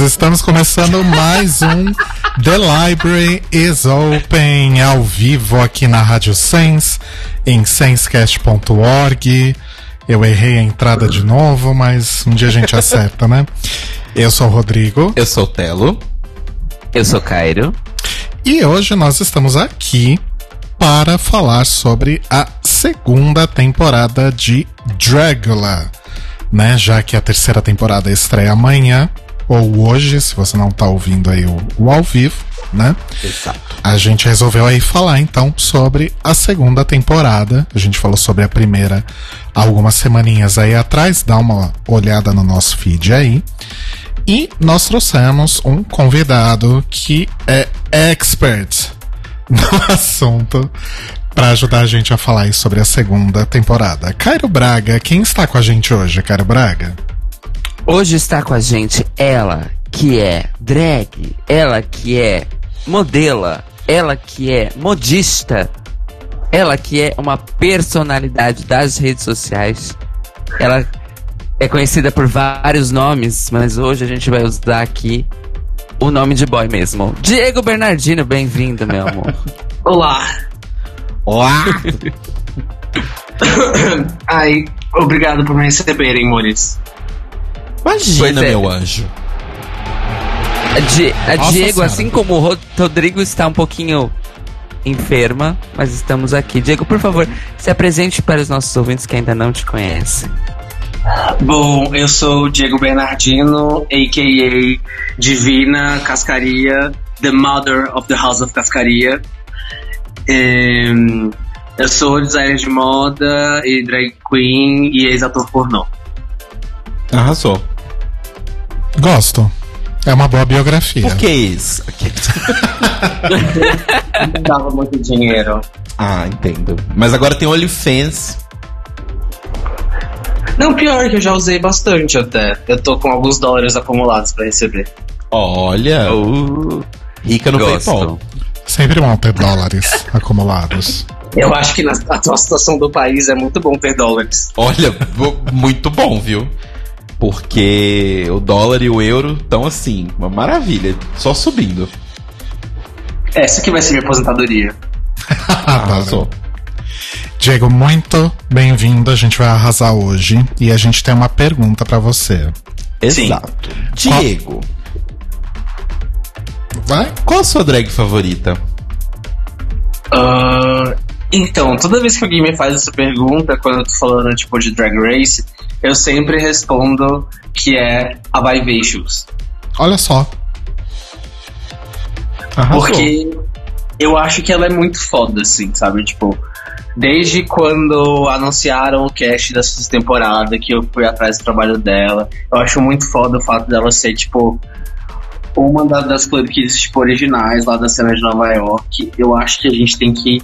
Estamos começando mais um The Library is Open ao vivo aqui na Rádio Sense, em sensecast.org. Eu errei a entrada de novo, mas um dia a gente acerta, né? Eu sou o Rodrigo. Eu sou o Telo. Eu sou Cairo. E hoje nós estamos aqui para falar sobre a segunda temporada de Dragula né? Já que a terceira temporada estreia amanhã, ou hoje, se você não tá ouvindo aí o, o ao vivo, né? Exato. A gente resolveu aí falar então sobre a segunda temporada. A gente falou sobre a primeira algumas semaninhas aí atrás, dá uma olhada no nosso feed aí. E nós trouxemos um convidado que é expert no assunto para ajudar a gente a falar aí sobre a segunda temporada. Cairo Braga, quem está com a gente hoje, Cairo Braga? Hoje está com a gente ela, que é drag, ela que é modela, ela que é modista, ela que é uma personalidade das redes sociais. Ela é conhecida por vários nomes, mas hoje a gente vai usar aqui o nome de boy mesmo. Diego Bernardino, bem-vindo, meu amor. Olá. Olá! Ai, obrigado por me receberem, Mores. Imagina, é. meu anjo. A, Di- a Nossa Diego, Senhora. assim como o Ro- Rodrigo está um pouquinho enferma, mas estamos aqui. Diego, por favor, se apresente para os nossos ouvintes que ainda não te conhecem. Bom, eu sou o Diego Bernardino, a.k.a. Divina Cascaria, the mother of the House of Cascaria. Eu sou designer de moda e drag queen e ex-ator pornô. Arrasou. Gosto. É uma boa biografia. Por que isso? Ok. Não dava muito dinheiro. Ah, entendo. Mas agora tem OnlyFans. Não, pior que eu já usei bastante até. Eu tô com alguns dólares acumulados pra receber. Olha, Uh, rica no gosto. PayPal. Sempre bom ter dólares acumulados. Eu acho que na atual situação do país é muito bom ter dólares. Olha, muito bom, viu? Porque o dólar e o euro estão assim, uma maravilha, só subindo. Essa que vai ser minha aposentadoria. Arrasou. Diego, muito bem-vindo. A gente vai arrasar hoje. E a gente tem uma pergunta pra você. Exato. Diego, Vai? qual a sua drag favorita? Ah, então, toda vez que alguém me faz essa pergunta, quando eu tô falando tipo de Drag Race, eu sempre respondo que é a Vivacious. Olha só. Arrasou. Porque eu acho que ela é muito foda, assim, sabe? Tipo, desde quando anunciaram o cast da sexta temporada, que eu fui atrás do trabalho dela, eu acho muito foda o fato dela ser, tipo, uma da- das club kids, tipo, originais lá da cena de Nova York. Eu acho que a gente tem que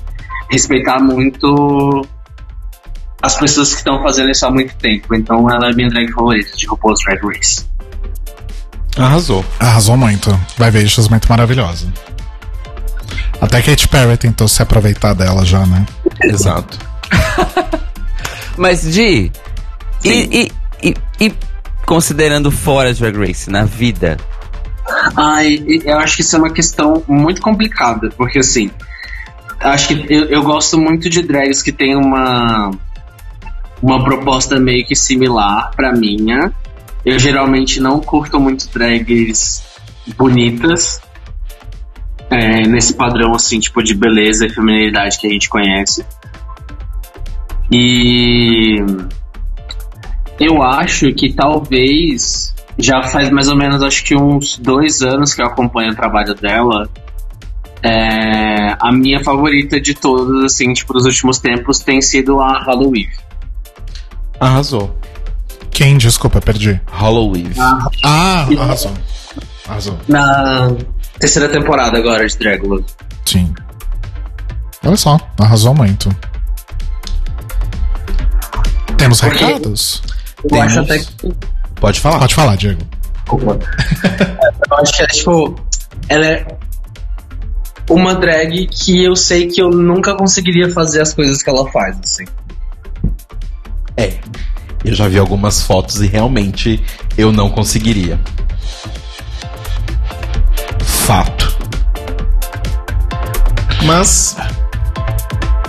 respeitar muito as pessoas que estão fazendo isso há muito tempo. Então ela é minha drag favorita de RuPaul's Drag Race. Arrasou. Arrasou muito. Vai ver isso muito maravilhosa. Até Katy Perry tentou se aproveitar dela já, né? Exato. Mas, Di, e, e, e, e considerando fora Drag Race, na vida, Ai, eu acho que isso é uma questão muito complicada, porque assim, acho que eu, eu gosto muito de drags que tem uma uma proposta meio que similar pra minha. Eu geralmente não curto muito drags bonitas, é, nesse padrão assim, tipo de beleza e feminilidade que a gente conhece. E eu acho que talvez já faz mais ou menos, acho que uns dois anos que eu acompanho o trabalho dela. É, a minha favorita de todas, assim, tipo, dos últimos tempos tem sido a Halloween. Arrasou. Quem? Desculpa, perdi. Halloween. Ah, arrasou. Arrasou. Na terceira temporada agora de Dragula. Sim. Olha só, arrasou muito. Temos Porque- recados? Eu Temos- acho até que. Pode falar. Pode falar, Diego. Desculpa. eu acho que é, tipo, ela é uma drag que eu sei que eu nunca conseguiria fazer as coisas que ela faz, assim. É. Eu já vi algumas fotos e realmente eu não conseguiria. Fato. Mas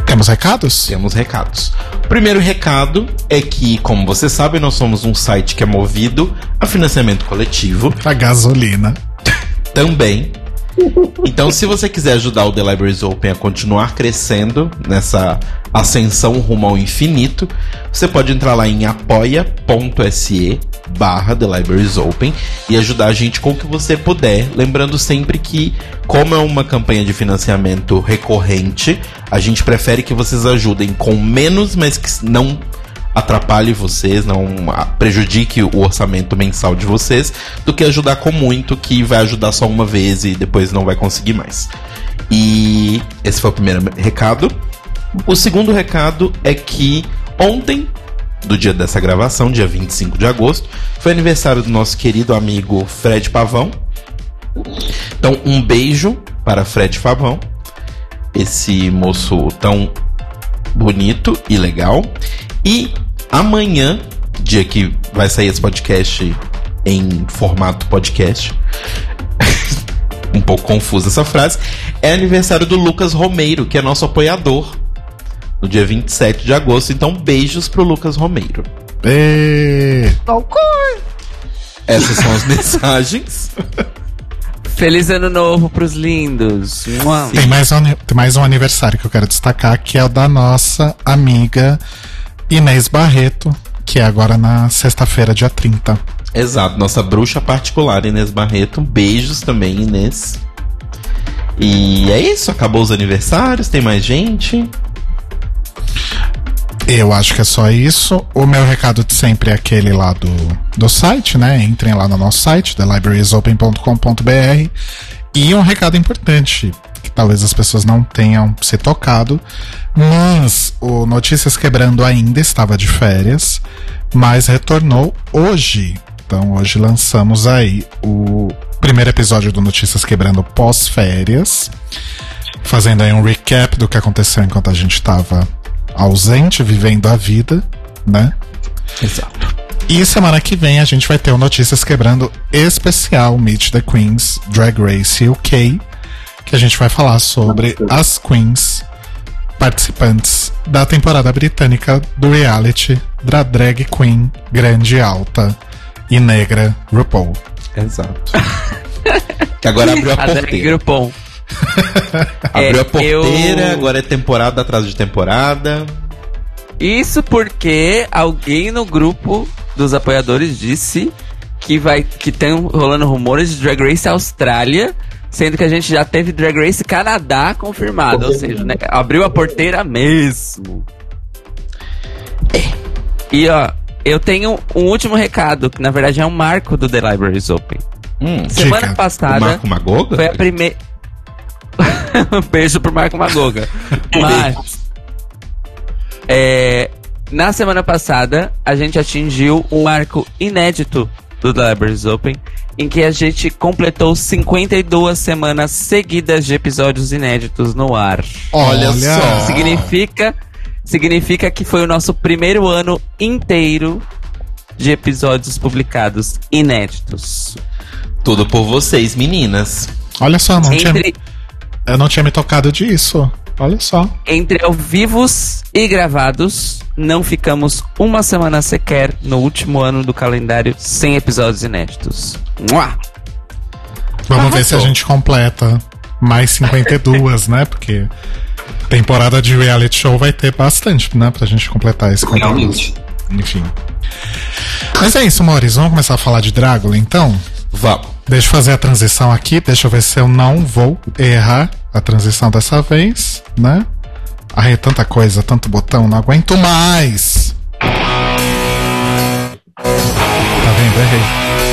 Temos recados? temos recados. O primeiro recado é que, como você sabe, nós somos um site que é movido a financiamento coletivo A gasolina. também. Então, se você quiser ajudar o The Libraries Open a continuar crescendo nessa ascensão rumo ao infinito, você pode entrar lá em apoia.se barra The Libraries Open e ajudar a gente com o que você puder. Lembrando sempre que, como é uma campanha de financiamento recorrente, a gente prefere que vocês ajudem com menos, mas que não atrapalhe vocês, não prejudique o orçamento mensal de vocês, do que ajudar com muito, que vai ajudar só uma vez e depois não vai conseguir mais. E esse foi o primeiro recado. O segundo recado é que ontem, do dia dessa gravação, dia 25 de agosto, foi aniversário do nosso querido amigo Fred Pavão. Então, um beijo para Fred Pavão, esse moço tão bonito e legal. E amanhã, dia que vai sair esse podcast em formato podcast, um pouco confusa essa frase, é aniversário do Lucas Romeiro, que é nosso apoiador, no dia 27 de agosto. Então, beijos pro Lucas Romeiro. Ê, Essas são as mensagens. Feliz ano novo pros lindos. Mua. Tem mais, um, tem mais um aniversário que eu quero destacar, que é o da nossa amiga Inês Barreto, que é agora na sexta-feira, dia 30. Exato, nossa bruxa particular, Inês Barreto. Beijos também, Inês. E é isso, acabou os aniversários, tem mais gente. Eu acho que é só isso. O meu recado de sempre é aquele lá do, do site, né? Entrem lá no nosso site, thelibrariesopen.com.br. E um recado importante, que talvez as pessoas não tenham se tocado, mas o Notícias Quebrando ainda estava de férias, mas retornou hoje. Então hoje lançamos aí o primeiro episódio do Notícias Quebrando pós-férias, fazendo aí um recap do que aconteceu enquanto a gente estava ausente, vivendo a vida, né? Exato. E semana que vem a gente vai ter o Notícias Quebrando especial Meet the Queens Drag Race UK, que a gente vai falar sobre as queens participantes da temporada britânica do reality da drag queen grande, alta e negra RuPaul. Exato. que agora abriu a A drag porteira. Abriu É, a porteira, eu- agora é temporada atrás de temporada. Isso porque alguém no grupo dos apoiadores disse que vai que tem rolando rumores de Drag Race Austrália, sendo que a gente já teve Drag Race Canadá confirmado, ou seja, né, abriu a porteira mesmo. E ó, eu tenho um último recado, que na verdade é um marco do The Libraries Open. Hum, Semana Diga. o passada Marco Magoga? foi a primeira. Beijo pro Marco Magoga. Mas. é, na semana passada, a gente atingiu um marco inédito do The Libraries Open, em que a gente completou 52 semanas seguidas de episódios inéditos no ar. Olha só. Significa, significa que foi o nosso primeiro ano inteiro de episódios publicados inéditos. Tudo por vocês, meninas. Olha só, não tinha, Entre, eu não tinha me tocado disso. Olha só. Entre ao vivos e gravados, não ficamos uma semana sequer no último ano do calendário sem episódios inéditos. Mua! Vamos ver se a Arrasou. gente completa mais 52, né? Porque temporada de reality show vai ter bastante, né? Pra gente completar esse conteúdo. Realmente. enfim. Mas é isso, Maurício. Vamos começar a falar de Drácula, então? Vamos. Deixa eu fazer a transição aqui. Deixa eu ver se eu não vou errar a transição dessa vez, né? Ai, é tanta coisa, tanto botão, não aguento mais. Tá vendo? Errei.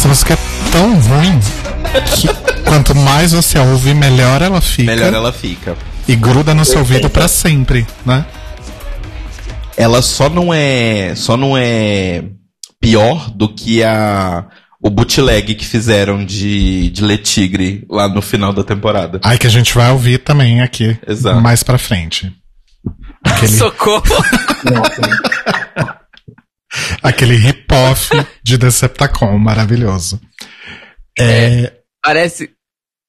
Essa música é tão ruim que quanto mais você ouve, melhor ela fica. Melhor ela fica. E gruda no seu ouvido pra sempre, né? Ela só não é. Só não é pior do que a. O bootleg que fizeram de, de Le Tigre lá no final da temporada. Ai, que a gente vai ouvir também aqui Exato. mais pra frente. Aquele, Socorro! aquele hip-off de Deceptacon maravilhoso. É, Parece.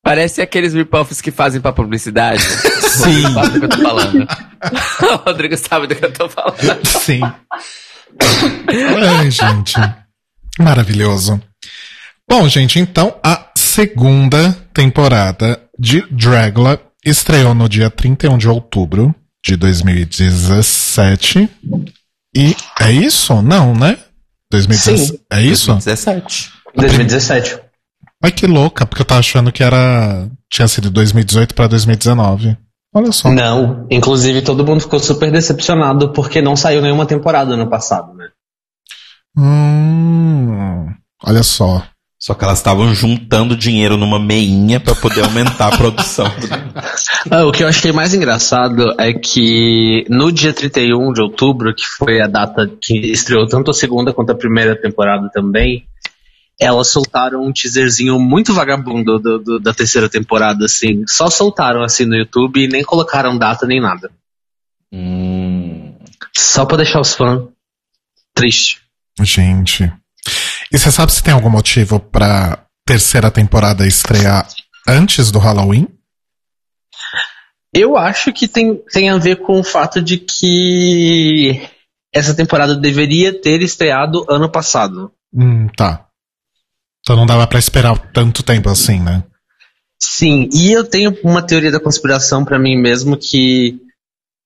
Parece aqueles rip-offs que fazem pra publicidade. Sim. Sabe do que eu tô falando? o Rodrigo sabe do que eu tô falando. sim. Ai, gente. Maravilhoso. Bom, gente, então a segunda temporada de Dragula estreou no dia 31 de outubro de 2017. E é isso? Não, né? 2017. Sim. É isso? 17. 2017. Ai, que louca, porque eu tava achando que era. Tinha sido 2018 pra 2019. Olha só. Não, inclusive todo mundo ficou super decepcionado porque não saiu nenhuma temporada ano passado, né? Hum, olha só. Só que elas estavam juntando dinheiro numa meinha pra poder aumentar a produção. Ah, o que eu achei mais engraçado é que no dia 31 de outubro, que foi a data que estreou tanto a segunda quanto a primeira temporada também, elas soltaram um teaserzinho muito vagabundo do- do- da terceira temporada, assim. Só soltaram assim no YouTube e nem colocaram data nem nada. hum. Só pra deixar os fãs tristes. Gente. E você sabe se tem algum motivo pra terceira temporada estrear antes do Halloween? Eu acho que tem, tem a ver com o fato de que essa temporada deveria ter estreado ano passado. Hum, tá. Então não dava pra esperar tanto tempo assim, né? Sim, e eu tenho uma teoria da conspiração pra mim mesmo que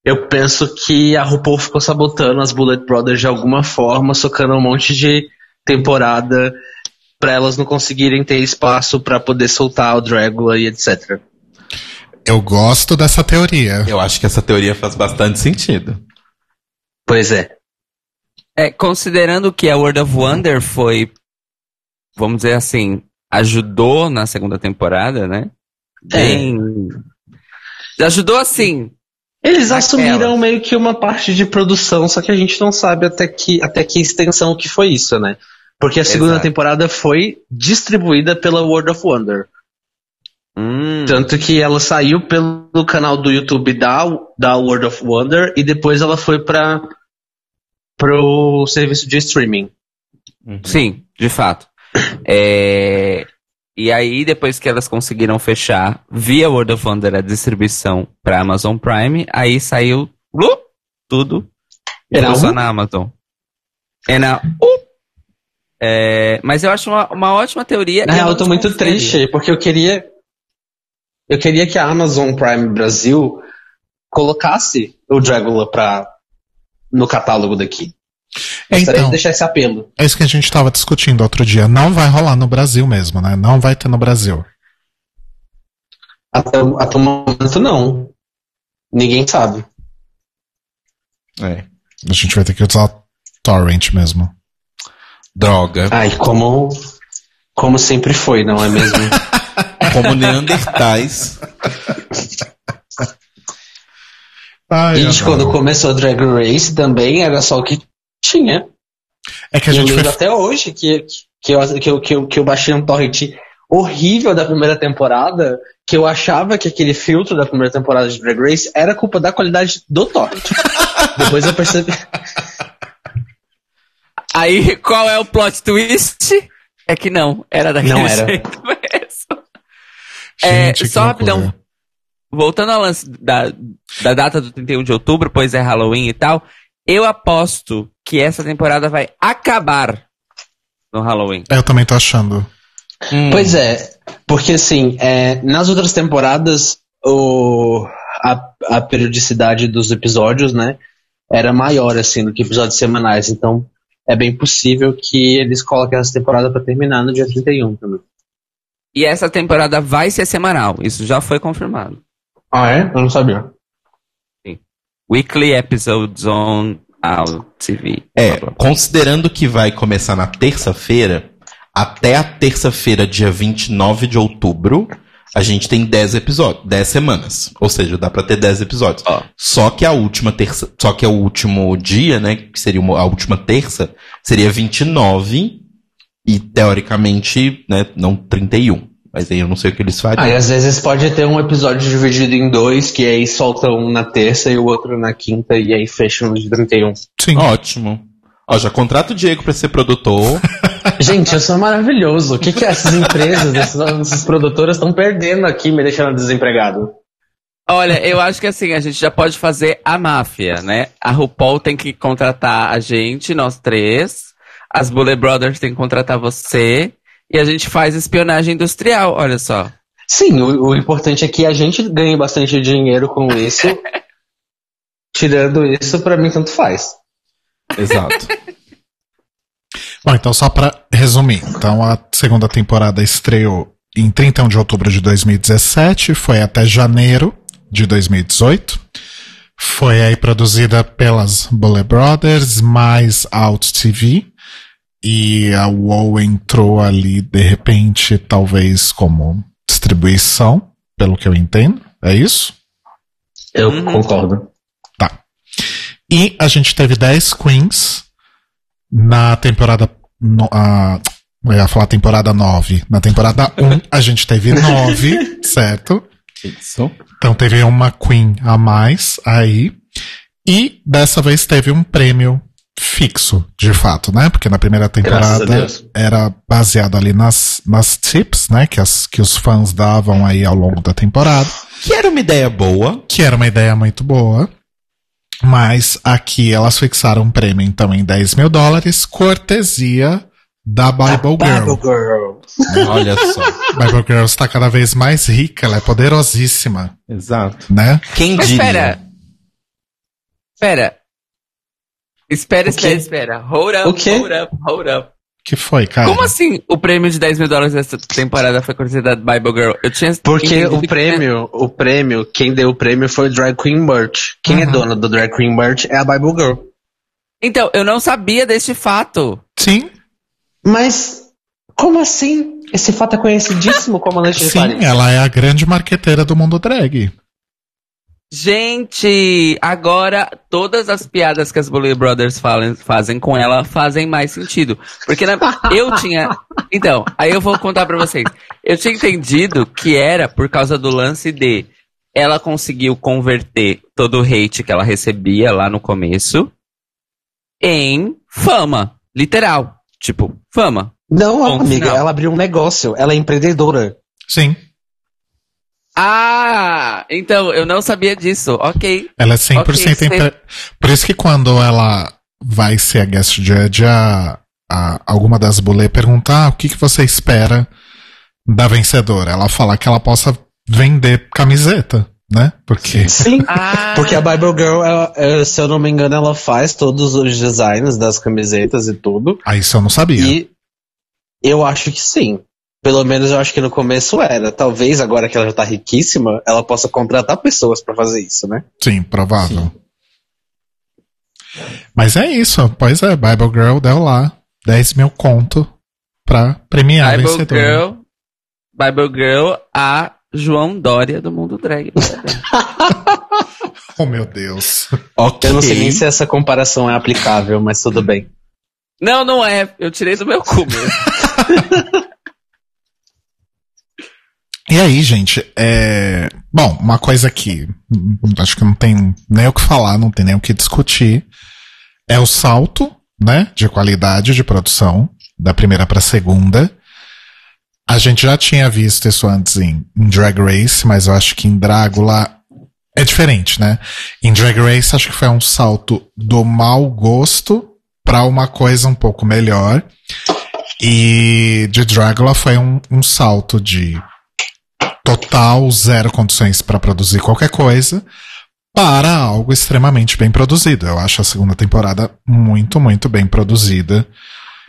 eu penso que a RuPaul ficou sabotando as Bullet Brothers de alguma forma, socando um monte de temporada pra elas não conseguirem ter espaço pra poder soltar o Dragula e etc. Eu gosto dessa teoria. Eu acho que essa teoria faz bastante sentido. Pois é. É, considerando que a World of Wonder foi, vamos dizer assim, ajudou na segunda temporada, né? Bem. Ajudou assim. Eles Naquela. assumiram meio que uma parte de produção, só que a gente não sabe até que, até que extensão que foi isso, né? Porque a segunda Exato. temporada foi distribuída pela World of Wonder. Hum, Tanto que ela saiu pelo canal do YouTube da, da World of Wonder e depois ela foi para pro serviço de streaming. sim, de fato. É, e aí, depois que elas conseguiram fechar via World of Wonder a distribuição para Amazon Prime, aí saiu uh, tudo e Era ficou só um? na Amazon. É na uh. É, mas eu acho uma, uma ótima teoria. Na real, eu tô muito triste porque eu queria eu queria que a Amazon Prime Brasil colocasse o Dragula pra, no catálogo daqui. Gostaria Então, de deixar esse apelo. é isso que a gente tava discutindo outro dia. Não vai rolar no Brasil mesmo, né? Não vai ter no Brasil. Até, até o momento não. Ninguém sabe. É. A gente vai ter que usar torrent mesmo. Droga. Ai, como como sempre foi, não é mesmo? como neandertais. Ai, Gente, quando começou Drag Race também era só o que tinha. É que a eu gente lembro foi até hoje que, que, eu, que, eu, que, eu, que eu baixei um torrent horrível da primeira temporada, que eu achava que aquele filtro da primeira temporada de Drag Race era culpa da qualidade do torrent. Depois eu percebi. Aí, qual é o plot twist? É que não, era daquele Não era. jeito mesmo. É, Gente, que só rapidão. Voltando ao lance da, da data do 31 de outubro, pois é Halloween e tal, eu aposto que essa temporada vai acabar no Halloween. Eu também tô achando. Hum. Pois é, porque assim, é, nas outras temporadas, o, a, a periodicidade dos episódios, né, era maior, assim, do que episódios semanais. Então, é bem possível que eles coloquem essa temporada pra terminar no dia 31 também. E essa temporada vai ser semanal, isso já foi confirmado. Ah, é? Eu não sabia. Weekly episodes on our TV. É, considerando que vai começar na terça-feira, até a terça-feira, dia 29 de outubro, a gente tem 10 episódios, 10 semanas. Ou seja, dá pra ter 10 episódios. Só que a última terça, só que o último dia, né, que seria uma- a última terça, seria 29 e teoricamente, né, não 31. Mas aí eu não sei o que eles fariam. Ah, e às vezes pode ter um episódio dividido em dois, que aí solta um na terça e o outro na quinta, e aí fecha no dia 31. Sim. Ótimo. Ó, já contrata o Diego pra ser produtor. Gente, eu sou maravilhoso. O que, que essas empresas, essas, essas produtoras estão perdendo aqui, me deixando desempregado? Olha, eu acho que assim, a gente já pode fazer a máfia, né? A RuPaul tem que contratar a gente, nós três. As Bullet Brothers tem que contratar você. E a gente faz espionagem industrial, olha só. Sim, o, o importante é que a gente ganhe bastante dinheiro com isso. Tirando isso, pra mim tanto faz. Exato. Bom, então só pra resumir. Então a segunda temporada estreou em 31 de outubro de 2017, foi até janeiro de 2018. Foi aí produzida pelas Bullet Brothers, mais Out TV. E a UOL entrou ali, de repente, talvez como distribuição, pelo que eu entendo. É isso? Eu Uhum. concordo. Tá. E a gente teve 10 queens na temporada. No, a, eu ia falar temporada 9. Na temporada 1 a gente teve 9, certo? Isso. Então teve uma queen a mais aí. E dessa vez teve um prêmio fixo, de fato, né? Porque na primeira temporada era baseado ali nas, nas tips, né? Que, as, que os fãs davam aí ao longo da temporada Que era uma ideia boa. que era uma ideia muito boa. Mas aqui elas fixaram um prêmio, então, em 10 mil dólares, cortesia da Bible Girl. Bible Girl. Olha só. Bible Girl está cada vez mais rica, ela é poderosíssima, Exato. né? Quem Mas diria? espera. Espera. Espera, espera, espera. Hold up, hold up, hold up. Que foi, cara? Como assim o prêmio de 10 mil dólares dessa temporada foi cortesia da Bible Girl? Eu tinha Porque o que- prêmio, o prêmio, quem deu o prêmio foi o Drag Queen Merch. Quem é Uhum. dona do Drag Queen Merch é a Bible Girl. Então, eu não sabia deste fato. Sim, Mas, como assim? Esse fato é conhecidíssimo como a sim, ela é a grande marqueteira do mundo drag. Gente, agora todas as piadas que as Bully Brothers falam- fazem com ela fazem mais sentido. Porque na- eu tinha. Então, aí eu vou contar pra vocês. Eu tinha entendido que era por causa do lance de ela conseguiu converter todo o hate que ela recebia lá no começo em fama. Literal. Tipo, fama. Não, amiga, final. ela abriu um negócio. Ela é empreendedora. Sim, Ah! Então, eu não sabia disso. Ok. ela é 100% Ok, empre... Por isso que quando ela vai ser a guest judge, a, a, alguma das bulê perguntar ah, o que, que você espera da vencedora. Ela fala que ela possa vender camiseta, né? Porque Sim. Ah, Porque a Bible Girl, ela- é, se eu não me engano, ela faz todos os designs das camisetas e tudo. aí isso eu não sabia. E eu acho que sim. Pelo menos eu acho que no começo era. Talvez agora que ela já tá riquíssima, ela possa contratar pessoas pra fazer isso, né? Sim, provável. Mas é isso, pois é, Bible Girl deu lá 10 mil conto pra premiar Bible vencedora. Girl Bible Girl a João Dória do mundo drag. Oh, meu Deus. Ok. Eu não sei nem se essa comparação é aplicável, mas tudo bem. não, não é. Eu tirei do meu cu mesmo. E aí, gente, é... Bom, uma coisa que acho que não tem nem o que falar, não tem nem o que discutir, é o salto, né, de qualidade de produção, da primeira pra segunda. A gente já tinha visto isso antes em, em Drag Race, mas eu acho que em Drácula é diferente, né? Em Drag Race, acho que foi um salto do mau gosto pra uma coisa um pouco melhor. E de Drácula foi um, um salto de total zero condições para produzir qualquer coisa para algo extremamente bem produzido. Eu acho a segunda temporada muito, muito bem produzida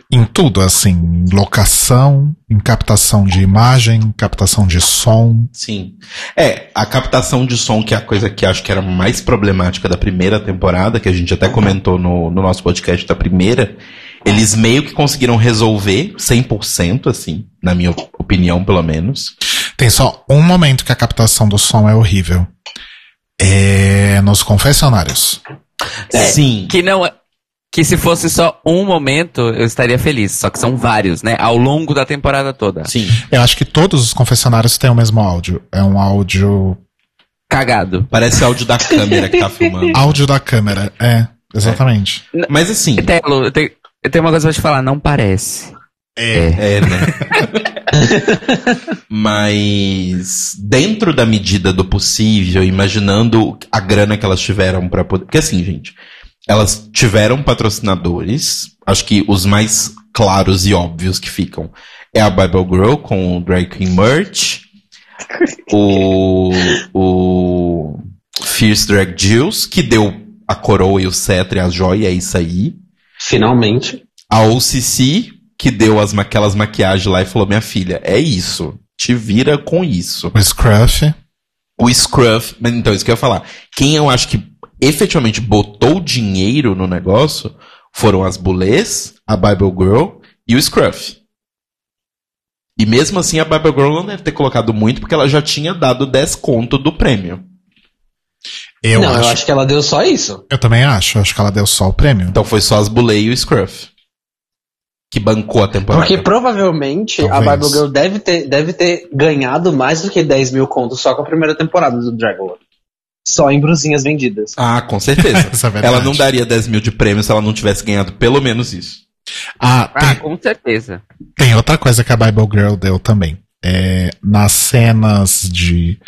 em tudo, assim, em locação, em captação de imagem, em captação de som. Sim. É, a captação de som, que é a coisa que acho que era mais problemática da primeira temporada, que a gente até comentou no, no nosso podcast da primeira, eles meio que conseguiram resolver 100%, assim, na minha opinião, pelo menos. Tem só um momento que a captação do som é horrível. É nos confessionários. Sim. que não é. Que se fosse só um momento, eu estaria feliz. Só que são vários, né? Ao longo da temporada toda. Sim. Eu acho que todos os confessionários têm o mesmo áudio. É um áudio. Cagado. Parece áudio da câmera que tá filmando. Áudio da câmera. É, exatamente. Mas assim, Telo, eu tenho, eu tenho uma coisa pra te falar, não parece. É, né? Mas dentro da medida do possível, imaginando a grana que elas tiveram para poder. Porque assim, gente, elas tiveram patrocinadores, acho que os mais claros e óbvios que ficam é a Bible Girl com o Drag Queen Merch, o, o Fierce Drag Juice, que deu a coroa e o cetro e a joia, é isso aí. Finalmente. A OCC, que deu as, ma- aquelas maquiagens lá e falou: Minha filha, é isso. Te vira com isso. O Scruff. O Scruff, mas então, isso que eu ia falar. Quem eu acho que efetivamente botou dinheiro no negócio foram as Bulês, a Bible Girl e o Scruff. E mesmo assim, a Bible Girl não deve ter colocado muito, porque ela já tinha dado 10 conto do prêmio. Eu, não, acho, eu acho que ela deu só isso. eu também acho. Acho que ela deu só o prêmio. Então foi só as Bulê e o Scruff. Que bancou a temporada. Porque provavelmente a Talvez. Bible Girl deve ter, deve ter ganhado mais do que 10 mil contos só com a primeira temporada do Dragon. Só em brusinhas vendidas. Ah, com certeza. É ela não daria 10 mil de prêmio se ela não tivesse ganhado pelo menos isso. Ah, Ah, tem, com certeza. tem outra coisa que a Bible Girl deu também. É, nas cenas de,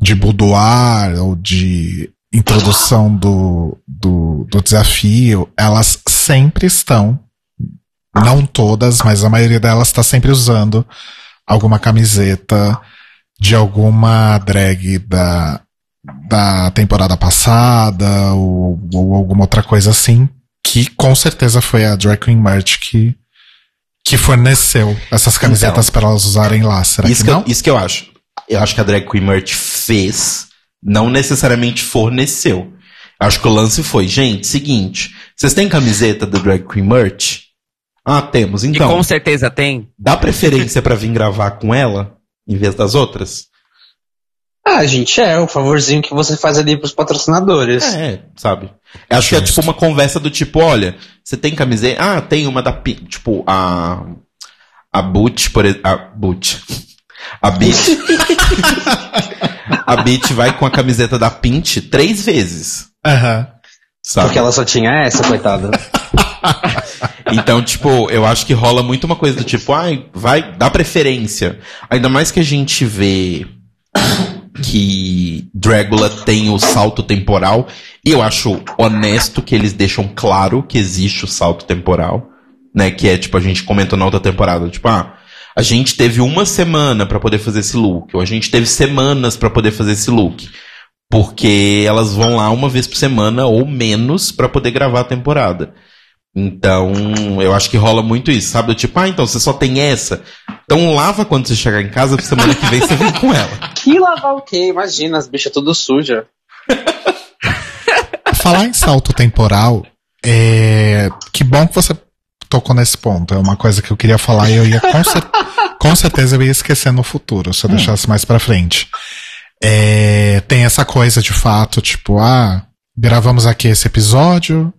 de boudoir ou de introdução do, do, do desafio, elas sempre estão, não todas, mas a maioria delas está sempre usando alguma camiseta de alguma drag da, da temporada passada ou, ou alguma outra coisa assim, que com certeza foi a Drag Queen Merch que, que forneceu essas camisetas para elas usarem lá. Será Isso que que, não? eu, isso que eu acho. Eu acho que a Drag Queen Merch fez, não necessariamente forneceu. Eu acho que o lance foi, gente, seguinte, vocês têm camiseta da Drag Queen Merch? Ah, temos. E Então, com certeza tem. dá preferência pra vir gravar com ela em vez das outras? Ah, gente, é o favorzinho que você faz ali pros patrocinadores. É, sabe? Eu acho que é tipo uma conversa do tipo, olha, você tem camiseta? Ah, tem uma da tipo a a Boot, por exemplo, a Boot. A Beat. a Beat vai com a camiseta da Pint três vezes, Aham. Sabe? Porque ela só tinha essa, coitada. Então, tipo, eu acho que rola muito uma coisa do tipo, ai, vai, dá preferência. Ainda mais que a gente vê que Dragula tem o salto temporal, e eu acho honesto que eles deixam claro que existe o salto temporal, né? Que é, tipo, a gente comentou na outra temporada, tipo, ah, a gente teve uma semana pra poder fazer esse look, ou a gente teve semanas pra poder fazer esse look. Porque elas vão lá uma vez por semana ou menos pra poder gravar a temporada. Então, eu acho que rola muito isso, sabe? Do tipo, ah, então você só tem essa. Então lava quando você chegar em casa, semana que vem você vem com ela. que lavar o quê? Imagina, as bichas tudo suja. Falar em salto temporal, é... que bom que você tocou nesse ponto. É uma coisa que eu queria falar e eu ia com, cer- Com certeza eu ia esquecer no futuro, se eu deixasse mais pra frente. É, tem essa coisa de fato, tipo, ah, gravamos aqui esse episódio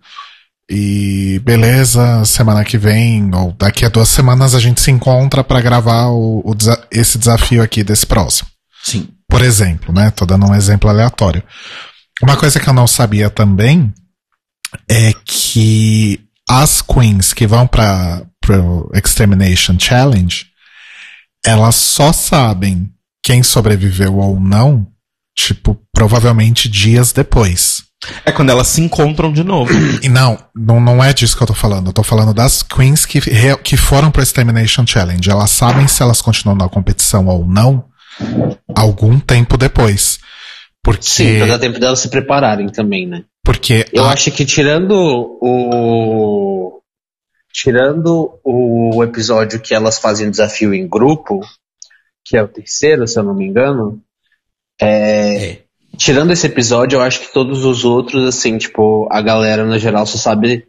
e beleza, semana que vem ou daqui a duas semanas a gente se encontra pra gravar o, o esse desafio aqui desse próximo. Sim. Por exemplo, né? Tô dando um exemplo aleatório. Uma coisa que eu não sabia também é que as queens que vão para pro Extermination Challenge, elas só sabem quem sobreviveu ou não, tipo, provavelmente dias depois. É quando elas se encontram de novo. E não, não, não é disso que eu tô falando. Eu tô falando das queens que, que foram pro Extermination Challenge. Elas sabem se elas continuam na competição ou não algum tempo depois. Porque, Sim, pra dar tempo delas se prepararem também, né? porque Eu a- acho que tirando o. Tirando o episódio que elas fazem desafio em grupo, que é o terceiro, se eu não me engano, É. tirando esse episódio, eu acho que todos os outros, assim, tipo, a galera no geral só sabe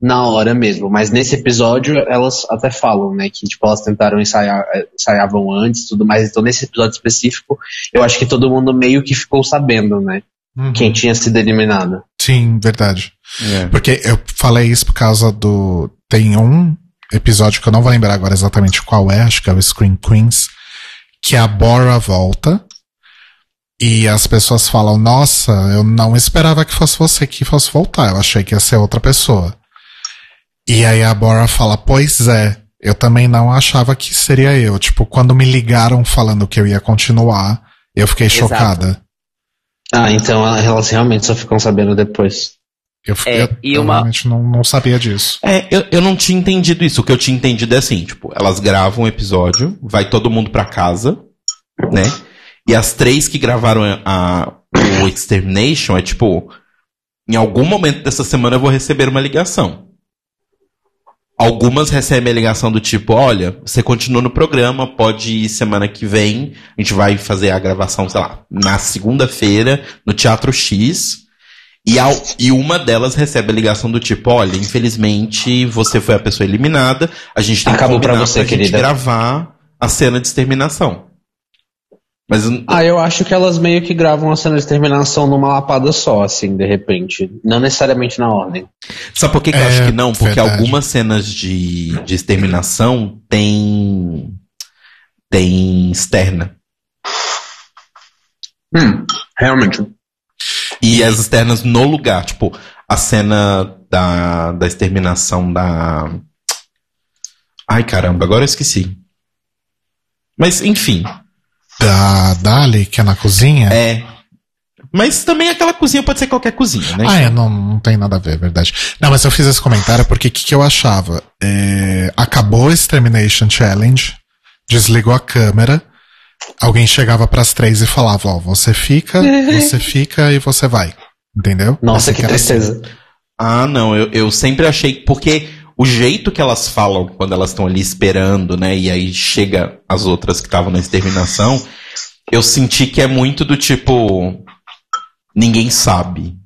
na hora mesmo. Mas nesse episódio elas até falam, né, que tipo, elas tentaram ensaiar, eh, ensaiavam antes e tudo mais. Então nesse episódio específico, eu acho que todo mundo meio que ficou sabendo, né, Uhum. quem tinha sido eliminado. Sim, verdade. É. Porque eu falei isso por causa do. Tem um episódio que eu não vou lembrar agora exatamente qual é, acho que é o Screen Queens, que a Bora volta. E as pessoas falam, nossa, eu não esperava que fosse você que fosse voltar, eu achei que ia ser outra pessoa. E aí a Bora fala, pois é, eu também não achava que seria eu. Tipo, quando me ligaram falando que eu ia continuar, eu fiquei Exato. chocada. Ah, então elas realmente só ficam sabendo depois. Eu, É, eu, e uma- realmente não, não sabia disso. É, eu, eu não tinha entendido isso. O que eu tinha entendido é assim, tipo, elas gravam um episódio, vai todo mundo pra casa, né? E as três que gravaram a, o Extermination é tipo, em algum momento dessa semana eu vou receber uma ligação. Algumas recebem a ligação do tipo, olha, você continua no programa, pode ir semana que vem, a gente vai fazer a gravação, sei lá, na segunda-feira, no Teatro X. E, ao- e uma delas recebe a ligação do tipo, olha, infelizmente você foi a pessoa eliminada, a gente tem Acabou que pra combinar você, pra gente querida." gravar a cena de exterminação. Mas eu- Ah, eu acho que elas meio que gravam a cena de terminação numa lapada só, assim, de repente. Não necessariamente na ordem. sabe por que, que eu É, acho que não? Porque verdade. algumas cenas de, de exterminação tem tem externa. Hum, realmente. E as externas no lugar, tipo, a cena da, da exterminação da. Ai caramba, agora eu esqueci. Mas enfim, Da Dali, que é na cozinha? é. Mas também aquela cozinha pode ser qualquer cozinha, né? Ah, é, não, não tem nada a ver, é verdade. Não, mas eu fiz esse comentário porque o que, que eu achava? É, acabou o Extermination Challenge, desligou a câmera, alguém chegava pras três e falava, ó, você fica, você fica e você vai. Entendeu? Nossa, Essa que era assim. tristeza. Ah, não, eu, eu sempre achei. Porque o jeito que elas falam quando elas estão ali esperando, né? E aí chega as outras que estavam na exterminação, eu senti que é muito do tipo. Ninguém sabe.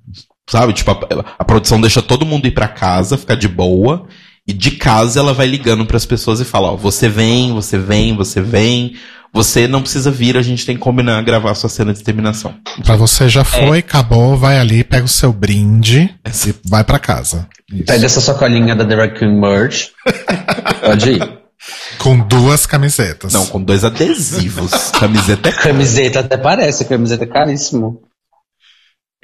Sabe? Tipo, a, a produção deixa todo mundo ir pra casa, ficar de boa. E de casa ela vai ligando pras pessoas e fala: Ó, você vem, você vem, você vem. Você não precisa vir, a gente tem que combinar gravar a sua cena de exterminação. Pra você já foi, acabou, vai ali, pega o seu brinde e vai pra casa. Isso. Pega essa sacolinha da The Raccoon Merch. Pode ir. Com duas camisetas. Não, com dois adesivos. Camiseta é Camiseta até parece, camiseta é caríssimo.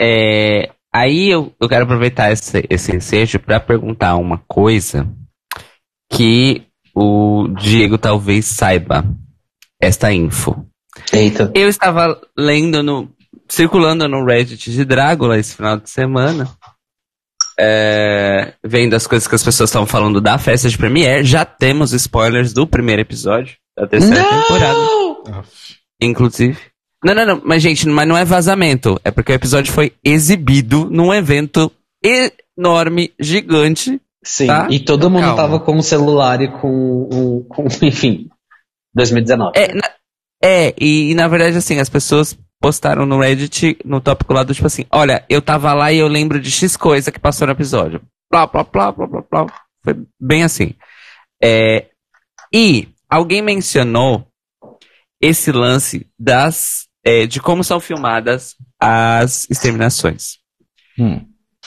É, aí eu, eu quero aproveitar esse, esse ensejo para perguntar uma coisa que o Diego talvez saiba esta info. Eita. Eu estava lendo no. circulando no Reddit de Drácula esse final de semana. é, vendo as coisas que as pessoas estavam falando da festa de Premiere. Já temos spoilers do primeiro episódio da terceira temporada. Inclusive. Não, não, não. Mas, gente, mas não é vazamento. É porque o episódio foi exibido num evento enorme, gigante. Sim, Tá? e todo mundo Calma. tava com o celular e com, o- com enfim, 2019. É, na- é e, e, na verdade, assim, as pessoas postaram no Reddit, no tópico lá do tipo assim: olha, eu tava lá e eu lembro de X coisa que passou no episódio. Plá, plá, plá, plá, plá, plá. Foi bem assim. É, e alguém mencionou esse lance das é, de como são filmadas as exterminações. Hum.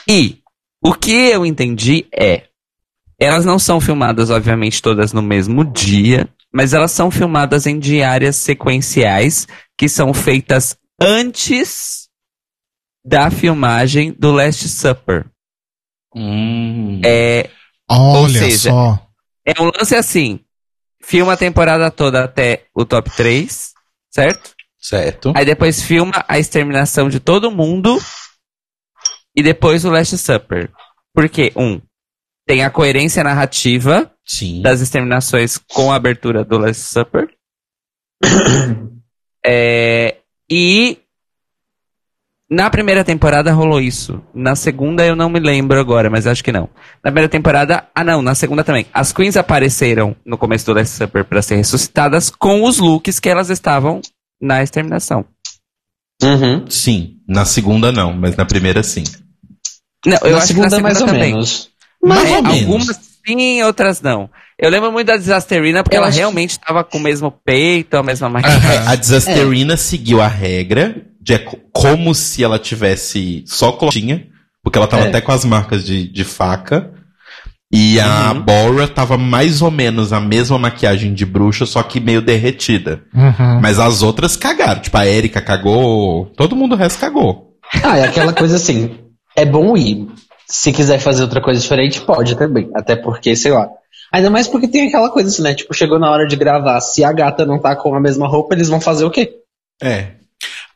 E o que eu entendi é, elas não são filmadas, obviamente, todas no mesmo dia, mas elas são filmadas em diárias sequenciais que são feitas antes da filmagem do Last Supper. Hum. É, Olha seja, só. é um lance assim: filma a temporada toda até o top 3, certo? Certo. Aí depois filma a exterminação de todo mundo e depois o Last Supper. Porque, um, tem a coerência narrativa Sim. das exterminações com a abertura do Last Supper. É, e na primeira temporada rolou isso. Na segunda eu não me lembro agora, mas acho que não. Na primeira temporada, ah não, na segunda também. As queens apareceram no começo do Last Supper para ser ressuscitadas com os looks que elas estavam na exterminação. Uhum. Sim. Na segunda não, mas na primeira sim. Não, eu na acho segunda, que na mais segunda também. Mais É, ou menos. Algumas sim, outras não. Eu lembro muito da Disasterina porque Eu ela realmente estava com o mesmo peito, a mesma maquiagem. Aham. A Disasterina seguiu a regra de é co- como se ela tivesse só clotinha, porque ela tava É. até com as marcas de, de faca. E a Uhum. Bora tava mais ou menos a mesma maquiagem de bruxa, só que meio derretida. Uhum. Mas as outras cagaram. Tipo, a Erika cagou. Todo mundo o resto cagou. Ah, é aquela coisa assim. É bom ir. Se quiser fazer outra coisa diferente, pode também. Até porque, sei lá. Ainda mais porque tem aquela coisa assim, né? Tipo, chegou na hora de gravar. Se a gata não tá com a mesma roupa, eles vão fazer o quê? É.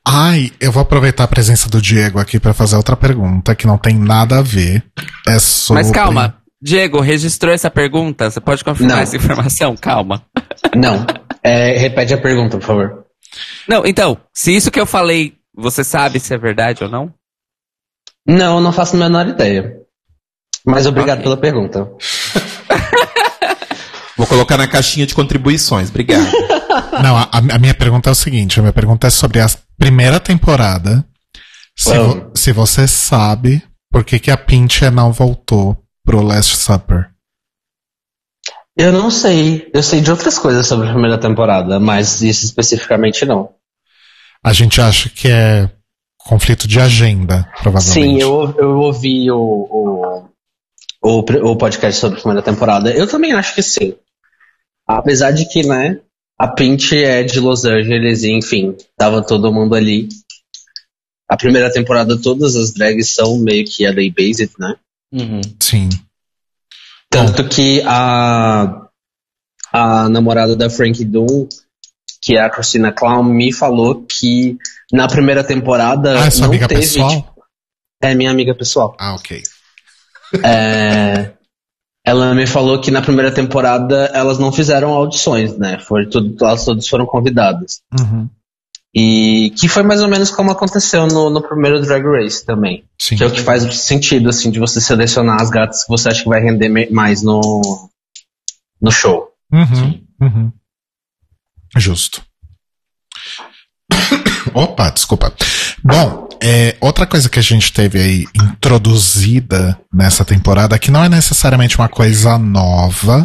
Ai, eu vou aproveitar a presença do Diego aqui pra fazer outra pergunta que não tem nada a ver. É sobre... Mas calma, Diego, registrou essa pergunta? Você pode confirmar Não. essa informação? Calma. Não. É, repete a pergunta, por favor. Não, então, se isso que eu falei, você sabe se é verdade ou não? Não, não faço a menor ideia. Mas obrigado Ok. pela pergunta. Vou colocar na caixinha de contribuições. Obrigado. Não, a, a minha pergunta é o seguinte: a minha pergunta é sobre a primeira temporada. Se, vo- se você sabe por que, que a Pintia não voltou pro Last Supper. Eu não sei. Eu sei de outras coisas sobre a primeira temporada, mas isso especificamente não. A gente acha que é conflito de agenda, provavelmente. Sim, eu, eu ouvi o, o, o, o podcast sobre a primeira temporada. Eu também acho que sim. Apesar de que, né, a Pint é de Los Angeles e, enfim, tava todo mundo ali. A primeira temporada, todas as drags são meio que LA-based, né? Uhum. Sim. Tanto que a, a namorada da Frank Doom, que é a Christina Clown, me falou que na primeira temporada Ah, é não amiga teve. pessoal? tipo, é minha amiga pessoal. Ah, ok. É, ela me falou que na primeira temporada elas não fizeram audições, né? Foi tudo, elas todas foram convidadas. Uhum. E que foi mais ou menos como aconteceu no, no primeiro Drag Race também. Sim. Que é o que faz sentido, assim, de você selecionar as gatas que você acha que vai render mais no, no show. Uhum. Uhum. Justo. Opa, desculpa. Bom, é, outra coisa que a gente teve aí introduzida nessa temporada, que não é necessariamente uma coisa nova,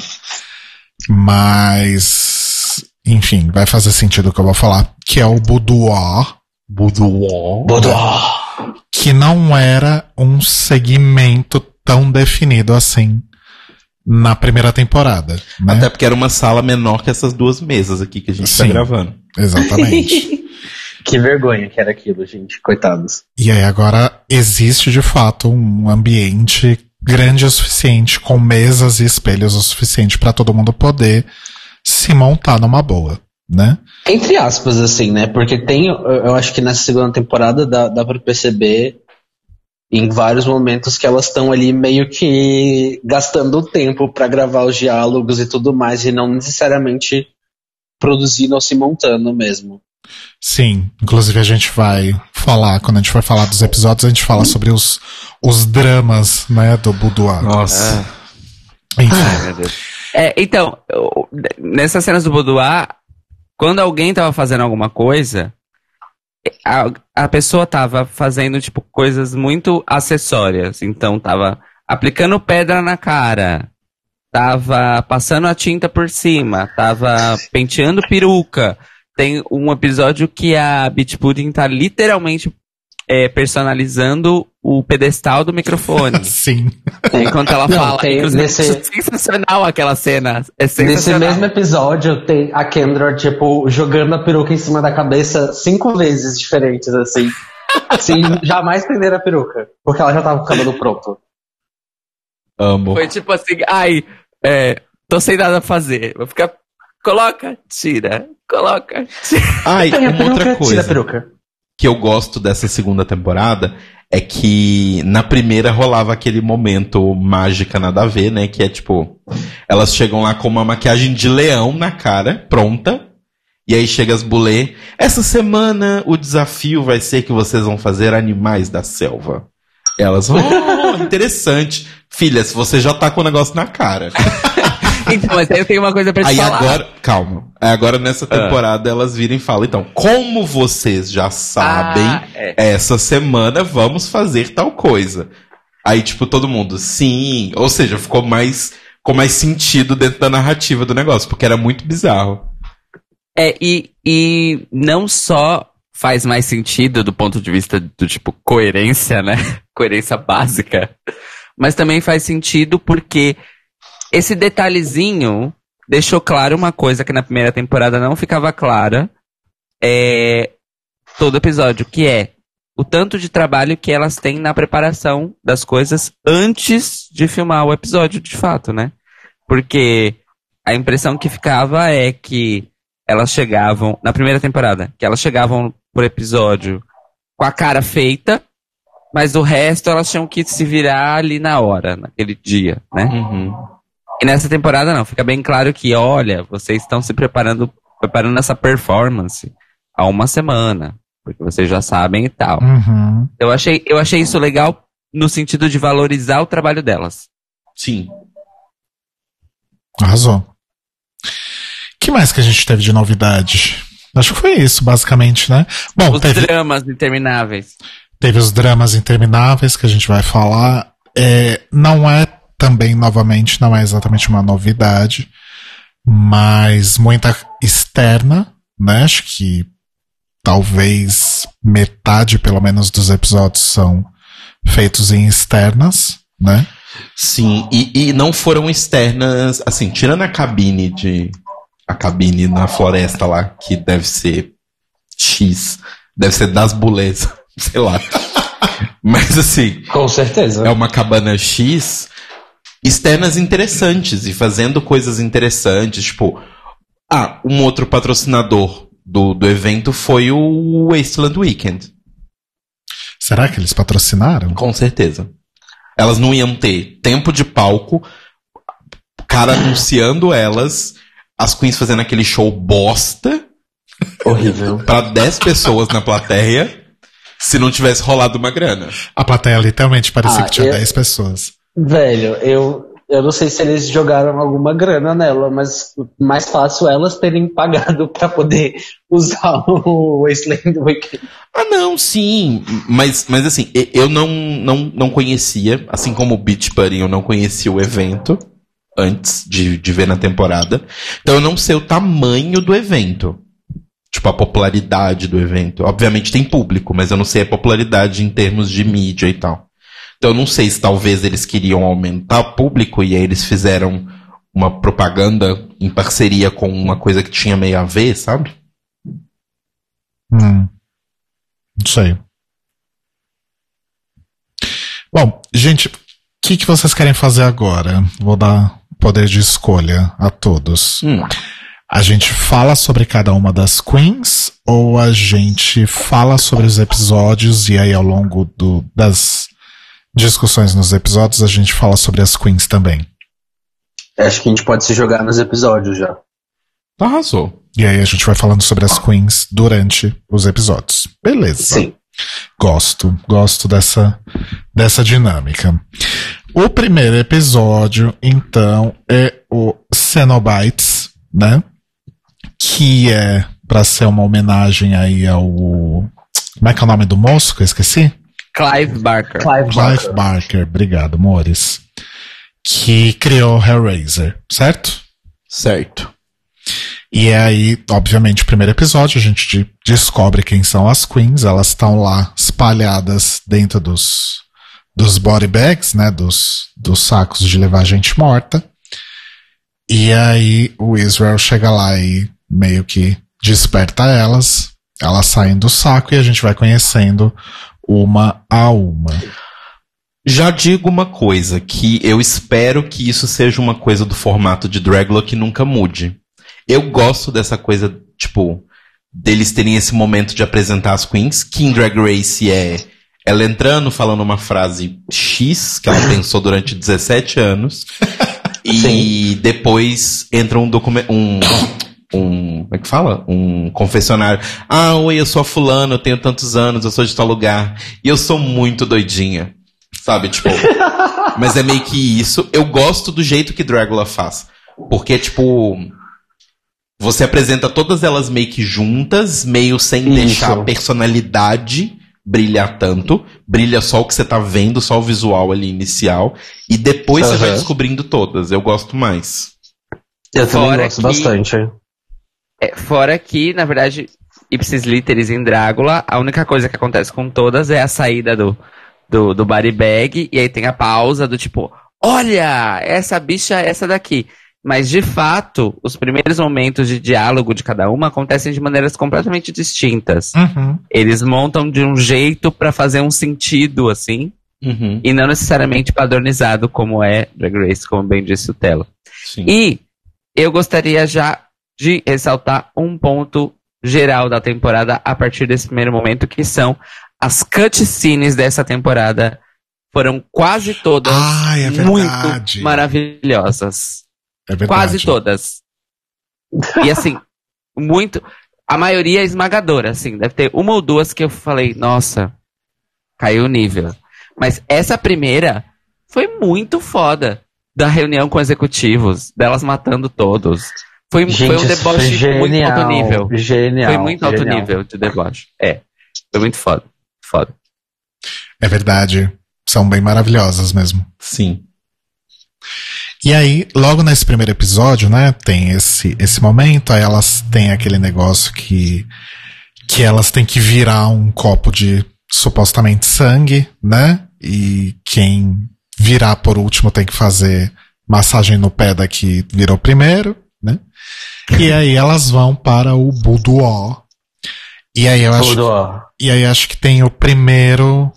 mas enfim, vai fazer sentido o que eu vou falar, que é o boudoir, Boudoir. Boudoir. que não era um segmento tão definido assim na primeira temporada, né? Até porque era uma sala menor que essas duas mesas aqui que a gente tá Sim. gravando. Exatamente. que vergonha que era aquilo, gente. Coitados. E aí agora existe de fato um ambiente grande o suficiente, com mesas e espelhos o suficiente para todo mundo poder se montar numa boa, né? Entre aspas, assim, né? Porque tem, eu eu acho que nessa segunda temporada dá, dá pra perceber em vários momentos que elas estão ali meio que gastando tempo pra gravar os diálogos e tudo mais, e não necessariamente produzindo ou se montando mesmo. Sim, inclusive a gente vai falar, quando a gente for falar dos episódios, a gente fala sobre os, os dramas, né, do boudoir. Nossa. Enfim, Ai, meu Deus. É, então, eu- nessas cenas do boudoir, quando alguém tava fazendo alguma coisa, a, a pessoa tava fazendo, tipo, coisas muito acessórias. Então, tava aplicando pedra na cara, tava passando a tinta por cima, tava penteando peruca. Tem um episódio que a Beach Pudding tá literalmente é, personalizando o pedestal do microfone. Sim. enquanto ela Não, fala. tem- nesse- é sensacional aquela cena. É Nesse sensacional. mesmo episódio, tem a Kendra, tipo, jogando a peruca em cima da cabeça cinco vezes diferentes, assim. Sem jamais prender a peruca. Porque ela já tava com o cabelo pronto. Amo. Foi tipo assim, ai, é, tô sem nada a fazer. Vou ficar. Coloca, tira, coloca, tira. Ai, uma outra peruca, tira a coisa peruca. Que eu gosto dessa segunda temporada é que na primeira rolava aquele momento mágica nada a ver, né? Que é tipo, elas chegam lá com uma maquiagem de leão na cara, pronta. E aí chega as bulê. Essa semana o desafio vai ser que vocês vão fazer animais da selva. Elas, oh, interessante. Filha, se você já tá com o negócio na cara. Então, mas aí eu tenho uma coisa pra te Aí falar. agora, calma. Agora nessa Ah. temporada elas viram e falam, então, como vocês já sabem, Ah, é. essa semana vamos fazer tal coisa. Aí, tipo, todo mundo, sim. Ou seja, ficou mais, ficou mais sentido dentro da narrativa do negócio, porque era muito bizarro. É, e, e não só faz mais sentido do ponto de vista do tipo coerência, né? coerência básica. Mas também faz sentido porque esse detalhezinho deixou claro uma coisa que na primeira temporada não ficava clara. É todo episódio, que é o tanto de trabalho que elas têm na preparação das coisas antes de filmar o episódio, de fato, né? Porque a impressão que ficava é que elas chegavam, na primeira temporada, que elas chegavam por episódio com a cara feita, mas o resto elas tinham que se virar ali na hora, naquele dia, né? Uhum. E nessa temporada não, fica bem claro que, olha, vocês estão se preparando, preparando essa performance há uma semana, porque vocês já sabem e tal. Uhum. Eu achei, eu achei isso legal no sentido de valorizar o trabalho delas. Sim. Arrasou. que mais que a gente teve de novidade? Acho que foi isso, basicamente, né? Bom, Os teve, dramas intermináveis. teve os dramas intermináveis que a gente vai falar. É, não é também, novamente, não é exatamente uma novidade, mas muita externa, né? Acho que talvez metade, pelo menos, dos episódios são feitos em externas, né? Sim, e, e não foram externas, assim, tirando a cabine de. A cabine na floresta lá, que deve ser X, deve ser das bulês, sei lá. Mas assim, Com certeza. é uma cabana X, externas interessantes e fazendo coisas interessantes, tipo, ah, um outro patrocinador do, do evento foi o Wasteland Weekend, Será que eles patrocinaram? com certeza. Elas não iam ter tempo de palco, cara anunciando elas, as queens fazendo aquele show bosta Horrível. pra 10 pessoas na plateia, se não tivesse rolado uma grana. A plateia literalmente parecia Ah, que tinha eu- 10 pessoas. Velho, eu, eu não sei se eles jogaram alguma grana nela, mas mais fácil elas terem pagado pra poder usar o Wasteland Weekend. Ah, não, sim. Mas, mas assim, eu não, não, não conhecia, assim como o Beach Buddy, eu não conhecia o evento antes de, de ver na temporada. Então eu não sei o tamanho do evento. Tipo, a popularidade do evento. Obviamente tem público, mas eu não sei a popularidade em termos de mídia e tal. Então não sei se talvez eles queriam aumentar o público e aí eles fizeram uma propaganda em parceria com uma coisa que tinha meio a ver, sabe? Hum. Não sei. Bom, gente, o que, que vocês querem fazer agora? Vou dar poder de escolha a todos. Hum. A gente fala sobre cada uma das queens ou a gente fala sobre os episódios e aí ao longo do, das discussões nos episódios a gente fala sobre as queens também. Acho que a gente pode se jogar nos episódios já. Arrasou. E aí a gente vai falando sobre as queens durante os episódios. Beleza. Sim. Gosto, gosto dessa, dessa dinâmica. O primeiro episódio, então, é o Cenobites, né? Que é pra ser uma homenagem aí ao. Como é que é o nome do moço que eu esqueci? Clive Barker. Clive Clive Barker. Barker. Obrigado, Mores. que criou Hellraiser, certo? Certo. E é aí, obviamente, o primeiro episódio, a gente de- descobre quem são as queens. Elas estão lá espalhadas dentro dos, dos body bags, né? Dos, dos sacos de levar gente morta. E aí o Israel chega lá e meio que desperta elas. Elas saem do saco e a gente vai conhecendo uma a uma. Já digo uma coisa, que eu espero que isso seja uma coisa do formato de Dragula que nunca mude. Eu gosto dessa coisa, tipo, deles terem esse momento de apresentar as queens, que em Drag Race é ela entrando, falando uma frase X, que ela pensou durante 17 anos, e depois entra um documento, um, um, como é que fala? Um confessionário. Ah, oi, eu sou a fulana, eu tenho tantos anos, eu sou de tal lugar, e eu sou muito doidinha. Sabe, tipo. mas é meio que isso. Eu gosto do jeito que Dragula faz. Porque, tipo. Você apresenta todas elas meio que juntas, meio sem Isso. deixar a personalidade brilhar tanto. Brilha só o que você tá vendo, só o visual ali inicial. E depois você vai descobrindo todas. Eu gosto mais. Eu também Fora gosto que- bastante. É, fora que, na verdade, Ipsis Literis em Drácula, a única coisa que acontece com todas é a saída do, do, do body bag, e aí tem a pausa do tipo, olha, essa bicha é essa daqui. Mas, de fato, os primeiros momentos de diálogo de cada uma acontecem de maneiras completamente distintas. Uhum. Eles montam de um jeito pra fazer um sentido, assim, Uhum. e não necessariamente padronizado como é Drag Race, como bem disse o Telo. Sim. E eu gostaria já de ressaltar um ponto geral da temporada a partir desse primeiro momento, que são as cutscenes dessa temporada. Foram quase todas Ai, é verdade. muito maravilhosas. É verdade. Quase todas. E assim, muito. A maioria é esmagadora, assim. Deve ter uma ou duas que eu falei, nossa, caiu o nível. Mas essa primeira foi muito foda. Da reunião com executivos, delas matando todos. Foi, foi um Gente, isso foi deboche muito genial. alto nível. Genial. Foi muito alto genial. nível de deboche. É. Foi muito foda. Foda. É verdade. São bem maravilhosas mesmo. Sim. E aí, logo nesse primeiro episódio, né, tem esse, esse momento, aí elas têm aquele negócio que, que elas têm que virar um copo de supostamente sangue, né? E quem virar por último tem que fazer massagem no pé da que virou primeiro, né? E aí elas vão para o boudoir. E aí eu acho ó. e aí acho que tem o primeiro.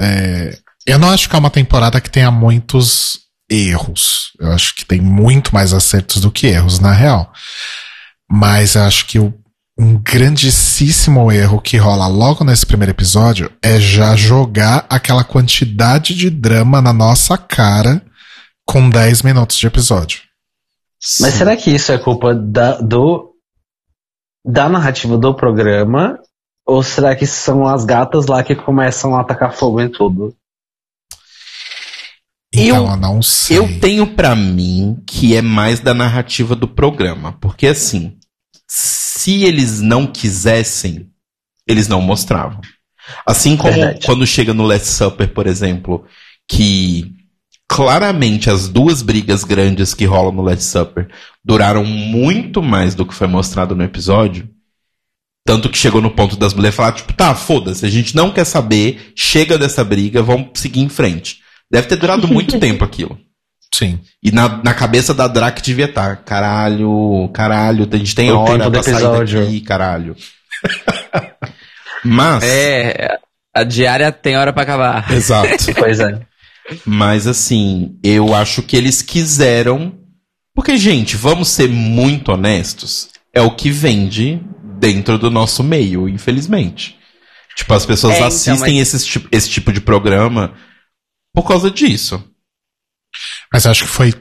é, eu não acho que é uma temporada que tenha muitos erros. Eu acho que tem muito mais acertos do que erros, na real. Mas eu acho que o- um grandíssimo erro que rola logo nesse primeiro episódio é já jogar aquela quantidade de drama na nossa cara com 10 minutos de episódio. Mas será que isso é culpa da, do, da narrativa do programa? Ou será que são as gatas lá que começam a atacar fogo em tudo? Então Eu- eu, não sei. Eu tenho pra mim que é mais da narrativa do programa. Porque assim, se eles não quisessem, eles não mostravam. Assim como Verdade. quando chega no Last Supper, por exemplo, que claramente as duas brigas grandes que rolam no Last Supper duraram muito mais do que foi mostrado no episódio. Tanto que chegou no ponto das mulheres falar, tipo, tá, foda-se, a gente não quer saber, chega dessa briga, vamos seguir em frente. Deve ter durado muito tempo aquilo. Sim. E na, na cabeça da Drac devia estar, caralho, caralho, a gente tem O hora pra sair episódio. daqui, caralho. Mas, É. A diária tem hora pra acabar. exato. Pois é. Mas assim, eu acho que eles quiseram. Porque, gente, vamos ser muito honestos. É o que vende dentro do nosso meio, infelizmente. Tipo, as pessoas É, então, assistem mas- esse, tipo, esse tipo de programa por causa disso. Mas acho que foi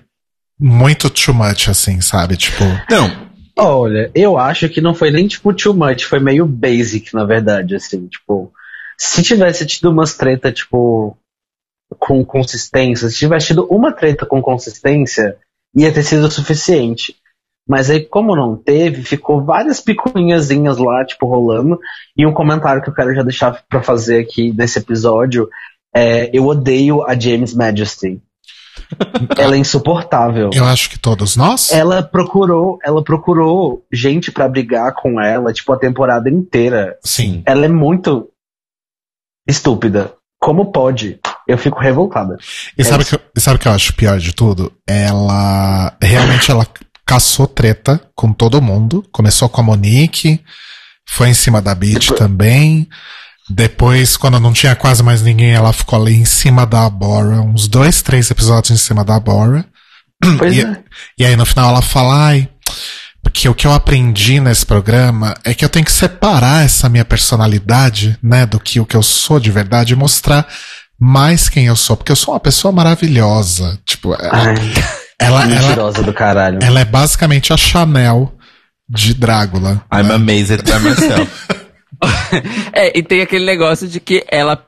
muito too much, assim, sabe? Tipo. Não, Olha, eu acho que não foi nem tipo too much, foi meio basic, na verdade, assim, tipo, se tivesse tido umas treta, tipo, com consistência, se tivesse tido uma treta com consistência, ia ter sido o suficiente. Mas aí, como não teve, ficou várias picuinhazinhas lá, tipo, rolando. E um comentário que eu quero já deixar pra fazer aqui nesse episódio é: eu odeio a James Majesty. Ela é insuportável. Eu acho que todos nós. Ela procurou, ela procurou gente pra brigar com ela, tipo, a temporada inteira. Sim. Ela é muito estúpida. Como pode? Eu fico revoltada. E sabe o que, eu- sabe que eu acho pior de tudo? Ela. Realmente ela caçou treta com todo mundo. Começou com a Monique, foi em cima da Beat Depois- também. Depois, quando não tinha quase mais ninguém, ela ficou ali em cima da Bora. Uns dois, três episódios em cima da Bora. Pois E, é. e aí no final ela fala, ai, porque o que eu aprendi nesse programa é que eu tenho que separar essa minha personalidade, né, do que o que eu sou de verdade e mostrar mais quem eu sou, porque eu sou uma pessoa maravilhosa. Tipo, ela, Ai, ela, ela, mentirosa do caralho. ela é basicamente a Chanel de Drácula. I'm amazed by myself. É, e tem aquele negócio de que ela,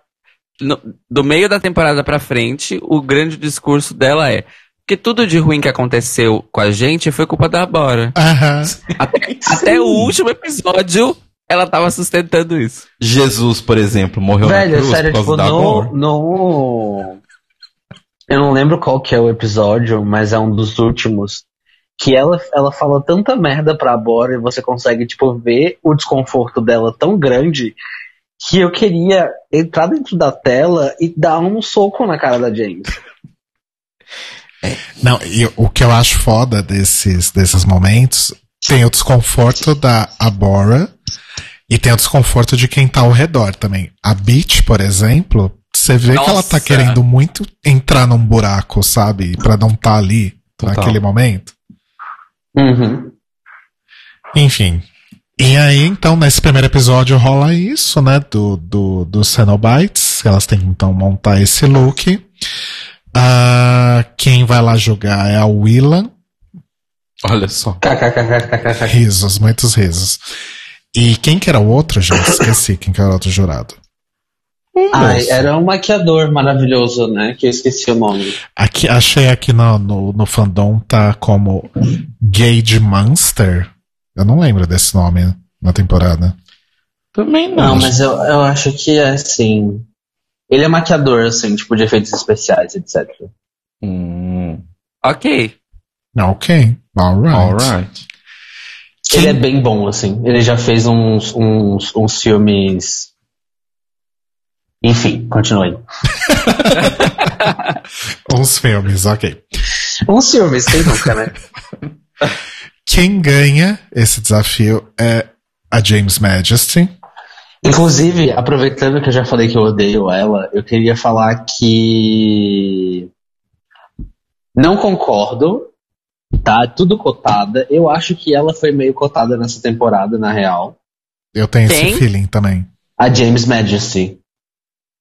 no- do meio da temporada pra frente, o grande discurso dela é que tudo de ruim que aconteceu com a gente foi culpa da Bora. Aham. Até, até o último episódio, ela tava sustentando isso. Jesus, por exemplo, morreu Velho, na é cruz sério, por tipo, causa da no, dor. no. Eu não lembro qual que é o episódio, mas é um dos últimos. Que ela, ela fala tanta merda pra Bora e você consegue, tipo, ver o desconforto dela tão grande que eu queria entrar dentro da tela e dar um soco na cara da James. Não, e o que eu acho foda desses, desses momentos tem o desconforto da Abora e tem o desconforto de quem tá ao redor também. A Beach, por exemplo, você vê que ela tá Nossa. querendo muito entrar num buraco, sabe? Pra não tá ali Total. naquele momento. Uhum. Enfim. E aí, então, nesse primeiro episódio rola isso, né? Do, do, do Cenobites. Elas têm que então montar esse look. Ah, quem vai lá jogar é a Willan. Olha só. Risos, muitos risos. E quem que era o outro, gente? Esqueci quem que era o outro jurado. Ai, Moço. era um maquiador maravilhoso, né? Que eu esqueci o nome. Aqui, achei aqui no, no, no fandom tá como Gage Monster. Eu não lembro desse nome na temporada. Também Não, mas eu, eu acho que é assim. Ele é maquiador, assim, tipo, de efeitos especiais, etc. Hum, Ok. Ok, alright. alright. Ele é bem bom, assim. Ele já fez uns, uns, uns filmes. Enfim, continue. Uns filmes, ok. Uns filmes, quem nunca, né? Quem ganha esse desafio é a James Majesty. Inclusive, aproveitando que eu já falei que eu odeio ela, eu queria falar que. Não concordo, tá? Tudo cotada. Eu acho que ela foi meio cotada nessa temporada, na real. Eu tenho Quem? esse feeling também. A James Majesty.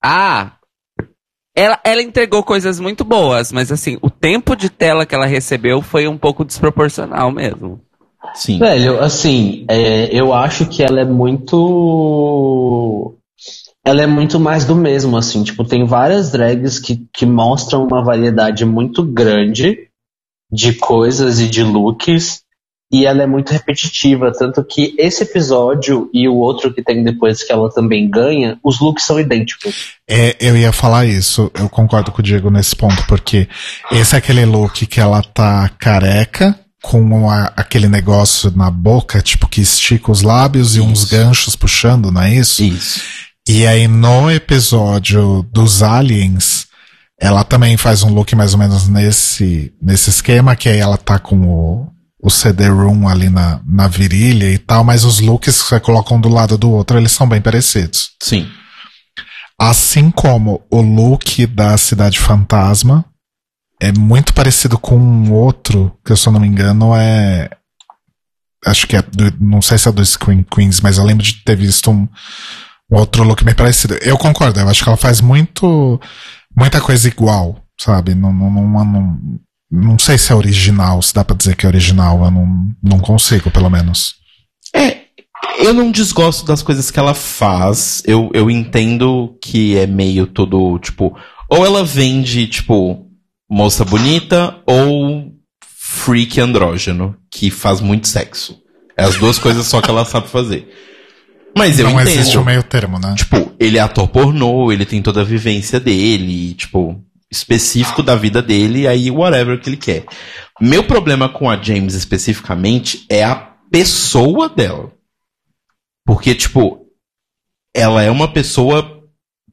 Ah, ela, ela entregou coisas muito boas, mas assim, o tempo de tela que ela recebeu foi um pouco desproporcional mesmo. Sim. Velho, assim, é, eu acho que ela é muito. Ela é muito mais do mesmo, assim. Tipo, tem várias drags que, que mostram uma variedade muito grande de coisas e de looks. E ela é muito repetitiva. Tanto que esse episódio e o outro que tem depois que ela também ganha, os looks são idênticos. É, eu ia falar isso, eu concordo com o Diego nesse ponto, porque esse é aquele look que ela tá careca, com a- aquele negócio na boca, tipo, que estica os lábios e uns Isso. ganchos puxando, não é isso? Isso. E aí no episódio dos aliens, ela também faz um look mais ou menos nesse, nesse esquema, que aí ela tá com o, o CD-ROOM ali na, na virilha e tal, mas os looks que você coloca um do lado do outro, eles são bem parecidos. Sim. Assim como o look da Cidade Fantasma é muito parecido com um outro, que eu se eu não me engano é. Acho que é. Do, não sei se é do Screen Queens, mas eu lembro de ter visto um, um outro look bem parecido. Eu concordo, eu acho que ela faz muito. Muita coisa igual, sabe? Não, não, não, não, não sei se é original, se dá pra dizer que é original, eu não, não consigo, pelo menos. É, eu não desgosto das coisas que ela faz. Eu, eu entendo que é meio todo, tipo, ou ela vende, tipo, moça bonita, ou freak andrógeno, que faz muito sexo. É as duas coisas só que ela sabe fazer. Mas eu não entendo. existe um meio termo, né? Tipo, ele é ator pornô, ele tem toda a vivência dele, tipo, específico da vida dele e aí whatever que ele quer. Meu problema com a James especificamente é a pessoa dela. Porque, tipo, ela é uma pessoa,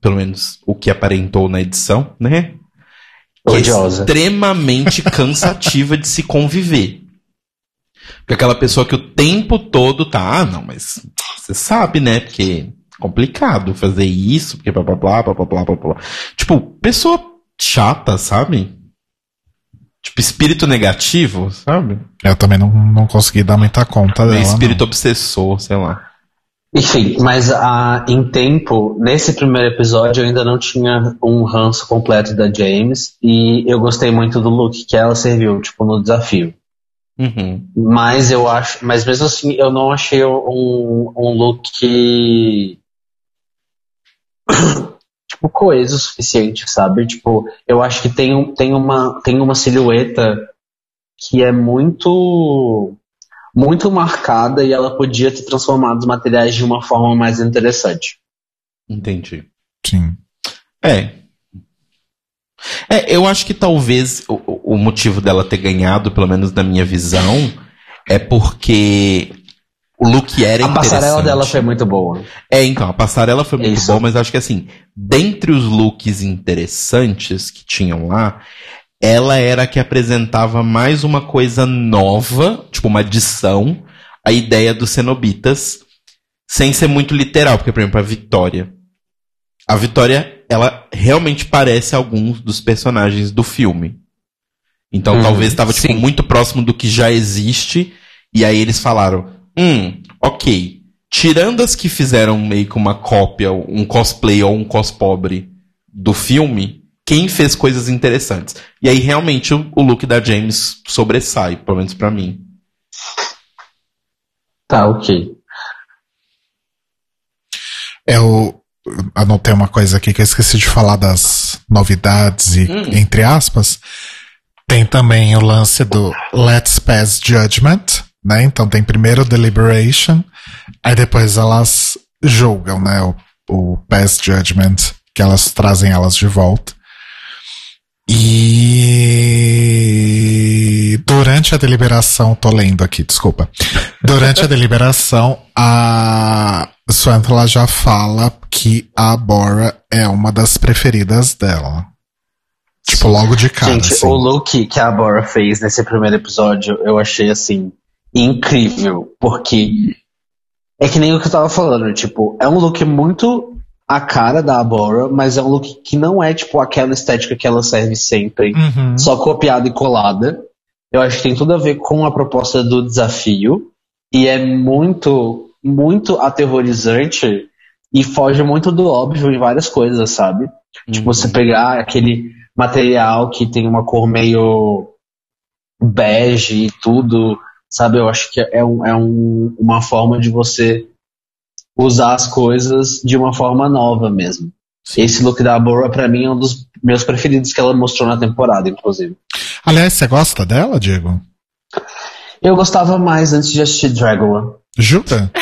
pelo menos o que aparentou na edição, né? Que é Odiosa. extremamente cansativa de se conviver. Aquela pessoa que o tempo todo tá, ah, não, mas você sabe, né? Porque é complicado fazer isso, porque blá blá blá blá blá blá blá. Tipo, pessoa chata, sabe? Tipo, espírito negativo, sabe? Eu também não, não consegui dar muita conta dela. Espírito não. obsessor, sei lá. Enfim, mas ah, em tempo, nesse primeiro episódio eu ainda não tinha um ranço completo da James e eu gostei muito do look que ela serviu, tipo, no desafio. Uhum. Mas eu acho, mas mesmo assim eu não achei um, um look que tipo coeso o suficiente, sabe? Tipo, eu acho que tem, um- tem uma tem uma silhueta que é muito muito marcada e ela podia ter transformado os materiais de uma forma mais interessante. Entendi. Sim. É. É, eu acho que talvez o, motivo dela ter ganhado, pelo menos na minha visão, é porque o look era A passarela dela foi muito boa. É, então, a passarela foi muito Isso. boa, mas acho que assim, dentre os looks interessantes que tinham lá, ela era a que apresentava mais uma coisa nova, tipo uma adição, à ideia dos cenobitas, sem ser muito literal, porque, por exemplo, a Vitória. A Vitória, ela realmente parece alguns dos personagens do filme. Então Uhum, talvez estava tipo, muito próximo do que já existe, e aí eles falaram, hum, ok, tirando as que fizeram meio que uma cópia, um cosplay ou um cospobre do filme, quem fez coisas interessantes? E aí realmente o, o look da James sobressai, pelo menos pra mim. Tá, ok. Eu anotei uma coisa aqui que eu esqueci de falar das novidades e Hum. entre aspas. Tem também o lance do Let's Pass Judgment, né? Então tem primeiro o Deliberation, aí depois elas julgam, né? O, o Pass Judgment, que elas trazem elas de volta. E durante a deliberação, tô lendo aqui, desculpa. Durante a deliberação, a Swanthala já fala que a Bora é uma das preferidas dela. Tipo, logo de cara. Gente, assim. o look que a Bora fez nesse primeiro episódio, eu achei assim incrível, porque é que nem o que eu tava falando, tipo, é um look muito a cara da Bora, mas é um look que não é tipo aquela estética que ela serve sempre, Uhum. só copiada e colada. Eu acho que tem tudo a ver com a proposta do desafio e é muito, muito aterrorizante e foge muito do óbvio em várias coisas, sabe? Tipo, você pegar aquele material que tem uma cor meio bege e tudo, sabe? Eu acho que é, um, é um- uma forma de você usar as coisas de uma forma nova mesmo. Esse look da Bora, pra mim, é um dos meus preferidos que ela mostrou na temporada, inclusive. Aliás, você gosta dela, Diego? Eu gostava mais antes de assistir Dragula. Jura?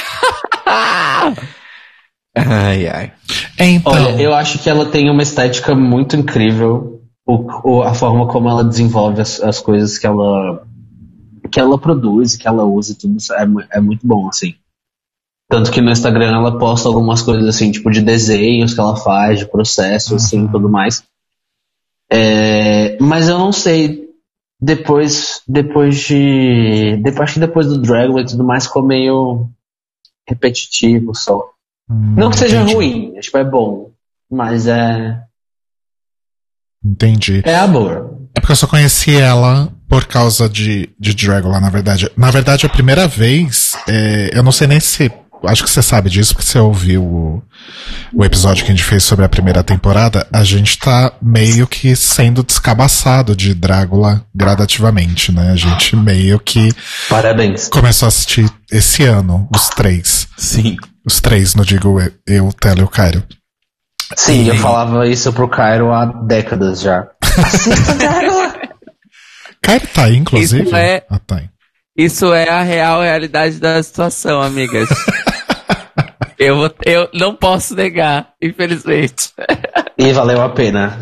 Ai, ai. Então, Olha, eu acho que ela tem uma estética muito incrível. O, o- a forma como ela desenvolve as, as coisas que ela que ela produz, que ela usa e tudo isso é, é muito bom, assim. Tanto que no Instagram ela posta algumas coisas assim, tipo de desenhos que ela faz, de processo, assim, Uhum. tudo mais. É, mas eu não sei, depois, depois de. Depois, acho que depois do Dragon e tudo mais ficou meio repetitivo só. Hum, Não que seja entendi. ruim, tipo, é bom. Mas é. Entendi. É amor. É porque eu só conheci ela por causa de, de Dragula, na verdade. Na verdade, a primeira vez, é, eu não sei nem se. Acho que você sabe disso, porque você ouviu o, o episódio que a gente fez sobre a primeira temporada. A gente tá meio que sendo descabaçado de Drácula gradativamente, né? A gente meio que Parabéns. começou a assistir esse ano, os três. Sim. Os três, não digo eu, eu Telo e o Cairo. Sim, E- eu falava isso pro Cairo há décadas já. Assista! Cairo tá aí, inclusive? Isso é- Ah, tá aí. Isso é a real realidade da situação, amigas. eu, vou- eu não posso negar, infelizmente. E valeu a pena.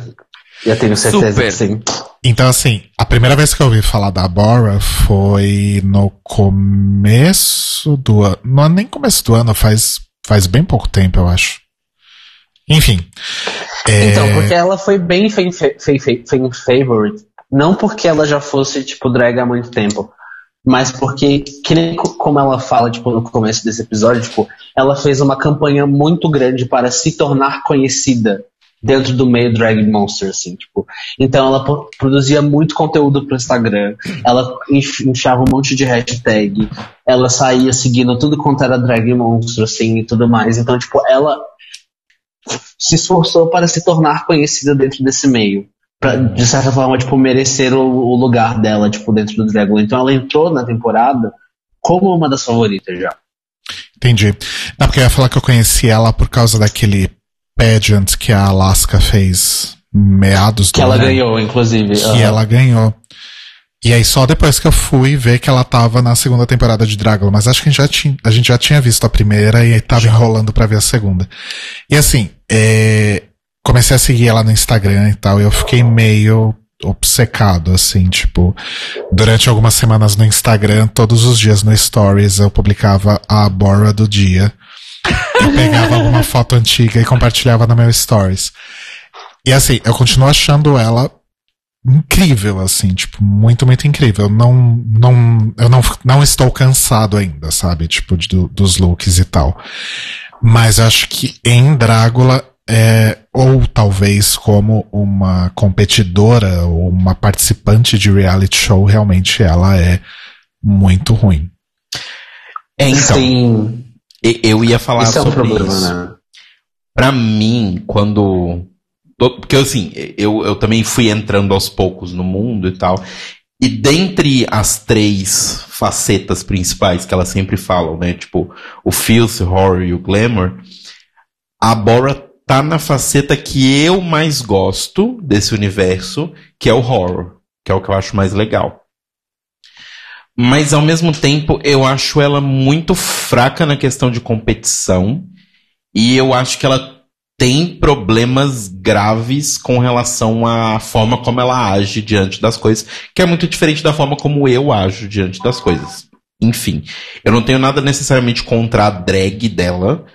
Eu tenho certeza Super. que sim. Então, assim, a primeira vez que eu ouvi falar da Bora foi no começo do ano. Não é nem começo do ano, faz, faz bem pouco tempo, eu acho. Enfim. É, Então, porque ela foi bem fan, fa- fa- fa- fan favorite. Não porque ela já fosse, tipo, drag há muito tempo. Mas porque, que nem co- como ela fala, tipo, no começo desse episódio, tipo, ela fez uma campanha muito grande para se tornar conhecida dentro do meio drag monster, assim, tipo. Então ela produzia muito conteúdo pro Instagram, ela enfiava um monte de hashtag, ela saía seguindo tudo quanto era drag monstro, assim, e tudo mais. Então, tipo, ela se esforçou para se tornar conhecida dentro desse meio. Pra, de certa forma, tipo, merecer o, o lugar dela, tipo, dentro do Dragon. Então ela entrou na temporada como uma das favoritas já. Entendi. Não, porque eu ia falar que eu conheci ela por causa daquele pageant que a Alaska fez meados Que do ela ano. ganhou, inclusive. que Aham. ela ganhou. E aí só depois que eu fui ver que ela tava na segunda temporada de Dragula, mas acho que a gente já tinha, a gente já tinha visto a primeira e tava enrolando pra ver a segunda. E assim, é, comecei a seguir ela no Instagram e tal, e eu fiquei meio obcecado, assim, tipo, durante algumas semanas no Instagram, todos os dias no Stories eu publicava a Bora do dia. Eu pegava alguma foto antiga e compartilhava no meu Stories. E assim, eu continuo achando ela incrível, assim, tipo, muito, muito incrível. Não, não, eu não, não estou cansado ainda, sabe? Tipo, do- dos looks e tal. Mas eu acho que em Drácula, é, ou talvez como uma competidora ou uma participante de reality show, realmente ela é muito ruim. Então, eu ia falar isso é um sobre problema, isso. né? Pra mim, quando. Porque assim, eu, eu também fui entrando aos poucos no mundo e tal. E dentre as três facetas principais que elas sempre falam, né? Tipo, o filth, o horror e o glamour. A Bora tá na faceta que eu mais gosto desse universo, que é o horror. Que é o que eu acho mais legal. Mas ao mesmo tempo, eu acho ela muito fraca na questão de competição. E eu acho que ela tem problemas graves com relação à forma como ela age diante das coisas, que é muito diferente da forma como eu ajo diante das coisas. Enfim, eu não tenho nada necessariamente contra a drag dela,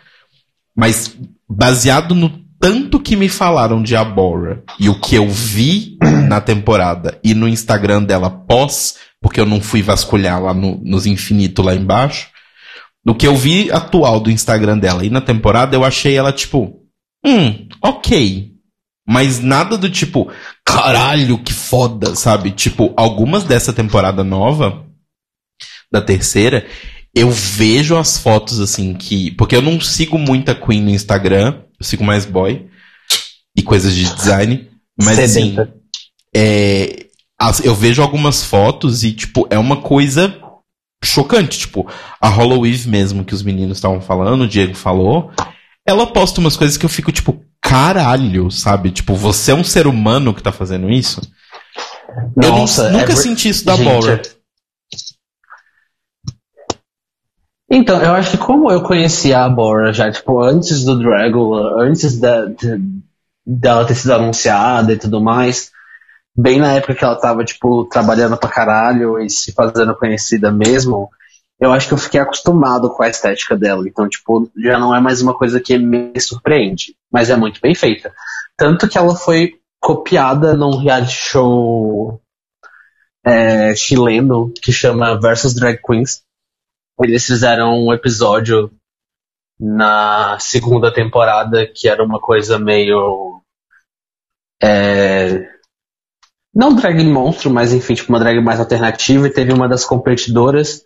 mas baseado no tanto que me falaram de Abora e o que eu vi na temporada e no Instagram dela pós, porque eu não fui vasculhar lá no- nos infinitos lá embaixo, no que eu vi atual do Instagram dela e na temporada, eu achei ela tipo, hum, ok. Mas nada do tipo, caralho, que foda, sabe? Tipo, algumas dessa temporada nova, da terceira, eu vejo as fotos assim que. Porque eu não sigo muita Queen no Instagram, eu sigo mais boy e coisas de design. Mas assim, é, as- eu vejo algumas fotos e, tipo, é uma coisa chocante. Tipo, a Halloween mesmo que os meninos estavam falando, o Diego falou, ela posta umas coisas que eu fico, tipo, caralho, sabe? Tipo, você é um ser humano que tá fazendo isso? eu Nossa, nunca é ver- senti isso da Gente, Bora. Então, eu acho que como eu conhecia a Bora já, tipo, antes do Dragula, antes da, de- dela ter sido anunciada e tudo mais, bem na época que ela tava, tipo, trabalhando pra caralho e se fazendo conhecida mesmo, eu acho que eu fiquei acostumado com a estética dela. Então, tipo, já não é mais uma coisa que me surpreende, mas é muito bem feita. Tanto que ela foi copiada num reality show é, chileno que chama Versus Drag Queens. Eles fizeram um episódio na segunda temporada que era uma coisa meio. é, não drag monstro, mas enfim, tipo uma drag mais alternativa. E teve uma das competidoras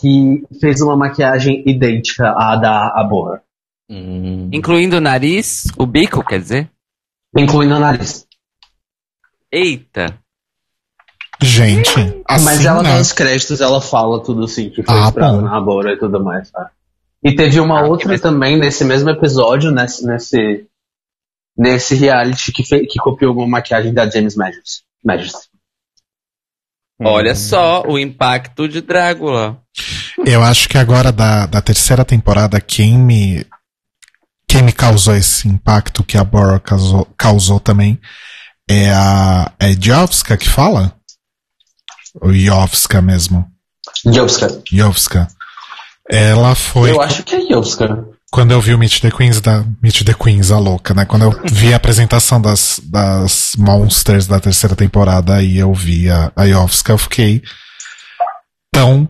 que fez uma maquiagem idêntica à da Abora, Hum. Incluindo o nariz, o bico, quer dizer? incluindo o nariz. Eita. Gente, assim, mas ela né? nos créditos ela fala tudo assim que foi Ah, pra bom. na Abora e tudo mais. tá? E teve uma Ah, outra também nesse mesmo episódio, nesse, nesse, nesse reality que, fe- que copiou uma maquiagem da James Magus. Olha só o impacto de Drácula. Eu acho que agora da, da terceira temporada, quem me. Quem me causou esse impacto que a Bora causou, causou também É a. É Jovska que fala? Ou Jovska mesmo? Jovska. Jovska. Ela foi. Eu acho que é Jovska. Quando eu vi o Meet the Queens da. Meet the Queens, a louca, né? Quando eu vi a apresentação das, das Monsters da terceira temporada e eu vi a, a Jovska, eu fiquei tão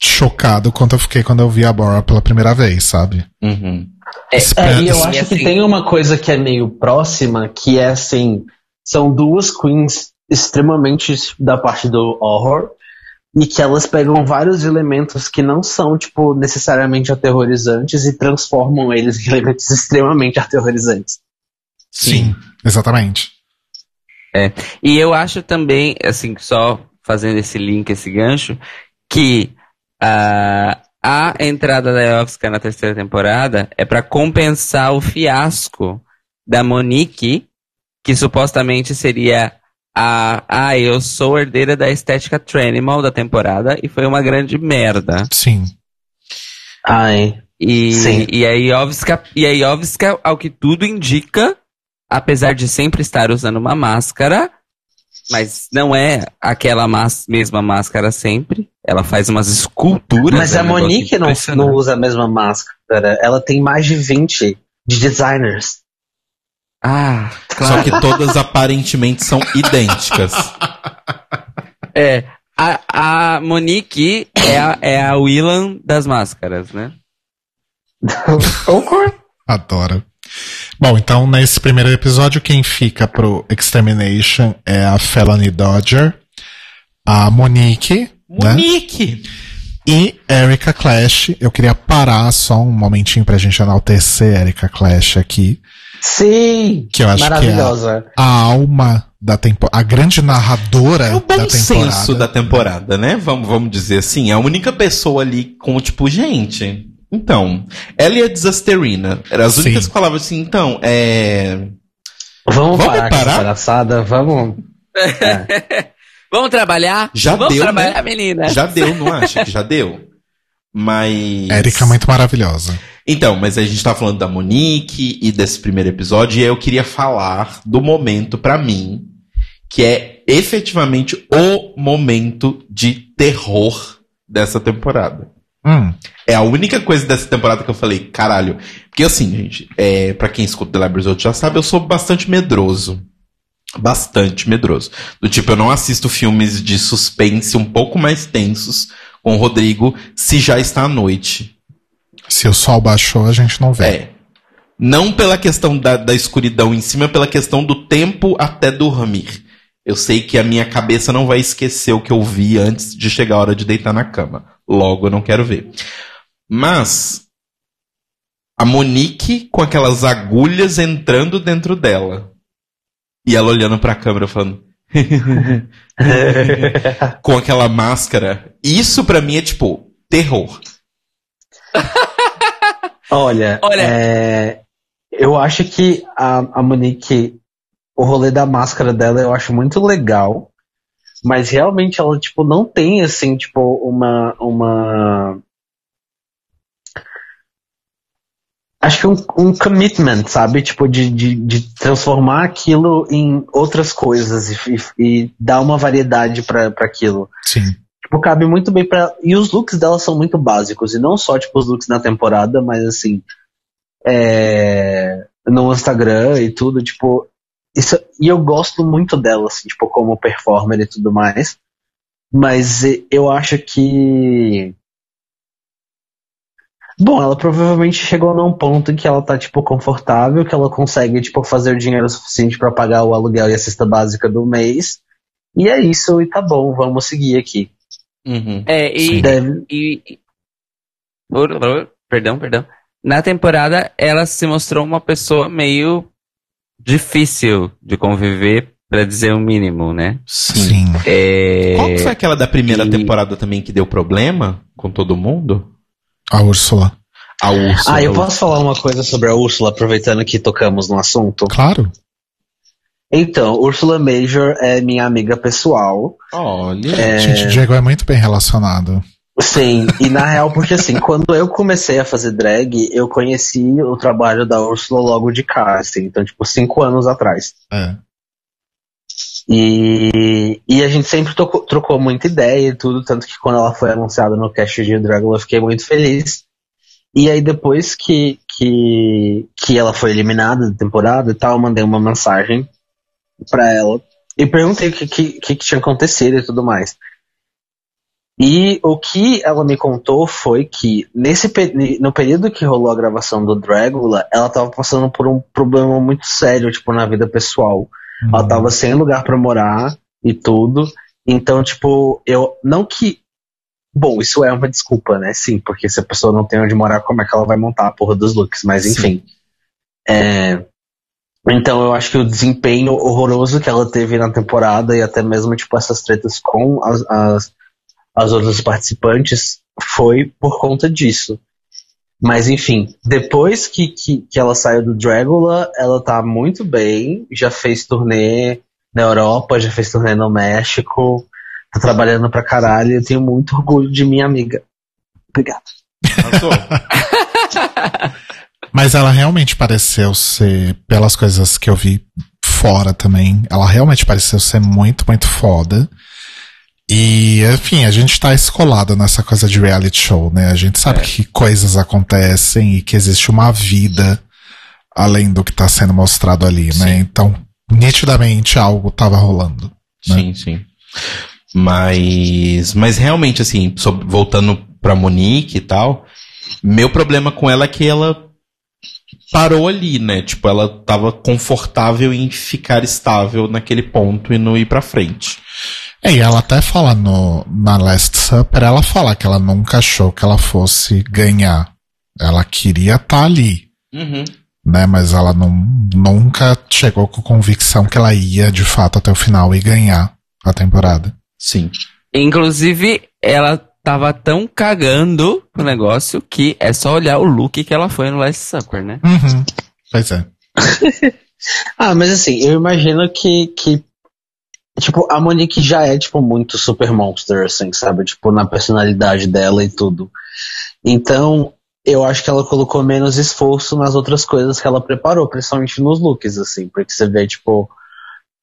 chocado quanto eu fiquei quando eu vi a Bora pela primeira vez, sabe? Uhum. É, Espera- e eu Sim, acho que assim- tem uma coisa que é meio próxima, que é assim, são duas queens extremamente da parte do horror, e que elas pegam vários elementos que não são, tipo, necessariamente aterrorizantes e transformam eles em elementos extremamente aterrorizantes. Sim, exatamente. E eu acho também, assim, só fazendo esse link, esse gancho, que ah, a entrada da Yovska na terceira temporada é pra compensar o fiasco da Monique, que supostamente seria a, ah, eu sou herdeira da estética Tranimal da temporada e foi uma grande merda. Sim. Ai. E, Sim. e a Iovska, e a Iovska, ao que tudo indica, apesar de sempre estar usando uma máscara, mas não é aquela mesma máscara sempre. Ela faz umas esculturas. Mas é a Monique não, não usa a mesma máscara. Ela tem mais de 20 de designers. Ah, Só claro. que todas aparentemente são idênticas. É. A, a Monique é a, é a Willan das máscaras, né? Adoro. Bom, então nesse primeiro episódio, quem fica pro Extermination é a Felony Dodger, a Monique, né? Monique! E Erika Clash. Eu queria parar só um momentinho pra gente enaltecer Erika Clash aqui. Sim! Que eu acho que é Maravilhosa. A alma da temporada. A grande narradora É o da bom temporada. senso da temporada, né? Vamos, vamos dizer assim. É a única pessoa ali com, tipo, gente. Então, ela e a Disasterina eram as Sim. únicas que falavam assim, então, é. Vamos, Vamos parar com essa parar? palhaçada, vamos. Vamos trabalhar? Já Vamos deu, trabalhar, né? menina. Já deu, não acha que já deu? Mas. Erika é muito maravilhosa. Então, mas a gente tá falando da Monique e desse primeiro episódio, e eu queria falar do momento, pra mim, que é efetivamente o momento de terror dessa temporada. Hum, É a única coisa dessa temporada que eu falei, caralho. Porque assim, gente, é, para quem escuta The Libraries Out já sabe, eu sou bastante medroso. Bastante medroso. Do tipo, eu não assisto filmes de suspense um pouco mais tensos com o Rodrigo se já está à noite. Se o sol baixou, a gente não vê. É. Não pela questão da, da escuridão em cima, pela questão do tempo até dormir. Eu sei que a minha cabeça não vai esquecer o que eu vi antes de chegar a hora de deitar na cama. Logo, eu não quero ver. Mas a Monique com aquelas agulhas entrando dentro dela. E ela olhando pra câmera falando. com aquela máscara. Isso pra mim é tipo terror. Olha, Olha. é, eu acho que a, a Monique, o rolê da máscara dela eu acho muito legal, mas realmente ela, tipo, não tem, assim, tipo, uma, uma... Acho que um, um commitment, sabe? Tipo, de, de, de transformar aquilo em outras coisas e, e, e dar uma variedade pra pra aquilo. Sim. Tipo, cabe muito bem pra. E os looks dela são muito básicos. E não só, tipo, os looks na temporada, mas assim. É... No Instagram e tudo, tipo. Isso... E eu gosto muito dela, assim, tipo, como performer e tudo mais. Mas eu acho que. Bom, ela provavelmente chegou num ponto em que ela tá, tipo, confortável, que ela consegue, tipo, fazer o dinheiro suficiente pra pagar o aluguel e a cesta básica do mês. E é isso, e tá bom, vamos seguir aqui. Uhum. É, e. Deve, e, e- Perdão, perdão. Na temporada, ela se mostrou uma pessoa meio difícil de conviver, pra dizer o mínimo, né? Sim. Sim. É... Qual que foi aquela da primeira e- temporada também que deu problema com todo mundo? A Úrsula. A Úrsula. Ah, eu posso falar uma coisa sobre a Úrsula, aproveitando que tocamos no assunto? Claro. Então, Úrsula Major é minha amiga pessoal. Olha. É, Gente, o Diego é muito bem relacionado. Sim, e na real, porque assim, quando eu comecei a fazer drag, eu conheci o trabalho da Úrsula logo de cara, assim, então, tipo, cinco anos atrás. É. E, e a gente sempre trocou, trocou muita ideia e tudo, tanto que quando ela foi anunciada no cast de Dragon, eu fiquei muito feliz. E aí depois que, que, que ela foi eliminada da temporada e tal, eu mandei uma mensagem pra ela e perguntei o que, que, que, tinha acontecido e tudo mais. E o que ela me contou foi que nesse no período que rolou a gravação do Dragula, ela tava passando por um problema muito sério, tipo, na vida pessoal. Ela tava sem lugar pra morar e tudo. Então, tipo, eu. Não que. Bom, isso é uma desculpa, né? Sim, porque se a pessoa não tem onde morar, como é que ela vai montar a porra dos looks? Mas enfim. É, então eu acho que o desempenho horroroso que ela teve na temporada e até mesmo, tipo, essas tretas com as, as, as outras participantes foi por conta disso. Mas enfim, depois que, que, que ela saiu do Dragula, ela tá muito bem, já fez turnê na Europa, já fez turnê no México, tá trabalhando pra caralho, eu tenho muito orgulho de minha amiga. Obrigado. Mas ela realmente pareceu ser, pelas coisas que eu vi fora também, ela realmente pareceu ser muito, muito foda. E, enfim, a gente tá escolado nessa coisa de reality show, né? A gente sabe É. que coisas acontecem e que existe uma vida além do que tá sendo mostrado ali, Sim. né? Então, nitidamente algo tava rolando. né? Sim, sim. Mas, mas realmente, assim, sob- voltando pra Monique e tal, meu problema com ela é que ela parou ali, né? Tipo, ela tava confortável em ficar estável naquele ponto e não ir pra frente. É, e ela até fala no, na Last Supper, ela fala que ela nunca achou que ela fosse ganhar. Ela queria estar ali, Uhum. né? Mas ela não, nunca chegou com convicção que ela ia de fato até o final e ganhar a temporada. Sim. Inclusive, ela tava tão cagando o negócio que é só olhar o look que ela foi no Last Supper, né? Uhum. Pois é. Ah, mas assim, eu imagino que, que tipo, a Monique já é, tipo, muito super monster, assim, sabe? Tipo, na personalidade dela e tudo. Então, eu acho que ela colocou menos esforço nas outras coisas que ela preparou, principalmente nos looks, assim, porque você vê, tipo,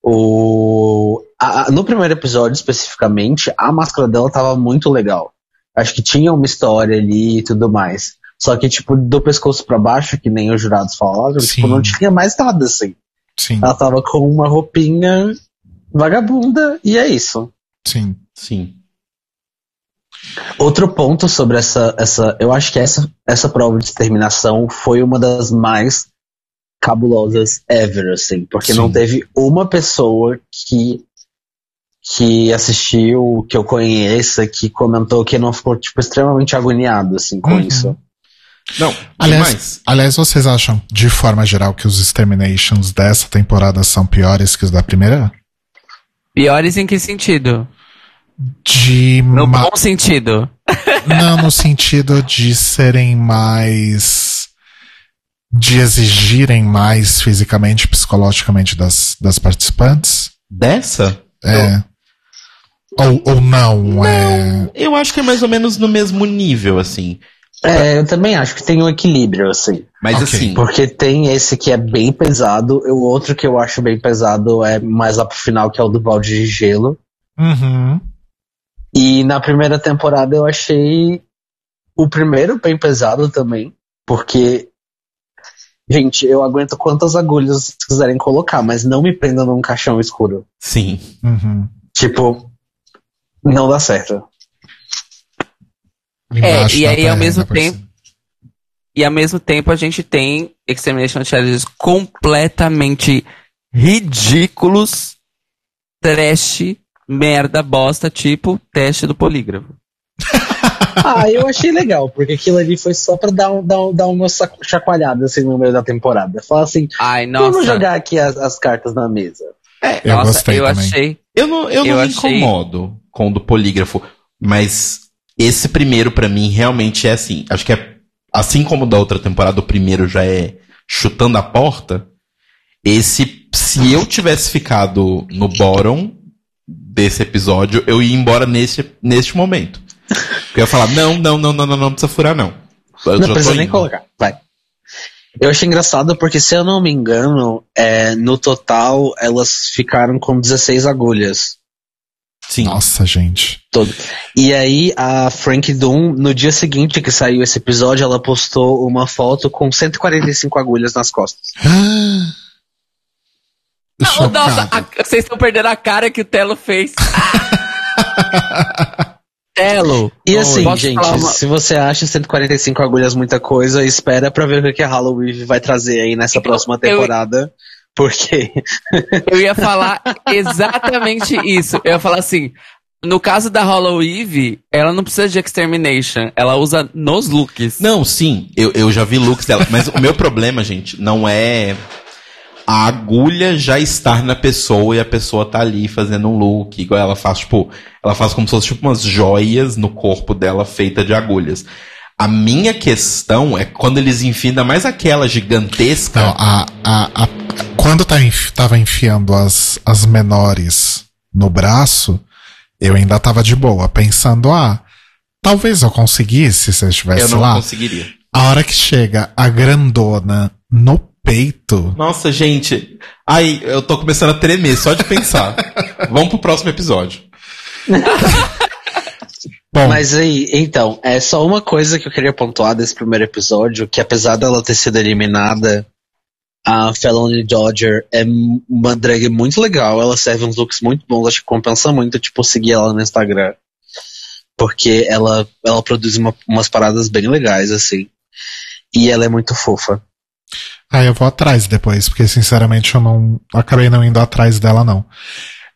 o... a- no primeiro episódio, especificamente, a máscara dela tava muito legal. Acho que tinha uma história ali e tudo mais. Só que, tipo, do pescoço pra baixo, que nem os jurados falaram, tipo, Sim. não tinha mais nada, assim. Sim, Ela tava com uma roupinha vagabunda e é isso. sim. Sim. Outro ponto sobre essa, essa eu acho que essa, essa prova de exterminação foi uma das mais cabulosas ever, assim, porque Sim. não teve uma pessoa que que assistiu, que eu conheça, que comentou que não ficou, tipo, extremamente agoniado, assim, com Uhum. isso. Não, Aliás, demais. aliás, vocês acham, de forma geral, que os Exterminations dessa temporada são piores que os da primeira? Piores em que sentido? De No ma- bom sentido. Não, no sentido de serem mais. de exigirem mais fisicamente psicologicamente das, das participantes? Dessa? É. Ou, ou não, é. Eu acho que é mais ou menos no mesmo nível, assim. É, eu também acho que tem um equilíbrio, assim. Mas Ok. assim, Porque tem esse que é bem pesado, e o outro que eu acho bem pesado é mais lá pro final, que é o do balde de gelo. Uhum. E na primeira temporada eu achei o primeiro bem pesado também, porque, gente, eu aguento quantas agulhas vocês quiserem colocar, mas não me prendam num caixão escuro. sim. Uhum. Tipo, não dá certo. Embaixo e aí, ao perna, mesmo tempo-. E ao mesmo tempo a gente tem Extermination Challenges completamente ridículos, trash, merda, bosta, tipo teste do polígrafo. Ah, eu achei legal, porque aquilo ali foi só pra dar, um, dar, um, dar uma saco- chacoalhada assim no meio da temporada. Falar assim, Ai, nossa. vamos jogar aqui as, as cartas na mesa. Eu nossa, gostei eu também. achei. Eu não, eu Eu não me achei- incomodo com o do polígrafo, mas esse primeiro pra mim realmente é assim. Acho que é assim como da outra temporada, o primeiro já é chutando a porta. Esse, se eu tivesse ficado no bottom desse episódio, eu ia embora nesse, neste momento. Eu ia falar, não, não, não, não, não, não precisa furar, não. Eu não precisa nem colocar. Vai. Eu achei engraçado porque, se eu não me engano, é, no total elas ficaram com 16 agulhas. Sim. Nossa, gente. Todo. E aí a Frank Doom, no dia seguinte que saiu esse episódio, ela postou uma foto com 145 agulhas nas costas. Não, Chocado. nossa, a- vocês estão perdendo a cara que o Telo fez. Telo. E assim, gente, uma- se você acha 145 agulhas muita coisa, espera pra ver o que a Halloween vai trazer aí nessa próxima temporada. Porque Eu ia falar exatamente isso. Eu ia falar assim. No caso da Hollow Eve, ela não precisa de extermination. Ela usa nos looks. Não, sim, eu, eu já vi looks dela. Mas o meu problema, gente, não é a agulha já estar na pessoa e a pessoa tá ali fazendo um look, igual ela faz, tipo, ela faz como se fosse tipo umas joias no corpo dela feita de agulhas. A minha questão é quando eles enfiam ainda mais aquela gigantesca. Não, a, a, a- quando tá enfi- tava enfiando as, as menores no braço, eu ainda tava de boa, pensando, ah, talvez eu conseguisse se eu estivesse eu não lá. conseguiria. A hora que chega a grandona no peito, Nossa, gente. Ai, eu tô começando a tremer só de pensar. Vamos pro próximo episódio. bom, Mas aí, então, é só uma coisa que eu queria pontuar desse primeiro episódio, que apesar dela ter sido eliminada, a Felony Dodger é uma drag muito legal, ela serve uns looks muito bons, acho que compensa muito, tipo, seguir ela no Instagram. Porque ela, ela produz uma- umas paradas bem legais, assim. E ela é muito fofa. aí eu vou atrás depois, porque sinceramente eu não acabei não indo atrás dela não.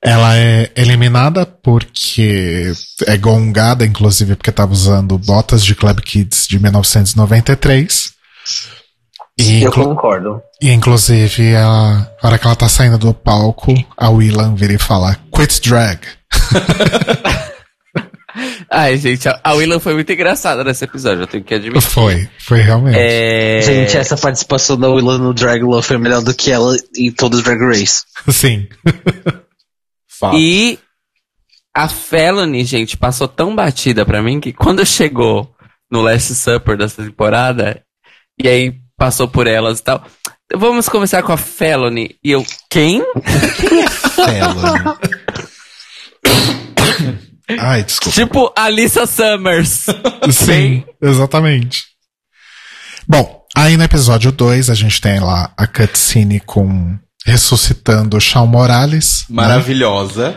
Ela é eliminada porque é gongada, inclusive porque tava usando botas de Club Kids de 1993. E, Eu concordo. e inclusive, a, hora que ela tá saindo do palco, a Willan vira e fala, quit drag. Ai, gente, a- Willan foi muito engraçada nesse episódio, eu tenho que admitir. Foi, foi realmente. É... Gente, essa participação da Willow no Drag Love foi melhor do que ela em todo o Drag Race. Sim. Fala. E a Felony, gente, passou tão batida pra mim que quando chegou no Last Supper dessa temporada, e aí passou por elas e tal. Vamos começar com a Felony. E eu, quem? Felony. Ai, desculpa. Tipo Alissa Summers. Sim, exatamente. Bom, aí no episódio 2 a gente tem lá a cutscene com ressuscitando o Shawn Morales. né? Maravilhosa.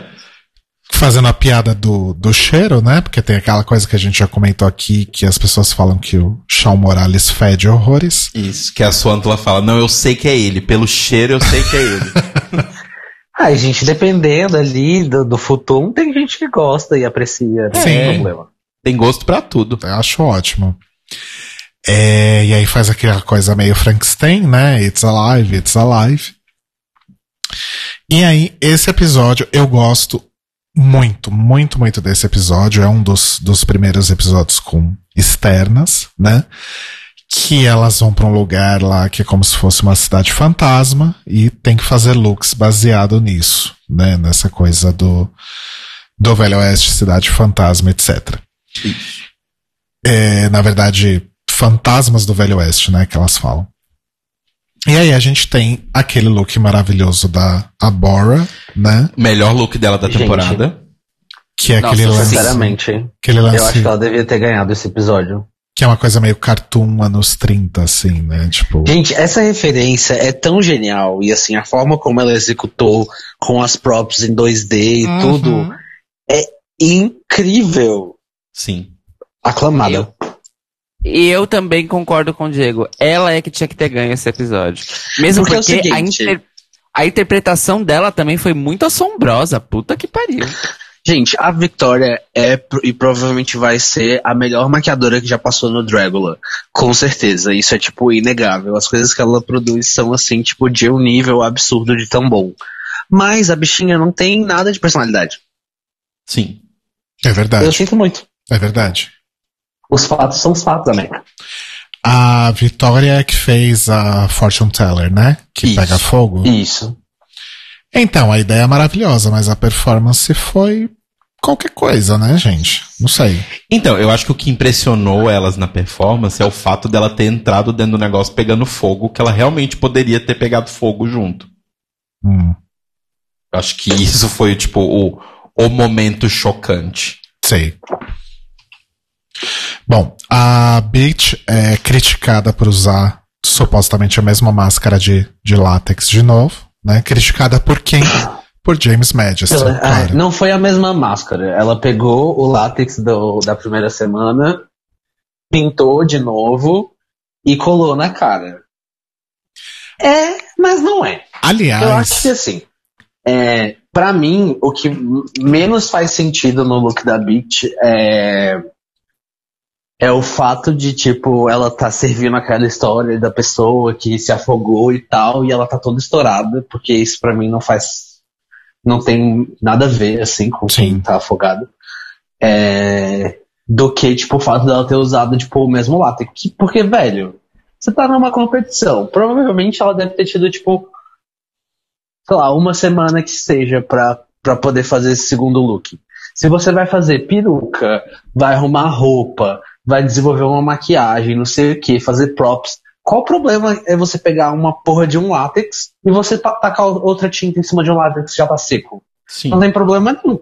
Fazendo a piada do, do cheiro, né? Porque tem aquela coisa que a gente já comentou aqui, que as pessoas falam que o Shawn Morales fede horrores. Isso, que a Suantula fala, não, eu sei que é ele, pelo cheiro eu sei que é ele. Ai, gente, dependendo ali do, do futum, tem gente que gosta e aprecia. Não Sim. tem problema. Tem gosto pra tudo. Eu acho ótimo. É, e aí faz aquela coisa meio Frankenstein, né? It's alive, it's alive. E aí, esse episódio eu gosto muito, muito, muito desse episódio. É um dos, dos primeiros episódios com externas, né? Que elas vão pra um lugar lá que é como se fosse uma cidade fantasma e tem que fazer looks baseado nisso, né? Nessa coisa do, do Velho Oeste, cidade fantasma, etc. É, na verdade, fantasmas do Velho Oeste, né? Que elas falam. E aí a gente tem aquele look maravilhoso da Abora, né? Melhor look dela da Gente. temporada. Que é Nossa, aquele lance. Sinceramente, Aquele lance eu acho que ela devia ter ganhado esse episódio. que é uma coisa meio cartoon anos 30, assim, né? Tipo. Gente, essa referência é tão genial e assim, a forma como ela executou com as props em 2D e Uhum. tudo é incrível. Sim. Aclamada. E eu também concordo com o Diego. Ela é que tinha que ter ganho esse episódio. Mesmo Porque é porque, a, seguinte- inter- a interpretação dela também foi muito assombrosa. Puta que pariu. Gente, a Victoria é e provavelmente vai ser a melhor maquiadora que já passou no Dragula. Com certeza. Isso é, tipo, inegável. As coisas que ela produz são, assim, tipo, de um nível absurdo de tão bom. Mas a bichinha não tem nada de personalidade. Sim. É Eu verdade. sinto muito. É verdade. Os fatos são os fatos, América. A Vitória é que fez a Fortune Teller, né? Que Isso. pega fogo. Isso. Então, a ideia é maravilhosa, mas a performance foi qualquer coisa, né, gente? Não sei. Então, eu acho que o que impressionou elas na performance é o fato dela ter entrado dentro do negócio pegando fogo, que ela realmente poderia ter pegado fogo junto. Hum, Eu acho que isso foi, tipo, o, o momento chocante. sei. Bom, a Beach é criticada por usar supostamente a mesma máscara de, de látex de novo, né? Criticada por quem? Por James Madison, ah, não foi a mesma máscara. Ela pegou o látex do- da primeira semana, pintou de novo e colou na cara. É, mas não é. Aliás, Eu acho que assim, é, para mim, o que menos faz sentido no look da Beach é é o fato de, tipo, ela tá servindo aquela história da pessoa que se afogou e tal, e ela tá toda estourada, porque isso pra mim não faz. não tem nada a ver, assim, com Sim. quem tá afogado. É, do que, tipo, o fato dela ter usado, tipo, o mesmo látex. Que- Porque, velho, você tá numa competição. Provavelmente ela deve ter tido, tipo, sei lá, uma semana que seja pra, pra poder fazer esse segundo look. Se você vai fazer peruca, vai arrumar roupa, vai desenvolver uma maquiagem, não sei o que, fazer props. Qual o problema é você pegar uma porra de um látex e você ta- tacar outra tinta em cima de um látex que já tá seco? Sim. Não tem problema nenhum.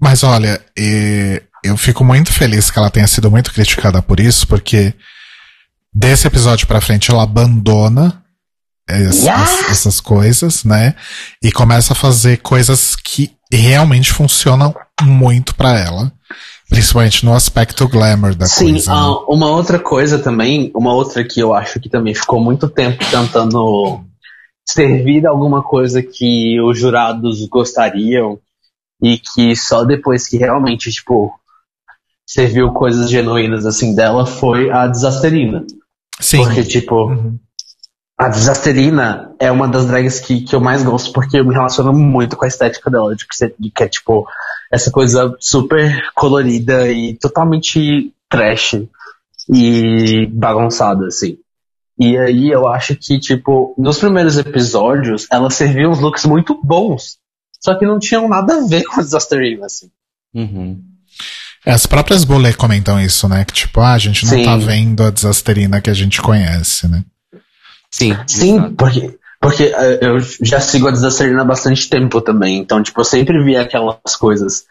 Mas olha, eu fico muito feliz que ela tenha sido muito criticada por isso, porque desse episódio pra frente ela abandona es- Yes! es- essas coisas, né? E começa a fazer coisas que realmente funcionam muito pra ela, principalmente no aspecto glamour da Sim, coisa. ah, né? uma outra coisa também, uma outra que eu acho que também ficou muito tempo tentando servir alguma coisa que os jurados gostariam e que só depois que realmente, tipo, serviu coisas genuínas assim dela foi a Desasterina. Sim. Porque, tipo, Uhum. A Desasterina é uma das drags que, que eu mais gosto porque eu me relaciono muito com a estética dela, de que, você- de que é tipo essa coisa super colorida e totalmente trash e bagunçada, assim. E aí eu acho que, tipo, nos primeiros episódios ela servia uns looks muito bons, só que não tinham nada a ver com a Desasterina, assim. Uhum. É, As próprias Bolê comentam isso, né? Que tipo, ah, a gente não Sim. tá vendo a desasterina que a gente conhece, né? Sim. Sim, porque, porque eh, eu já sigo a Desasterina há bastante tempo também. Então, tipo, eu sempre via aquelas coisas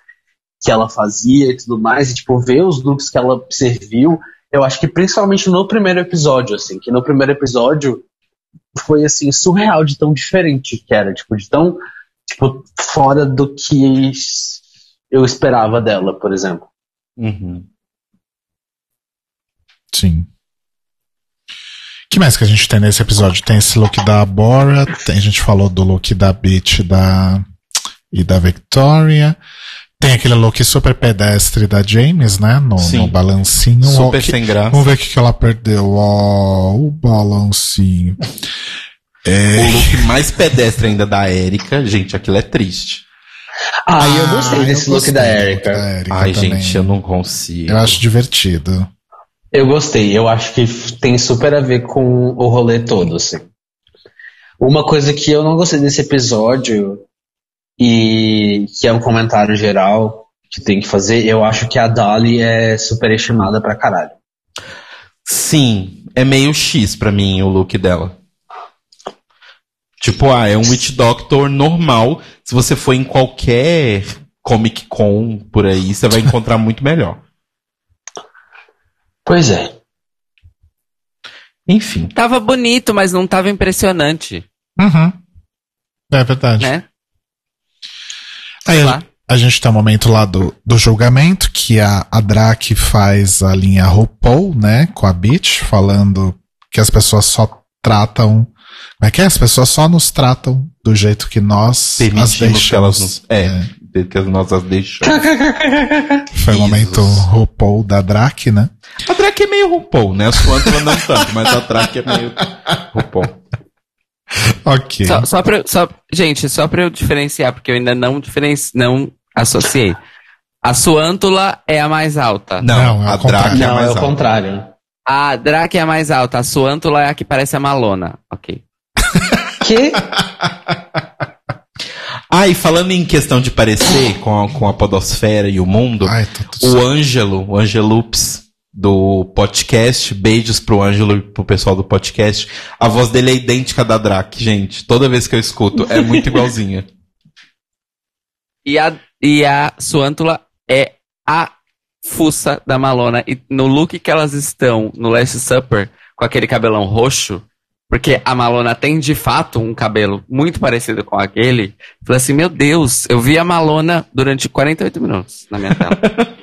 que ela fazia e tudo mais, e, tipo, ver os looks que ela serviu, eu acho que principalmente no primeiro episódio, assim, que no primeiro episódio foi, assim, surreal de tão diferente que era, tipo, de tão, tipo, fora do que eu esperava dela, por exemplo. Uhum. Sim. Que mais que a gente tem nesse episódio? Tem esse look da Bora, tem, a gente falou do look da Beach da, e da Victoria. Tem aquele look super pedestre da James, né? No, Sim. no balancinho. Super que- sem graça. Vamos ver o que, que ela perdeu. Ó, o balancinho. É, O look mais pedestre ainda da Erika, gente, aquilo é triste. Ah, eu gostei eu desse look do Erika. da Erika Ai, também. gente, eu não consigo. Eu acho divertido. Eu gostei, eu acho que tem super a ver com o rolê todo, assim. Uma coisa que eu não gostei desse episódio, e que é um comentário geral que tem que fazer, eu acho que a Dolly é superestimada pra caralho. Sim, é meio X pra mim o look dela. Tipo, ah, é um Witch Doctor normal. Se você for em qualquer Comic Con por aí, você vai encontrar muito melhor. Pois é. Enfim. Tava bonito, mas não tava impressionante, Uhum. É verdade. né? Aí a, lá. a gente tem o momento lá do, do julgamento, que a, a Drake faz a linha RuPaul, né, com a Beach, falando que as pessoas só tratam. Como é que é? As pessoas só nos tratam do jeito que nós as Permitimos deixamos. que elas nos. É, que as nossas deixamos. Foi o momento. RuPaul da Drake, né? A Drake é meio RuPaul, né? As Quantula não tanto, mas a Drake é meio RuPaul. Ok. Só, só pra, só, gente, só pra eu diferenciar, porque eu ainda não diferenci, não associei. A Suântula é a mais alta. Não, Não, é a. Drake é a Não, mais é o alta. contrário. A Drake é a mais alta, a Suântula é a que parece a Malona. Ok. Que? Ah, e falando em questão de parecer com a, com a podosfera e o mundo, Ai, tá o certo. Ângelo, o Angelups do podcast, beijos pro Ângelo e pro pessoal do podcast. A voz dele é idêntica da Drac, gente. Toda vez que eu escuto, é muito igualzinha. E a, e a Suântula é a fuça da Malona. E no look que elas estão no Last Supper, com aquele cabelão roxo, porque a Malona tem de fato um cabelo muito parecido com aquele. Falei assim, meu Deus, eu vi a Malona durante 48 minutos na minha tela.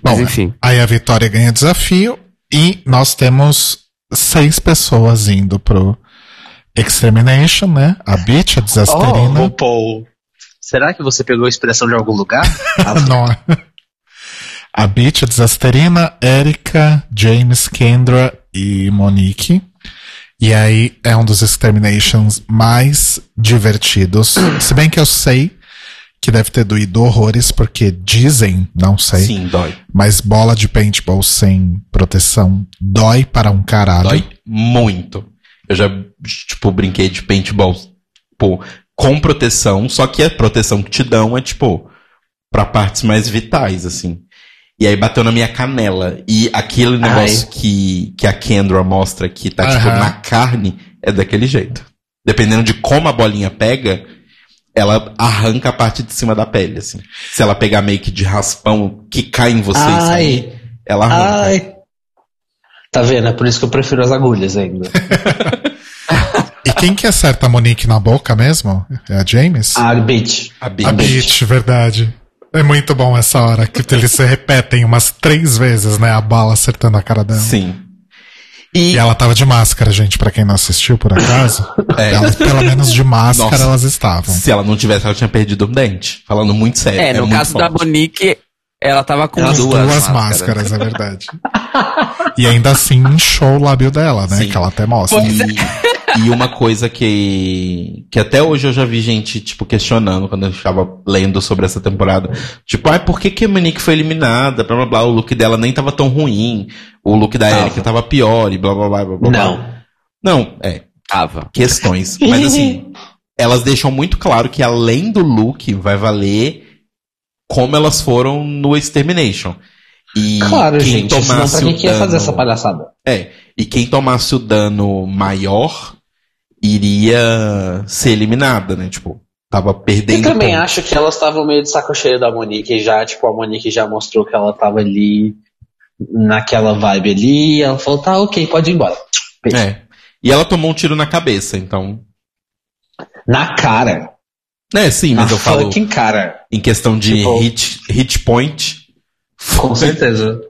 Mas Bom, enfim. Aí a Vitória ganha desafio e nós temos seis pessoas indo pro Extermination, né? A Beach, a Oh, Desasterina. RuPaul. Será que você pegou a expressão de algum lugar? Não. A Beach, a Desasterina, Erika, James, Kendra e Monique. E aí é um dos Exterminations mais divertidos. Se bem que eu sei que deve ter doído horrores, porque dizem, não sei, Sim, dói. mas bola de paintball sem proteção dói para um caralho. Dói muito. Eu já, tipo, brinquei de paintball, tipo, com proteção, só que a proteção que te dão é, tipo, pra partes mais vitais, assim. E aí bateu na minha canela. E aquele negócio que, que a Kendra mostra que tá, tipo, Aham. na carne, é daquele jeito. Dependendo de como a bolinha pega, ela arranca a parte de cima da pele, assim. Se ela pegar meio que de raspão que cai em você, sabe? Ai, Ela arranca. ai. Tá vendo? É por isso que eu prefiro as agulhas ainda. E quem que acerta a Monique na boca mesmo? É a James? A bitch. A a bitch. Beach, verdade. É muito bom essa hora, que eles se repetem umas três vezes, né? A bala acertando a cara dela. Sim. E, E ela tava de máscara, gente, pra quem não assistiu por acaso. É. Elas, pelo menos de máscara, Nossa. elas estavam. se ela não tivesse, ela tinha perdido um dente. Falando muito sério. É, no muito caso da. Monique, ela tava com As duas, duas, máscaras. máscaras, é verdade. e ainda assim inchou o lábio dela, né? Sim. Que ela até mostra. E, e uma coisa que, que até hoje eu já vi gente, tipo, questionando quando eu estava lendo sobre essa temporada. Tipo, ai, por que, que a Monique foi eliminada? Blá blá blá, o look dela nem tava tão ruim. O look da. Erika tava pior e blá blá blá blá blá. Não. Não, é, Tava. questões. Mas assim, elas deixam muito claro que além do look, vai valer como elas foram no Extermination. E Claro, quem gente. Senão tomasse pra que o ia fazer dano- essa palhaçada? É, e quem tomasse o dano maior iria ser eliminada, né? Tipo, tava perdendo. Eu também ponto. acho que elas estavam meio de saco cheio da Monique já, tipo, a Monique já mostrou que ela tava ali naquela vibe ali, e ela falou, tá, ok, pode ir embora. Beijo. É. E ela tomou um tiro na cabeça, então. Na cara. É, sim, Na mas eu falo fucking cara. em questão de Tipo- hit, hit point. Com certeza.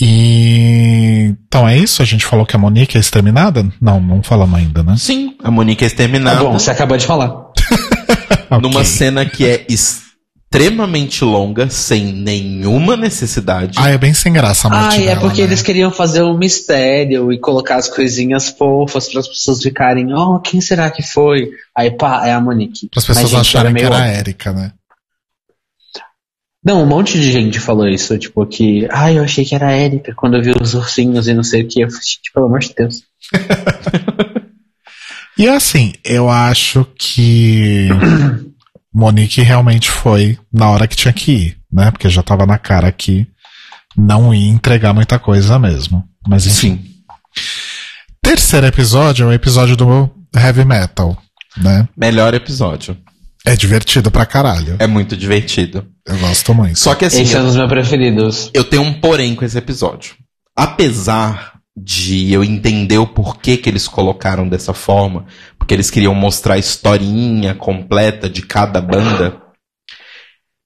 E. Então é isso? A gente falou que a Monique é exterminada? Não, não falamos ainda, né? Sim, a Monique é Tá exterminada bom, você acabou de falar. numa Ok. cena que é extremamente longa, sem nenhuma necessidade. Ah, é bem sem graça a morte Ah, é dela, porque né? eles queriam fazer um mistério e colocar as coisinhas fofas para as pessoas ficarem, oh, quem será que foi? Aí, pá, é a Monique. Para as pessoas Mas, gente, acharem que meio era a. Erika, né? Não, um monte de gente falou isso, tipo, que, ah, eu achei que era a Erika quando eu vi os ursinhos e não sei o que. Eu falei, gente, pelo amor de Deus. E assim, eu acho que Monique realmente foi na hora que tinha que ir, né? Porque já tava na cara que não ia entregar muita coisa mesmo. Mas enfim. Sim. Terceiro episódio é o episódio do Heavy Metal, né? Melhor episódio. É divertido pra caralho. É muito divertido. Eu gosto muito. Só que assim, Esse é um dos meus preferidos. eu tenho um porém com esse episódio. Apesar de eu entender o porquê que eles colocaram dessa forma, porque eles queriam mostrar a historinha completa de cada banda,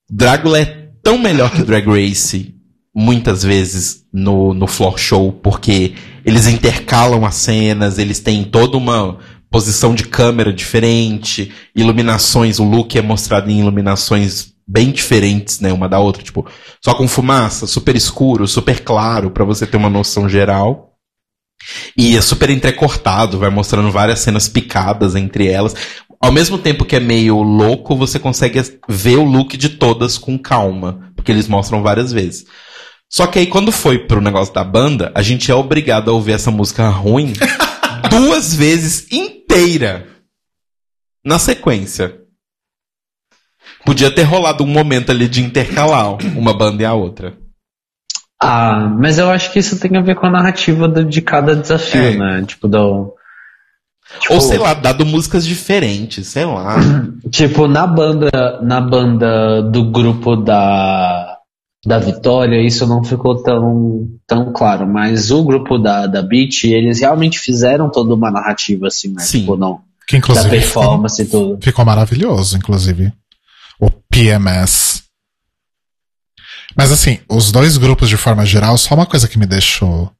Drácula é tão melhor que Drag Race muitas vezes no, no floor show, porque eles intercalam as cenas, eles têm toda uma posição de câmera diferente, iluminações, o look é mostrado em iluminações bem diferentes, né, uma da outra, tipo, só com fumaça, super escuro, super claro, pra você ter uma noção geral. E é super entrecortado, vai mostrando várias cenas picadas entre elas. Ao mesmo tempo que é meio louco, você consegue ver o look de todas com calma, porque eles mostram várias vezes. Só que aí quando foi pro negócio da banda, a gente é obrigado a ouvir essa música ruim duas vezes inteira. na sequência. Podia ter rolado um momento ali de intercalar uma banda e a outra. Ah, mas eu acho que isso tem a ver com a narrativa do- de cada desafio, É. né? Tipo, do. Tipo, Ou sei lá, dado músicas diferentes, sei lá. Tipo, na banda, na banda do grupo da, da Vitória, isso não ficou tão, tão claro. Mas o grupo da, da Beat, eles realmente fizeram toda uma narrativa, assim, né? Sim. Tipo, não. Que Da inclusive ficou, performance e tudo. ficou maravilhoso, inclusive. O PMS. Mas assim, os dois grupos de forma geral, só uma coisa que me deixou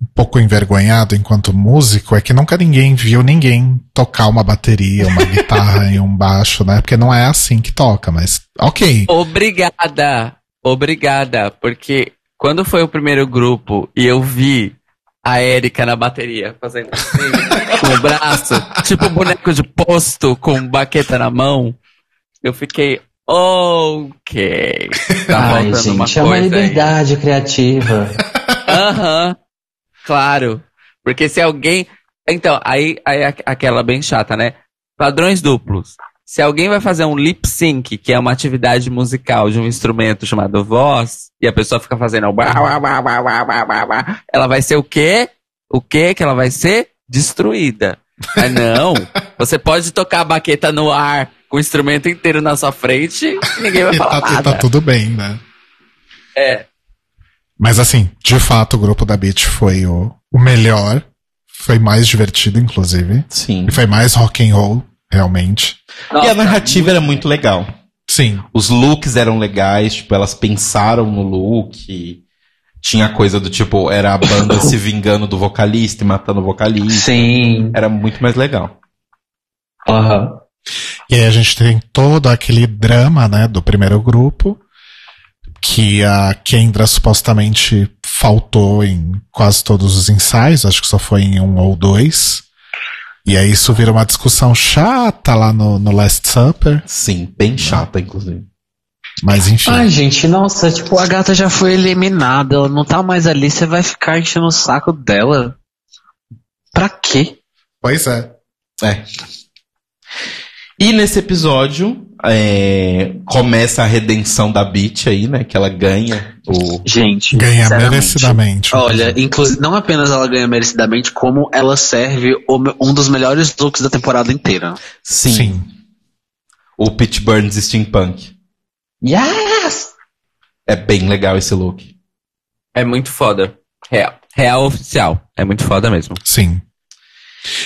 um pouco envergonhado enquanto músico é que nunca ninguém viu ninguém tocar uma bateria, uma guitarra e um baixo, né? Porque não é assim que toca, mas ok. Obrigada, obrigada, porque quando foi o primeiro grupo e eu vi a Erika na bateria fazendo assim, com o braço, tipo boneco de posto com baqueta na mão, eu fiquei, ok, tá Ai, faltando uma gente, é uma coisa aí. liberdade criativa. Aham, claro, porque se alguém, então, aí, aí é aquela bem chata, né? Padrões duplos. Se alguém vai fazer um lip sync, que é uma atividade musical de um instrumento chamado voz, e a pessoa fica fazendo. Ela vai ser o quê? O quê que ela vai ser? Destruída. Ah, não. Você pode tocar a baqueta no ar com o instrumento inteiro na sua frente e ninguém vai tá falar tá, nada. Tá tudo bem, né? É. Mas assim, de fato, o grupo da Beat foi o, o melhor. Foi mais divertido, inclusive. Sim. E foi mais rock and roll, realmente. E a narrativa era muito legal. Sim. Os looks eram legais, tipo, elas pensaram no look. Tinha coisa do tipo, era a banda se vingando do vocalista e matando o vocalista. Sim. Era muito mais legal. Aham. E aí a gente tem todo aquele drama, né, do primeiro grupo, que a Kendra supostamente faltou em quase todos os ensaios, acho que só foi em um ou dois. E aí isso vira uma discussão chata lá no, no Last Supper, Sim, bem chata, inclusive. mas enfim. Ai, gente, nossa, tipo, a gata já foi eliminada, ela não tá mais ali, você vai ficar enchendo o saco dela. Pra quê? Pois é. É. E nesse episódio, é, começa a redenção da Beat aí, né? Que ela ganha o. Gente, Ganha merecidamente. Olha, inclusive, não apenas ela ganha merecidamente, como ela serve o um dos melhores looks da temporada inteira. Sim. Sim. O Pitch Burns Steampunk. Yes! É bem legal esse look. é muito foda. Real. Real oficial. É muito foda mesmo. Sim.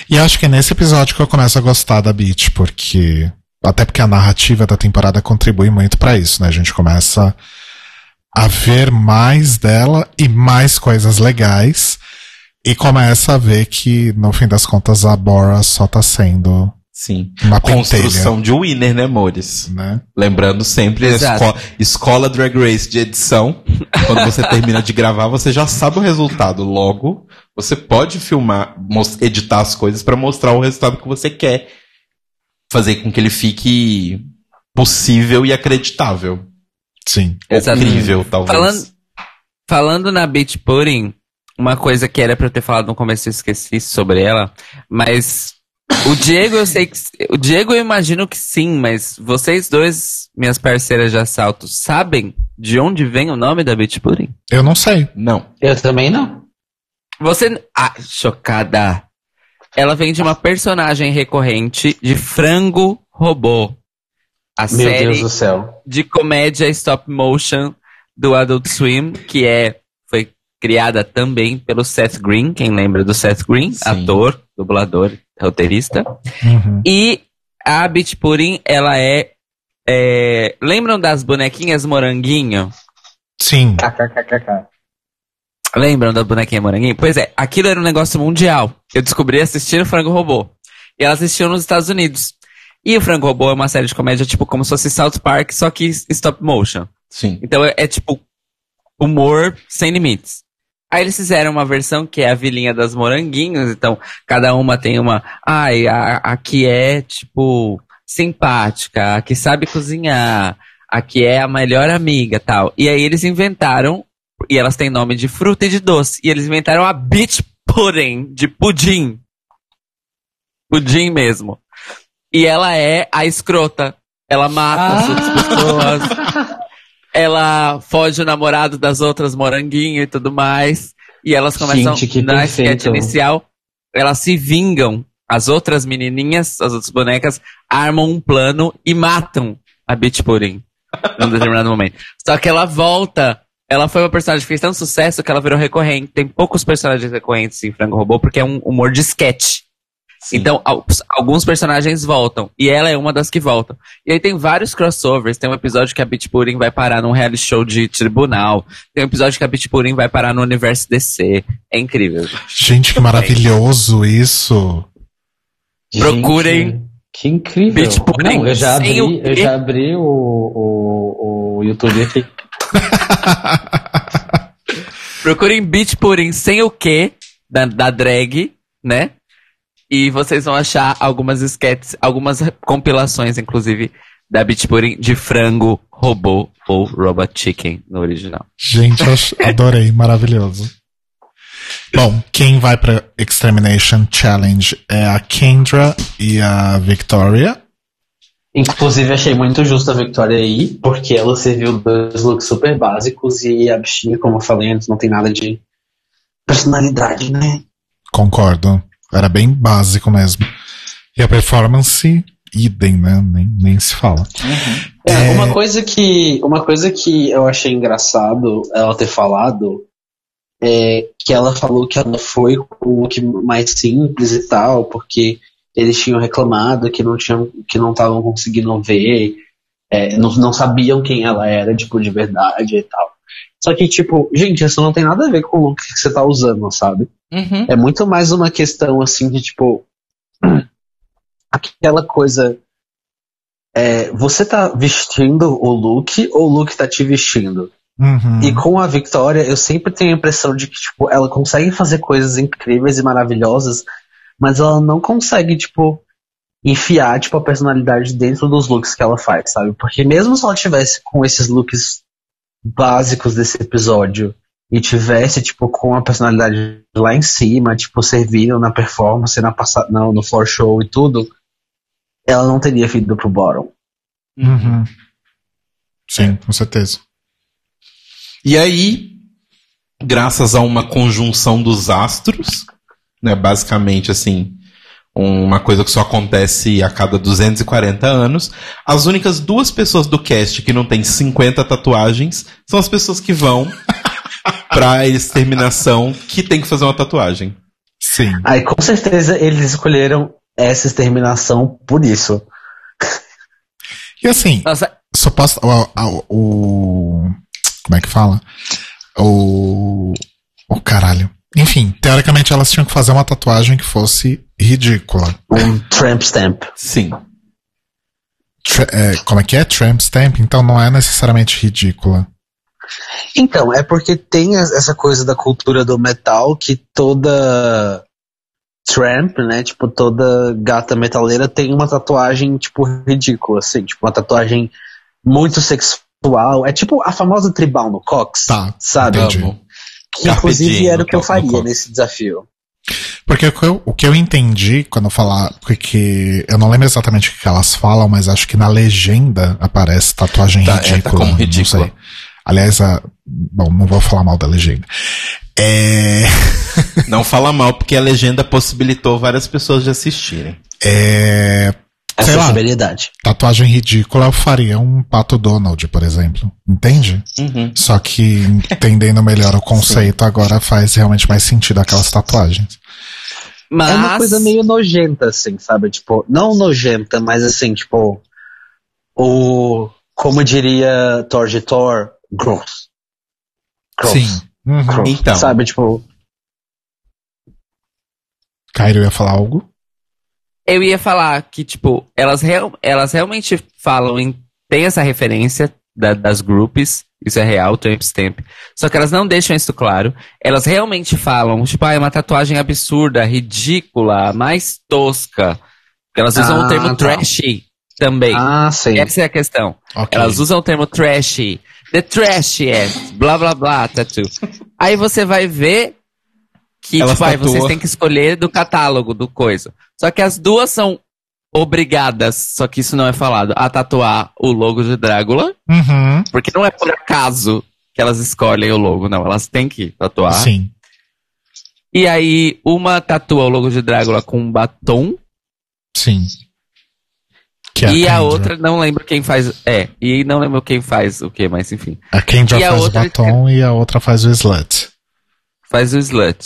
E acho que é nesse episódio que eu começo a gostar da Beat, porque. Até porque a narrativa da temporada contribui muito pra isso, né? A gente começa a ver mais dela e mais coisas legais. E começa a ver que, no fim das contas, a Bora só tá sendo Sim. uma pentelha. Construção de winner, né, amores? Né? Lembrando sempre esco- escola Drag Race de edição. Quando você termina de gravar, você já sabe o resultado. Logo, você pode filmar, editar as coisas pra mostrar o resultado que você quer. Fazer com que ele fique possível e acreditável. Sim. Exato. Incrível, talvez. Falando, falando na Beach Pudding, uma coisa que era pra eu ter falado no começo eu esqueci sobre ela, mas o Diego eu sei que. O Diego eu imagino que sim, mas vocês dois, minhas parceiras de assalto, sabem de onde vem o nome da Beach Pudding? Eu não sei. Não. Eu também não. Você. Ah, chocada! Ela vem de uma personagem recorrente de Frango Robô. A Meu série Deus do céu. de comédia stop motion do Adult Swim, que é foi criada também pelo Seth Green, quem lembra do Seth Green, Sim. ator, dublador, roteirista. Uhum. E a Beach Pudding, ela é, é, lembram das bonequinhas moranguinho? Sim. KKKKK. Lembram da bonequinha moranguinho? Pois é, aquilo era um negócio mundial. Eu descobri assistindo Frango Robô. E elas assistiam nos Estados Unidos. E o Frango Robô é uma série de comédia, tipo, como se fosse South Park, só que stop motion. Sim. Então é, é tipo humor sem limites. Aí eles fizeram uma versão que é a vilinha das moranguinhos, então cada uma tem uma. Ai, a, a que é tipo simpática, a que sabe cozinhar, a que é a melhor amiga tal. E aí eles inventaram, e elas têm nome de fruta e de doce, e eles inventaram a beach pudding, de pudim. Pudim mesmo. E ela é a escrota. Ela mata as outras pessoas. Ela foge o namorado das outras moranguinho e tudo mais. E elas começam Gente, na sketch inicial. Elas se vingam. As outras menininhas, as outras bonecas, armam um plano e matam a Bitch Pudding. Num determinado momento. Só que ela volta. Ela foi uma personagem que fez tanto sucesso que ela virou recorrente. Tem poucos personagens recorrentes em Frango Robô porque é um humor de sketch. Então, al- alguns personagens voltam. E ela é uma das que voltam. E aí tem vários crossovers. Tem um episódio que a Bitch Pudding vai parar num reality show de tribunal. Tem um episódio que a Bitch Pudding vai parar no universo DC. É incrível. Gente, que maravilhoso isso. Procurem Gente, que incrível. Beach Pudding Não, eu já abri, eu já abri o, o, o YouTube aqui. Procurem Beach Pudding sem o Q da, da drag, né? E vocês vão achar algumas sketches, algumas compilações, inclusive, da Beach Pudding de frango, robô ou robot chicken no original. Gente, adorei, maravilhoso. Bom, quem vai pra Extermination Challenge é a Kendra e a Victoria. Inclusive, achei muito justa a Victoria aí, porque ela serviu dois looks super básicos e a bichinha, como eu falei antes, não tem nada de personalidade, né? Concordo. Era bem básico mesmo. E a performance, idem, né? Nem, nem se fala. É, É. Uma, coisa que, uma coisa que eu achei engraçado ela ter falado é que ela falou que ela foi com o look mais simples e tal, porque eles tinham reclamado que não tinham, que não estavam conseguindo ver, é, não, não sabiam quem ela era, tipo, de verdade e tal. Só que, tipo, gente, isso não tem nada a ver com o look que você tá usando, sabe? Uhum. É muito mais uma questão assim de tipo. Aquela coisa. É, você tá vestindo o look ou o look tá te vestindo? Uhum. E com a Victoria, eu sempre tenho a impressão de que tipo, ela consegue fazer coisas incríveis e maravilhosas, mas ela não consegue, tipo, enfiar tipo, a personalidade dentro dos looks que ela faz, sabe? Porque mesmo se ela tivesse com esses looks básicos desse episódio e tivesse, tipo, com a personalidade lá em cima, tipo, servindo na performance, na passa não, no floor show e tudo, ela não teria vindo pro bottom. Uhum. Sim, com certeza. E aí, graças a uma conjunção dos astros, né, basicamente assim, uma coisa que só acontece a cada 240 anos, as únicas duas pessoas do cast que não tem 50 tatuagens são as pessoas que vão pra exterminação que tem que fazer uma tatuagem. Sim. Aí com certeza eles escolheram essa exterminação por isso. E assim, Nossa, suposta, o, o, o- Como é que fala? O. O caralho. Enfim, teoricamente elas tinham que fazer uma tatuagem que fosse ridícula. Um tramp stamp. Sim. Tra- é, como é que é? Tramp stamp? Então não é necessariamente ridícula. Então, é porque tem es- essa coisa da cultura do metal que toda tramp, né, tipo, toda gata metaleira tem uma tatuagem, tipo, ridícula, assim, tipo, uma tatuagem muito sexual. É tipo a famosa tribal no Cox, Tá, sabe? entendi. Que Carpe inclusive diem era o que eu faria nesse desafio. Porque o que, eu, o que eu entendi quando falar, porque eu não lembro exatamente o que elas falam, mas acho que na legenda aparece tatuagem Tá, é, tá ridícula. como não ridícula. sei. Aliás, a, bom, não vou falar mal da legenda. É, Não fala mal, porque a legenda possibilitou várias pessoas de assistirem. é, sei lá, tatuagem ridícula eu faria um Pato Donald, por exemplo. Entende? Uhum. Só que entendendo melhor o conceito, agora faz realmente mais sentido aquelas tatuagens. mas É uma coisa meio nojenta, assim, sabe? Tipo, não nojenta, mas assim, tipo, o. Como diria Thor de Thor, gross. Gross. Sim. Uhum. Gross. Então. Sabe, tipo, Cairo ia falar algo? Eu ia falar que, tipo, elas, real, elas realmente falam em. Tem essa referência da- das groups, isso é real, Tramp Stamp. Só que elas não deixam isso claro. Elas realmente falam, tipo, ah, é uma tatuagem absurda, ridícula, mais tosca. Elas usam Ah, o termo tá. trashy também. ah, sim. Essa é a questão. Ok. Elas usam o termo trashy. The trashiest, blá blá blá, tattoo. Aí você vai ver que, Elas tipo, aí vocês têm que escolher do catálogo do coisa. Só que as duas são obrigadas, só que isso não é falado, a tatuar o logo de Drácula, Uhum. porque não é por acaso que elas escolhem o logo, não, elas têm que tatuar. Sim. E aí, uma tatua o logo de Drácula com um batom, Sim. É e a Kendra. outra não lembro quem faz. É, e não lembro quem faz o que, mas enfim. A Kendra e a faz outra o batom e a outra faz o slut. Faz o slut.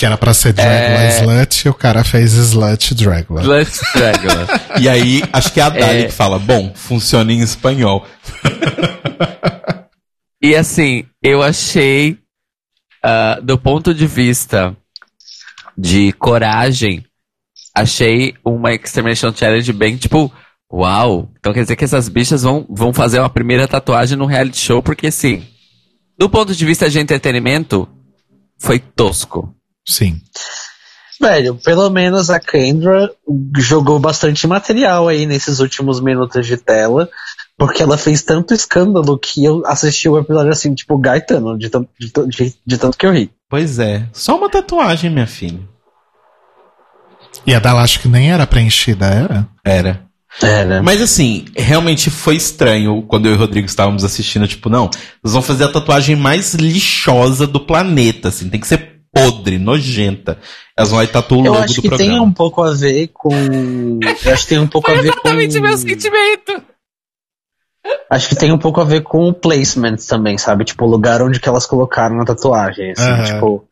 Que era pra ser Dragula É. Slut e o cara fez Slut Dragula. Slut Drácula. E aí, acho que é a Dali É. que fala, bom, funciona em espanhol. E assim, eu achei, ah, do ponto de vista de coragem, achei uma Extermination Challenge bem tipo, uau! Então quer dizer que essas bichas vão, vão fazer uma primeira tatuagem no reality show, porque assim, do ponto de vista de entretenimento, foi tosco. Sim. Velho, pelo menos a Kendra jogou bastante material aí nesses últimos minutos de tela, porque ela fez tanto escândalo que eu assisti o episódio assim, tipo, gaitano, de, de, de- de tanto que eu ri. Pois é, só uma tatuagem, minha filha. E a dela acho que nem era preenchida, era? Era. Era. Mas assim, realmente foi estranho quando eu e o Rodrigo estávamos assistindo, tipo, não, eles vão fazer a tatuagem mais lixosa do planeta, assim, tem que ser podre, nojenta. Elas vão lá e tatuam o Eu logo acho do que programa. tem um pouco a ver com. Eu acho que tem um pouco a ver com. sentimento! Acho que tem um pouco a ver com o placement também, sabe? Tipo, o lugar onde que elas colocaram a tatuagem. Assim, Aham. tipo.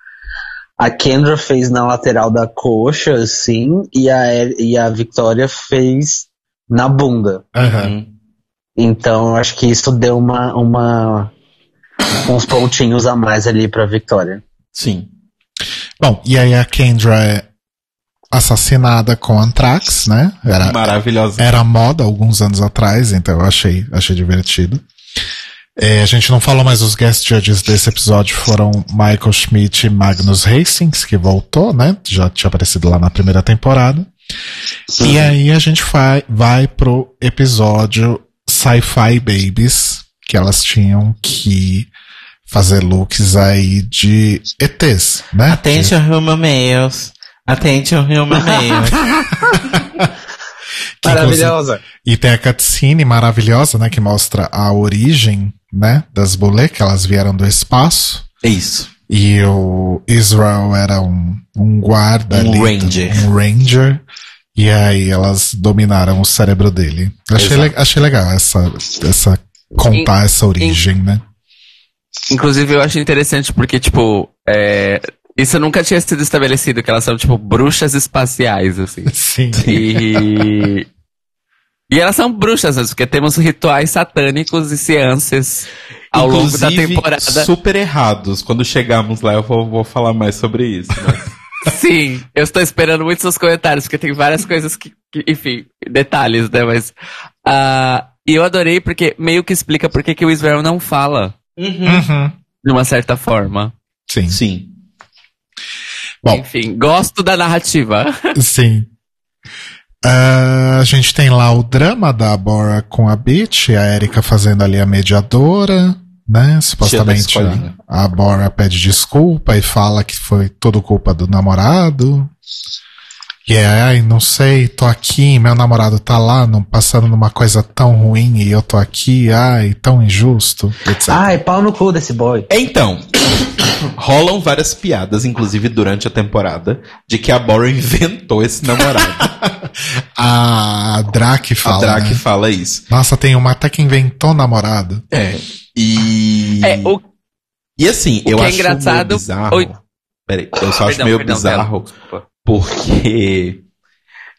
A Kendra fez na lateral da coxa, assim, e a, e a Victoria fez na bunda. Aham. Uhum. Então, eu acho que isso deu uma, uma uns pontinhos a mais ali pra Victoria. Sim. Bom, e aí a Kendra é assassinada com Anthrax, né? Era, Maravilhosa. era moda alguns anos atrás, então eu achei, achei divertido. É, a gente não falou, mas os guest judges desse episódio foram Michael Schmidt e Magnus Hastings, que voltou, né? Já tinha aparecido lá na primeira temporada. E aí a gente vai, vai pro episódio Sci-Fi Babies, que elas tinham que fazer looks aí de ETs, né? Attention human males. Attention human males. Que, inclusive- E tem a cutscene maravilhosa, né? Que mostra a origem, né? Das Bolê, que elas vieram do espaço. é isso. E o Israel era um, um guarda Um ali, ranger. Um ranger. E aí elas dominaram o cérebro dele. Achei, le- achei legal essa, essa contar essa origem, né? Inclusive, eu acho interessante porque, tipo, é, isso nunca tinha sido estabelecido, que elas são, tipo, bruxas espaciais, assim. Sim. E. E elas são bruxas, né? porque temos rituais satânicos e seances ao longo da Inclusive, temporada. super errados. Quando chegarmos lá, eu vou, vou falar mais sobre isso. mas- Sim, eu estou esperando muito seus comentários, porque tem várias coisas que, que- enfim, detalhes, né? Mas. ah, e eu adorei porque meio que explica por que o Israel não fala, Uhum. de uma certa forma. Sim. Sim. Bom. Enfim, gosto da narrativa. Sim. Ah, a gente tem lá o drama da Bora com a Beach, a Erika fazendo ali a mediadora, né? Supostamente a, a Bora pede desculpa e fala que foi tudo culpa do namorado. E é, ai, não sei, tô aqui, meu namorado tá lá, não, passando numa coisa tão ruim e eu tô aqui, ai, tão injusto, etc. Ai, pau no cu desse boy. Então, rolam várias piadas, inclusive durante a temporada, de que a Bora inventou esse namorado. A Drake a fala. Drake né? fala isso. Nossa, tem uma até que inventou namorado. É. E. É, o E assim, o eu que é acho engraçado- meio bizarro. Oi. Peraí, eu só acho Perdão, meio perdão, bizarro. Porque.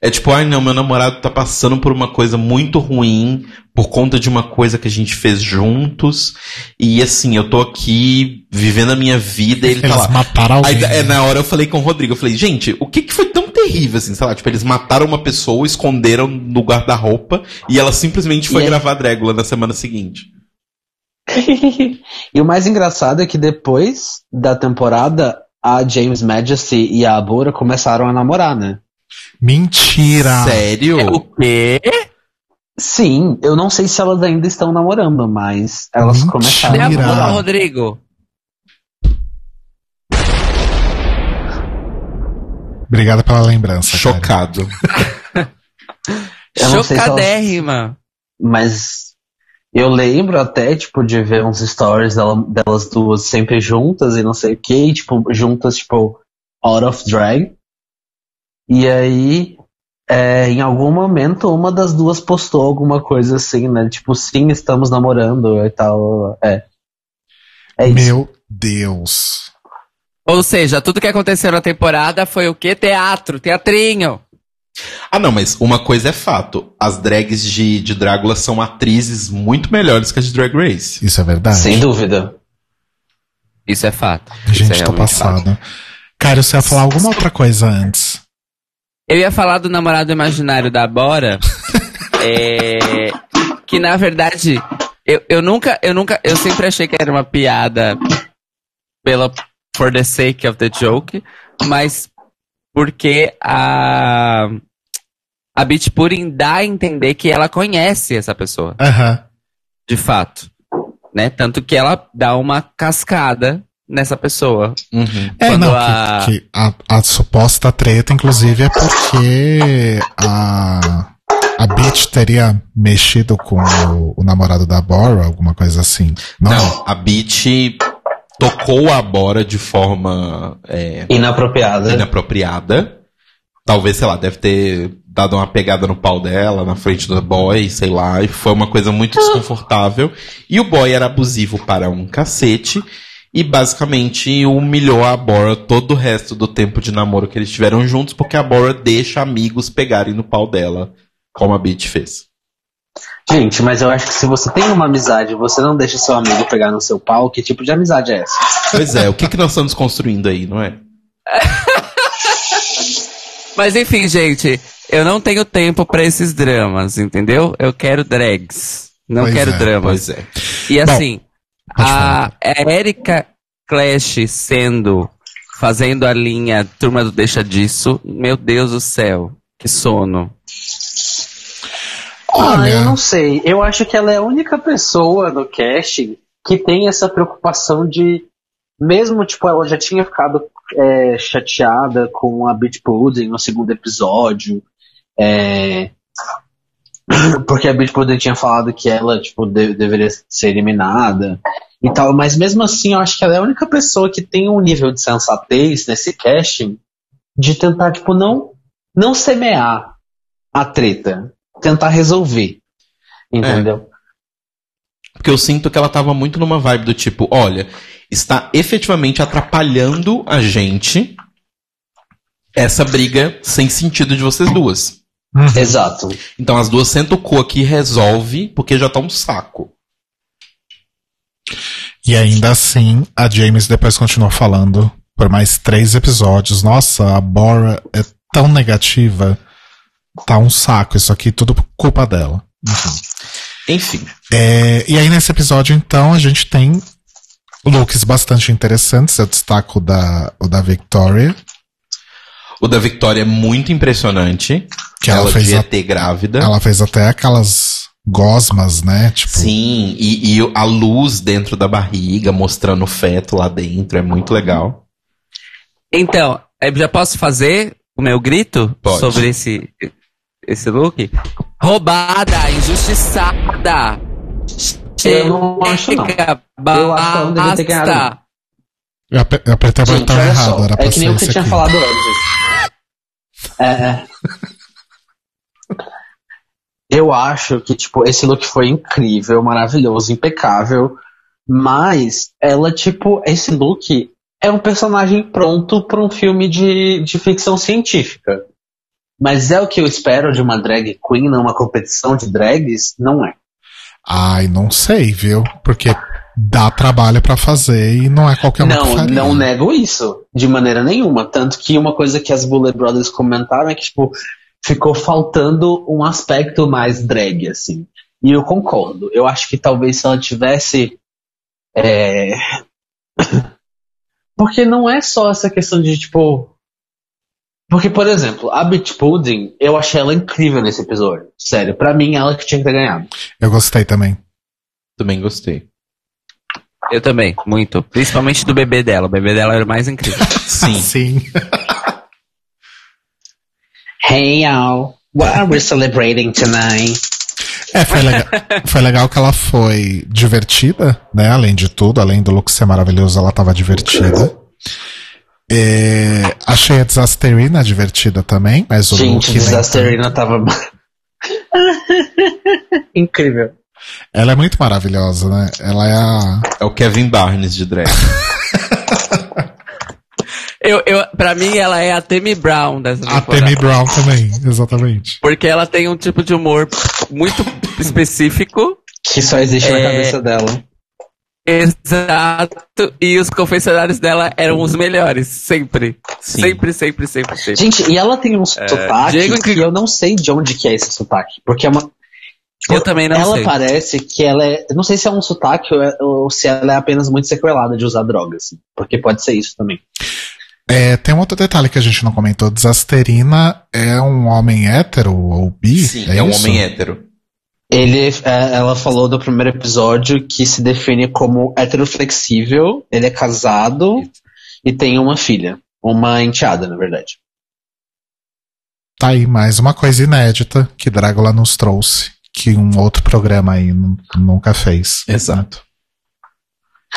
É tipo, ai não, meu namorado tá passando por uma coisa muito ruim por conta de uma coisa que a gente fez juntos. E assim, eu tô aqui vivendo a minha vida e ele Eles tá lá. mataram alguém. Aí, é, né? na hora eu falei com o Rodrigo, eu falei, gente, o que que foi tão terrível assim, sei lá, tipo, eles mataram uma pessoa, esconderam no guarda-roupa e ela simplesmente foi E aí- gravar Drégula na semana seguinte. e o mais engraçado é que depois da temporada, a James Majesty e a Abora começaram a namorar, né? Mentira! Sério? É o quê? Sim, eu não sei se elas ainda estão namorando, mas elas Mentira. começaram a namorar. Rodrigo? Obrigado pela lembrança. Chocado. Se elas- Chocadérrima. Mas eu lembro até, tipo, de ver uns stories dela- delas duas sempre juntas e não sei o que, tipo, juntas, tipo, out of drag. E aí, é, em algum momento, uma das duas postou alguma coisa assim, né? Tipo, sim, estamos namorando e tal. É. É isso. Meu Deus. Ou seja, tudo que aconteceu na temporada foi o quê? Teatro, teatrinho. Ah, não, mas uma coisa é fato. As drags de, de Drácula são atrizes muito melhores que as de Drag Race. Isso é verdade? Sem dúvida. Isso é fato. Isso é Gente, tô realmente passado. fato. Cara, você ia falar alguma outra coisa antes. Eu ia falar do namorado imaginário da Bora. é, que na verdade, eu, eu nunca, eu nunca, eu sempre achei que era uma piada pela for the sake of the joke, mas porque a a Beach Pudding dá a entender que ela conhece essa pessoa, Aham. de fato, né? Tanto que ela dá uma cascada nessa pessoa. Uhum. É, Quando não, a- que, que a, a suposta treta, inclusive, é porque a, a Beach teria mexido com o, o namorado da Bora, alguma coisa assim. Não. Não, a Beat tocou a Bora de forma é, Inapropriada. inapropriada. Talvez, sei lá, deve ter dado uma pegada no pau dela, na frente do boy, sei lá, e foi uma coisa muito desconfortável. E o boy era abusivo para um cacete. E basicamente humilhou a Bora todo o resto do tempo de namoro que eles tiveram juntos, porque a Bora deixa amigos pegarem no pau dela, como a Beat fez. Gente, mas eu acho que se você tem uma amizade e você não deixa seu amigo pegar no seu pau, que tipo de amizade é essa? Pois é, o que, que nós estamos construindo aí, não é? Mas enfim, gente, eu não tenho tempo pra esses dramas, entendeu? Eu quero drags. Não Pois quero é, dramas. Pois é. E assim, pode a falar. Erika Clash sendo fazendo a linha Turma do Deixa Disso, meu Deus do céu, que sono. Ah, eu não sei. Eu acho que ela é a única pessoa no casting que tem essa preocupação de. Mesmo, tipo, ela já tinha ficado é, chateada com a Beat Pudding no segundo episódio. é, porque a Beat Pudding tinha falado que ela, tipo, de- deveria ser eliminada e tal. Mas mesmo assim, eu acho que ela é a única pessoa que tem um nível de sensatez nesse casting de tentar, tipo, não, não semear a treta tentar resolver. Entendeu? Porque eu sinto que ela tava muito numa vibe do tipo, olha, está efetivamente atrapalhando a gente essa briga sem sentido de vocês duas. Exato. Então as duas sentam o cu aqui e resolve, porque já tá um saco. e ainda assim, a James depois continuou falando por mais três episódios. Nossa, a Bora é tão negativa. Tá um saco isso aqui, tudo por culpa dela. Enfim. Enfim. É, e aí nesse episódio, então, a gente tem looks bastante interessantes. Eu destaco o da, o da Victoria, O da Victoria é muito impressionante. que ela, ela fez, devia a- ter grávida. ela fez até aquelas gosmas, né? Tipo, Sim, e, e a luz dentro da barriga, mostrando o feto lá dentro, é muito legal. Então, eu já posso fazer o meu grito Pode. sobre esse, esse look? Roubada, injustiçada. Eu não acho, não. Eu acho que ela não devia ter ganhado, eu, ape- eu apertei o Gente, errado, só. era pra É que nem o que esse tinha aqui. falado antes. É, é. Eu acho que, tipo, esse look foi incrível, maravilhoso, impecável. Mas ela, tipo, esse look é um personagem pronto para um filme de, de ficção científica. Mas é o que eu espero de uma drag queen numa competição de drags? Não é. Ai, não sei, viu? Porque dá trabalho pra fazer e não é qualquer um que Não, não nego isso, de maneira nenhuma. Tanto que uma coisa que as Bullet Brothers comentaram é que, tipo, ficou faltando um aspecto mais drag, assim. E eu concordo. Eu acho que talvez se ela tivesse. é, Porque não é só essa questão de, tipo. Porque, por exemplo, a Beach Pudding, eu achei ela incrível nesse episódio. Sério, pra mim, ela que tinha que ter ganhado. Eu gostei também. Também gostei. Eu também, muito. Principalmente do bebê dela. O bebê dela era o mais incrível. Sim. Sim. Hey, y'all. What are we celebrating tonight? É, foi legal, foi legal que ela foi divertida, né? Além de tudo, além do look ser maravilhoso, ela tava divertida. É, achei a Disasterina divertida também, mas o Gente. Disasterina tava. Incrível. Ela é muito maravilhosa, né? Ela é a. É o Kevin Barnes de drag. Eu, eu, pra mim, ela é a Temi Brown dessa A temporada. Temi Brown também, exatamente. Porque ela tem um tipo de humor muito específico. Que só existe na É. cabeça dela. Exato. E os confessionários dela eram os melhores. Sempre. Sim. Sempre, sempre, sempre, sempre. Gente, e ela tem um sotaque Diego que eu não sei de onde que é esse sotaque. Porque é uma. Eu também não ela sei. parece que ela é. Não sei se é um sotaque ou, é- ou se ela é apenas muito sequelada de usar drogas. assim, porque pode ser isso também. É, tem um outro detalhe que a gente não comentou. Disasterina é um homem hétero ou bi? Sim, é, um isso? homem hétero. Ele, é, ela falou no primeiro episódio que se define como heteroflexível, ele é casado e tem uma filha. Uma enteada, na verdade. Tá aí mais uma coisa inédita que Drácula nos trouxe, que um outro programa aí nu- nunca fez. Exato.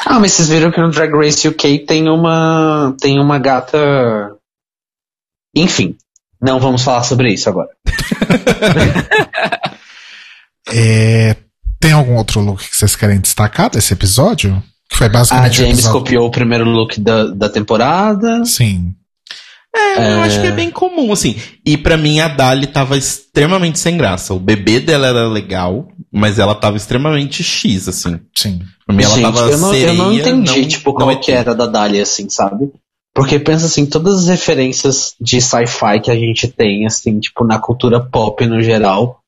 Ah, mas vocês viram que no Drag Race UK tem uma. tem uma gata. Enfim, não vamos falar sobre isso agora. É, tem algum outro look que vocês querem destacar desse episódio? Que foi A basicamente o James episódio- copiou o primeiro look da, da temporada. Sim. É, eu acho que é bem comum, assim. E pra mim a Dali tava extremamente sem graça. O bebê dela era legal, mas ela tava extremamente X, assim. Sim. Pra mim ela Gente, tava eu, não, sereia, eu não entendi, não- tipo, não qual é que era da Dali, assim, sabe? Porque pensa assim, todas as referências de sci-fi que a gente tem, assim, tipo, na cultura pop no geral.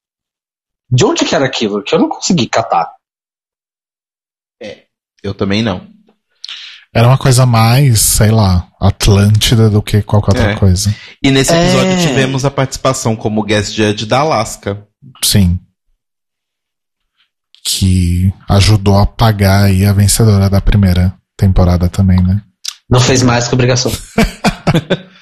De onde que era aquilo? Que eu não consegui catar. Eu também não. Era uma coisa mais, sei lá, Atlântida do que qualquer outra É. coisa. E nesse É. episódio tivemos a participação como guest judge da Alaska. Sim. Que ajudou a pagar aí a vencedora da primeira temporada também, né? Não fez mais que obrigação.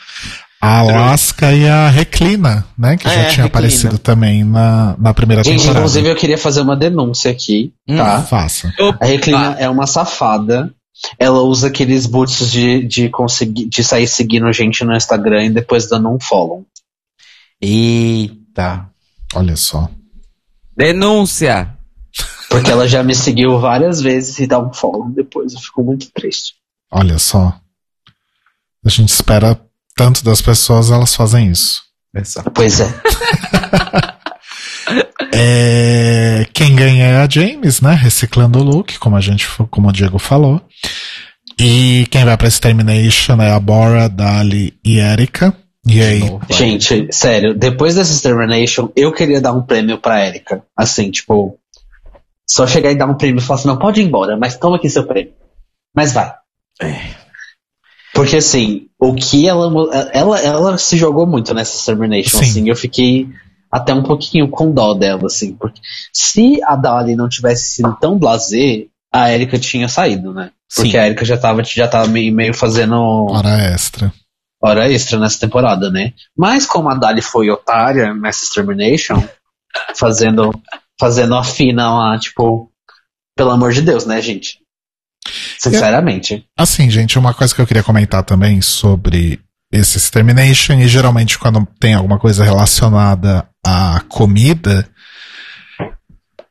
A Alaska e a Reclina, né? Que já é, a tinha Reclina. aparecido também na, na primeira Gente, temporada. inclusive eu queria fazer uma denúncia aqui, Hum. tá? Faça. A Reclina é uma safada. Ela usa aqueles boots de, de conseguir de sair seguindo gente no Instagram e depois dando um follow. Eita. Olha só. Denúncia. Porque ela já me seguiu várias vezes e dá um follow depois. Eu fico muito triste. Olha só. A gente espera tanto das pessoas, elas fazem isso. Exato. Pois é. É, quem ganha é a James, né? Reciclando o look, como a gente, como o Diego falou. E quem vai pra Extermination é a Bora, Dali e Erika. E aí, novo. Gente, sério, depois dessa Extermination, eu queria dar um prêmio pra Erika. Assim, tipo. Só chegar e dar um prêmio e falar assim, não, pode ir embora, mas toma aqui seu prêmio. Mas vai. Porque assim, o que ela. Ela, ela se jogou muito nessa Extermination, Sim. assim, eu fiquei até um pouquinho com dó dela, assim. Porque se a Dali não tivesse sido tão blasé, a Erika tinha saído, né? Porque Sim. a Erika já tava, já tava meio, meio fazendo hora extra. hora extra nessa temporada, né? Mas como a Dali foi otária nessa Extermination, fazendo, fazendo a fina lá, tipo, pelo amor de Deus, né, gente? Sinceramente. Assim, gente, uma coisa que eu queria comentar também sobre esse Extermination, e geralmente quando tem alguma coisa relacionada à comida,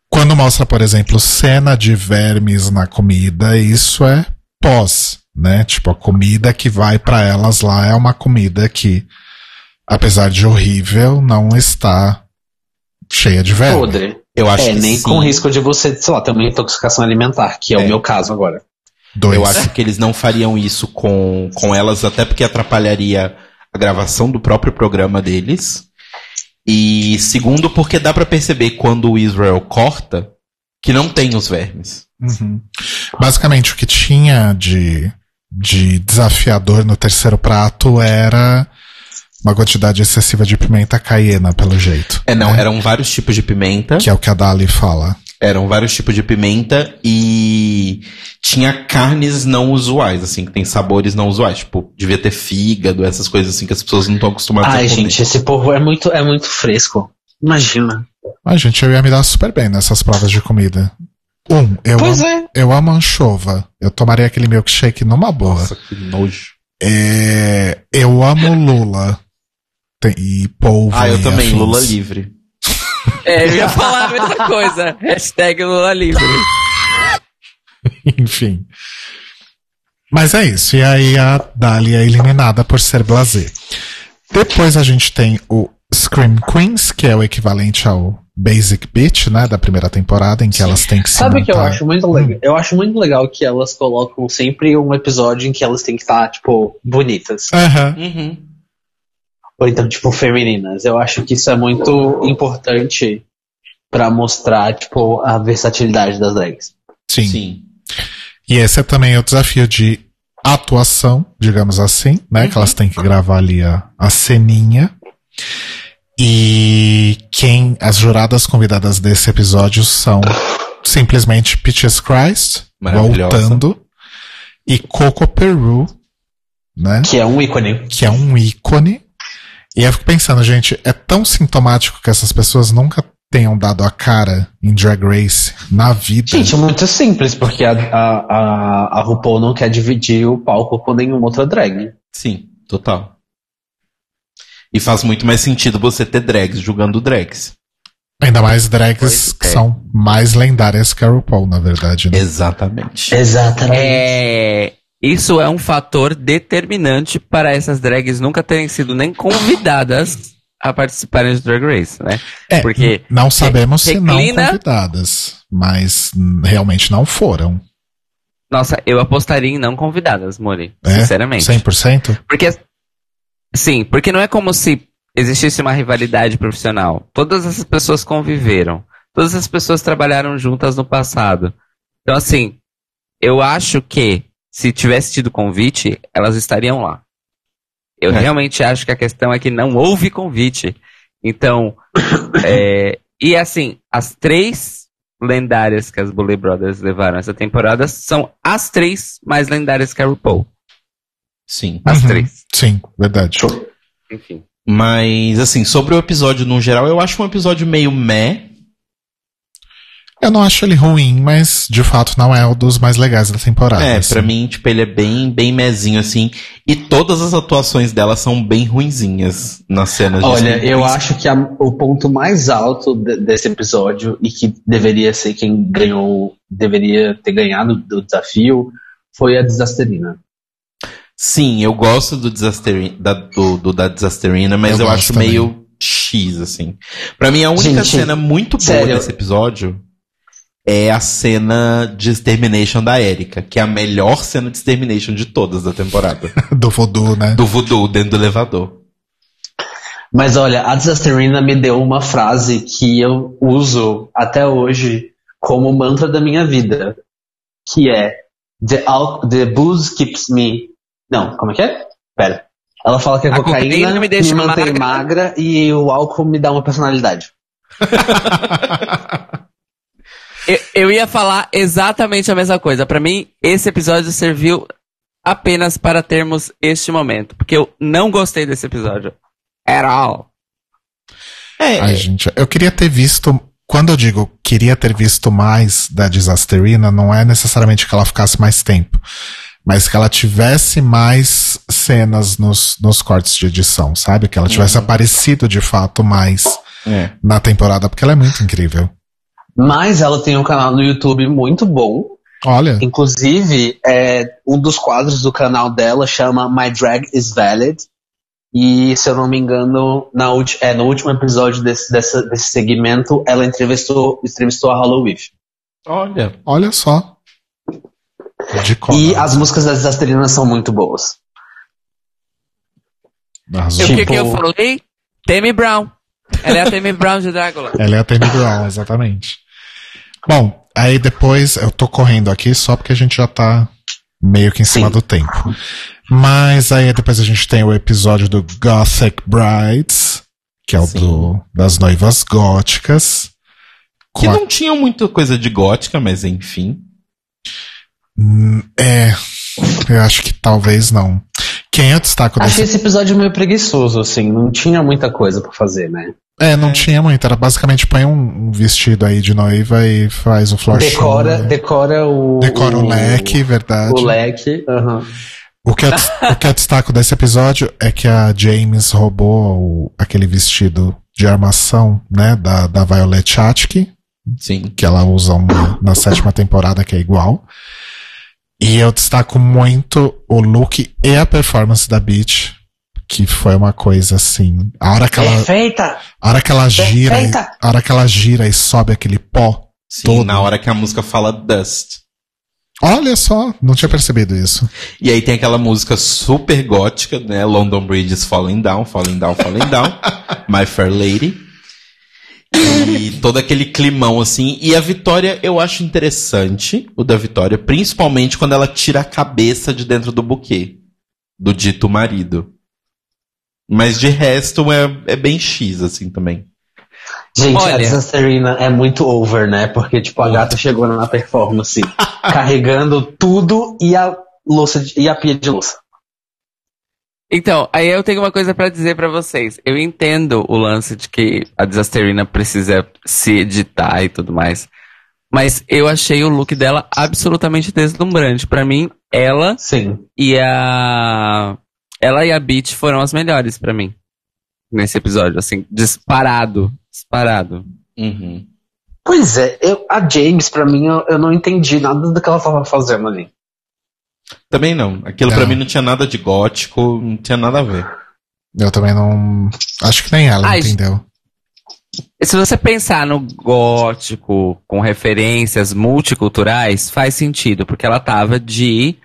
quando mostra, por exemplo, cena de vermes na comida, isso é pós, né? Tipo, a comida que vai pra elas lá é uma comida que, apesar de horrível, não está cheia de verme. Podre. Eu acho É, que nem sim. com risco de você, sei lá, ter uma intoxicação alimentar, que é, É. o meu caso agora. Dois. Eu acho que eles não fariam isso com, com elas, até porque atrapalharia a gravação do próprio programa deles. E segundo, porque dá pra perceber quando o Israel corta que não tem os vermes. Uhum. Basicamente, o que tinha de, de desafiador no terceiro prato era uma quantidade excessiva de pimenta caiena, pelo jeito. É, não, né? eram vários tipos de pimenta. Que é o que a Dali fala. Eram vários tipos de pimenta e tinha carnes não usuais, assim, que tem sabores não usuais. Tipo, devia ter fígado, essas coisas assim que as pessoas não estão acostumadas Ai, a comer. gente, esse povo é muito, é muito fresco. Imagina. A gente, eu ia me dar super bem nessas provas de comida. Um, eu, Pois amo, é. eu amo anchova. Eu tomaria aquele milkshake numa boa. Nossa, que nojo. É, eu amo Lula. Tem, e polvo. Ah, eu e também, afins. Lula livre. É, eu ia falar a mesma coisa. Hashtag Lula livre. Enfim. Mas é isso. E aí a Dali é eliminada por ser blasé. Depois a gente tem o Scream Queens, que é o equivalente ao Basic Beat, né? Da primeira temporada, em que elas têm que se Sabe o que eu acho muito legal? Eu acho muito legal que elas colocam sempre um episódio em que elas têm que estar, tipo, bonitas. Aham. Uhum. Ou então, tipo, femininas. Eu acho que isso é muito importante pra mostrar, tipo, a versatilidade das drags. Sim. Sim. E esse é também o desafio de atuação, digamos assim, né? Que elas têm que gravar ali a, a ceninha. E quem, as juradas convidadas desse episódio são simplesmente Peaches Christ, voltando, e Coco Peru, né? Que é um ícone. Que é um ícone. E eu fico pensando, gente, é tão sintomático que essas pessoas nunca tenham dado a cara em Drag Race na vida. Gente, é muito simples, porque a, a, a, a RuPaul não quer dividir o palco com nenhuma outra drag. Sim, total. E faz muito mais sentido você ter drags julgando drags. Ainda mais drags Pois que é. são mais lendárias que a RuPaul, na verdade. Né? Exatamente. Exatamente. É, isso é um fator determinante para essas drags nunca terem sido nem convidadas a participarem de Drag Race, né? É, Porque não sabemos se não convidadas, mas realmente não foram. Nossa, eu apostaria em não convidadas, Mori. É? Sinceramente. 100%? Porque. Sim, porque não é como se existisse uma rivalidade profissional. Todas essas pessoas conviveram. Todas as pessoas trabalharam juntas no passado. Então, assim, eu acho que se tivesse tido convite, elas estariam lá. Eu É. realmente acho que a questão é que não houve convite. Então, é, e assim, as três lendárias que as Bully Brothers levaram essa temporada são as três mais lendárias que a RuPaul. Sim. As Uhum. três. Sim, verdade. Enfim. Mas, assim, sobre o episódio no geral, eu acho um episódio meio meh. Eu não acho ele ruim, mas de fato não é um dos mais legais da temporada. é, assim. pra mim, tipo, ele é bem, bem mezinho, assim. E todas as atuações dela são bem ruinzinhas nas cenas de Olha, Scream eu acho que a- o ponto mais alto de- desse episódio e que deveria ser quem ganhou, deveria ter ganhado do desafio, foi a Desasterina. Sim, eu gosto do, Disasterina, da, do, do da Disasterina, mas Eu eu, acho também. meio X, assim. Pra mim, a única Gente, cena muito boa sério. desse episódio é a cena de Extermination da Erika, que é a melhor cena de Extermination de todas da temporada. Do voodoo, né? do voodoo dentro do elevador. Mas olha, a Desasterina me deu uma frase que eu uso até hoje como mantra da minha vida, que é The, al- the booze keeps me... Não, como é que é? Pera. Ela fala que a, A cocaína, cocaína me me, deixa mantém magra. magra e o álcool me dá uma personalidade. Eu, eu ia falar exatamente a mesma coisa. Pra mim, esse episódio serviu apenas para termos este momento. Porque eu não gostei desse episódio. At all. É, Ai, gente, eu queria ter visto. Quando eu digo queria ter visto mais da Disasterina, não é necessariamente que ela ficasse mais tempo, mas que ela tivesse mais cenas nos, nos cortes de edição, sabe? Que ela tivesse aparecido de fato mais é. na temporada, porque ela é muito incrível. Mas ela tem um canal no YouTube muito bom. Olha, Inclusive, é, um dos quadros do canal dela chama My Drag is Valid. E, se eu não me engano, na é, no último episódio desse, dessa- desse segmento, ela entrevistou, entrevistou a Halloween. Olha, olha só. E as músicas das Desastrina são muito boas. Arrasou. E o que, Tipo- que eu falei? Temi Brown. Ela é a Temi Brown de Drácula. Ela é a Tammy Brown, exatamente. Bom, aí depois eu tô correndo aqui só porque a gente já tá meio que em cima Sim. do tempo. Mas aí depois a gente tem o episódio do Gothic Brides, que é o Sim. do, das noivas góticas. Que a- não tinham muita coisa de gótica, mas enfim. Hum, É. Eu acho que talvez não. Quem eu destaco Achei desse. esse episódio meio preguiçoso, assim. Não tinha muita coisa pra fazer, né? É, não tinha muito. Era basicamente põe um, vestido aí de noiva e faz o floor Decora, show. né? decora o. Decora o leque, verdade. O leque. aham. O que, eu, o que eu destaco desse episódio é que a James roubou o- aquele vestido de armação, né, da, da Violet Chachki, Sim. que ela usa uma- na sétima temporada, que é igual. E eu destaco muito o look e a performance da Beach, que foi uma coisa assim. A hora que ela, Perfeita! a hora que ela gira, e, Perfeita! a hora que ela gira e sobe aquele pó. Sim, Todo. na hora que a música fala Dust. Olha só, não tinha percebido isso. E aí tem aquela música super gótica, né? London Bridge is falling down, falling down, falling down. My Fair Lady. E todo aquele climão assim. E a Vitória, eu acho interessante, o da Vitória, principalmente quando ela tira a cabeça de dentro do buquê. Do dito marido. Mas de resto é, é bem X, assim, também. Gente, a Olha. Disasterina é muito over, né? Porque, tipo, a gata chegou na performance carregando tudo e a louça de- e a pia de louça. Então, aí eu tenho uma coisa pra dizer pra vocês. Eu entendo o lance de que a Disasterina precisa se editar e tudo mais. Mas eu achei o look dela absolutamente deslumbrante. Pra mim, ela Sim. e a ela e a Beach foram as melhores pra mim nesse episódio, assim, disparado, disparado. Uhum. Pois é, eu, a James, pra mim, eu, eu não entendi nada do que ela tava fazendo ali. Também não. Aquilo pra mim não tinha nada de gótico, não tinha nada a ver. Eu também não. Acho que nem ela Ai, entendeu. E Se você pensar no gótico com referências multiculturais, faz sentido, porque ela tava de.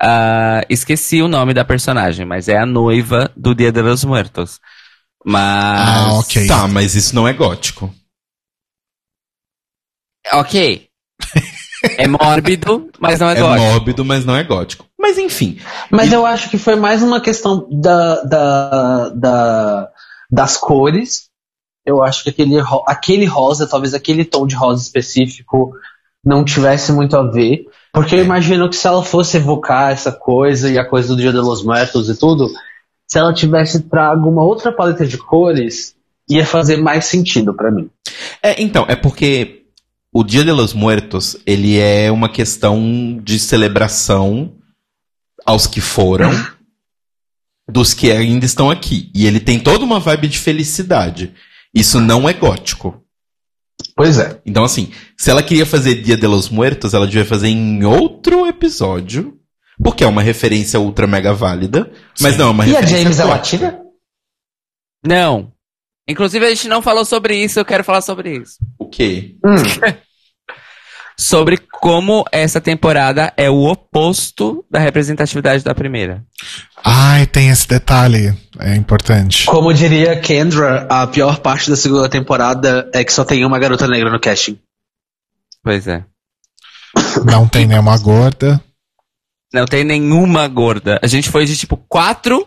Ah, esqueci o nome da personagem, mas é a noiva do Dia de los Muertos. Mas. Ah, ok. Tá, mas isso não é gótico. Ok. É mórbido, mas não é, É gótico. mórbido, mas não é gótico. Mas enfim. Mas eu acho que foi mais uma questão da, da, da- das cores. Eu acho que aquele, ro- aquele rosa, talvez aquele tom de rosa específico, não tivesse muito a ver. Porque eu imagino que se ela fosse evocar essa coisa e a coisa do Dia de los Muertos e tudo, se ela tivesse trago uma outra paleta de cores, ia fazer mais sentido pra mim. É, então, é porque o Dia de los Muertos, ele é uma questão de celebração aos que foram, dos que ainda estão aqui. E ele tem toda uma vibe de felicidade. Isso não é gótico. Pois é. Então, assim, se ela queria fazer Dia de los Muertos, ela devia fazer em outro episódio, porque é uma referência ultra mega válida, mas Sim. não é uma E a referência James é latina? Não. Inclusive, a gente não falou sobre isso, eu quero falar sobre isso. O quê? Sobre como essa temporada é o oposto da representatividade da primeira. Ai, tem esse detalhe. É importante. Como diria Kendra, a pior parte da segunda temporada é que só tem uma garota negra no casting. Pois é. Não tem nenhuma gorda. Não tem nenhuma gorda. A gente foi de tipo quatro,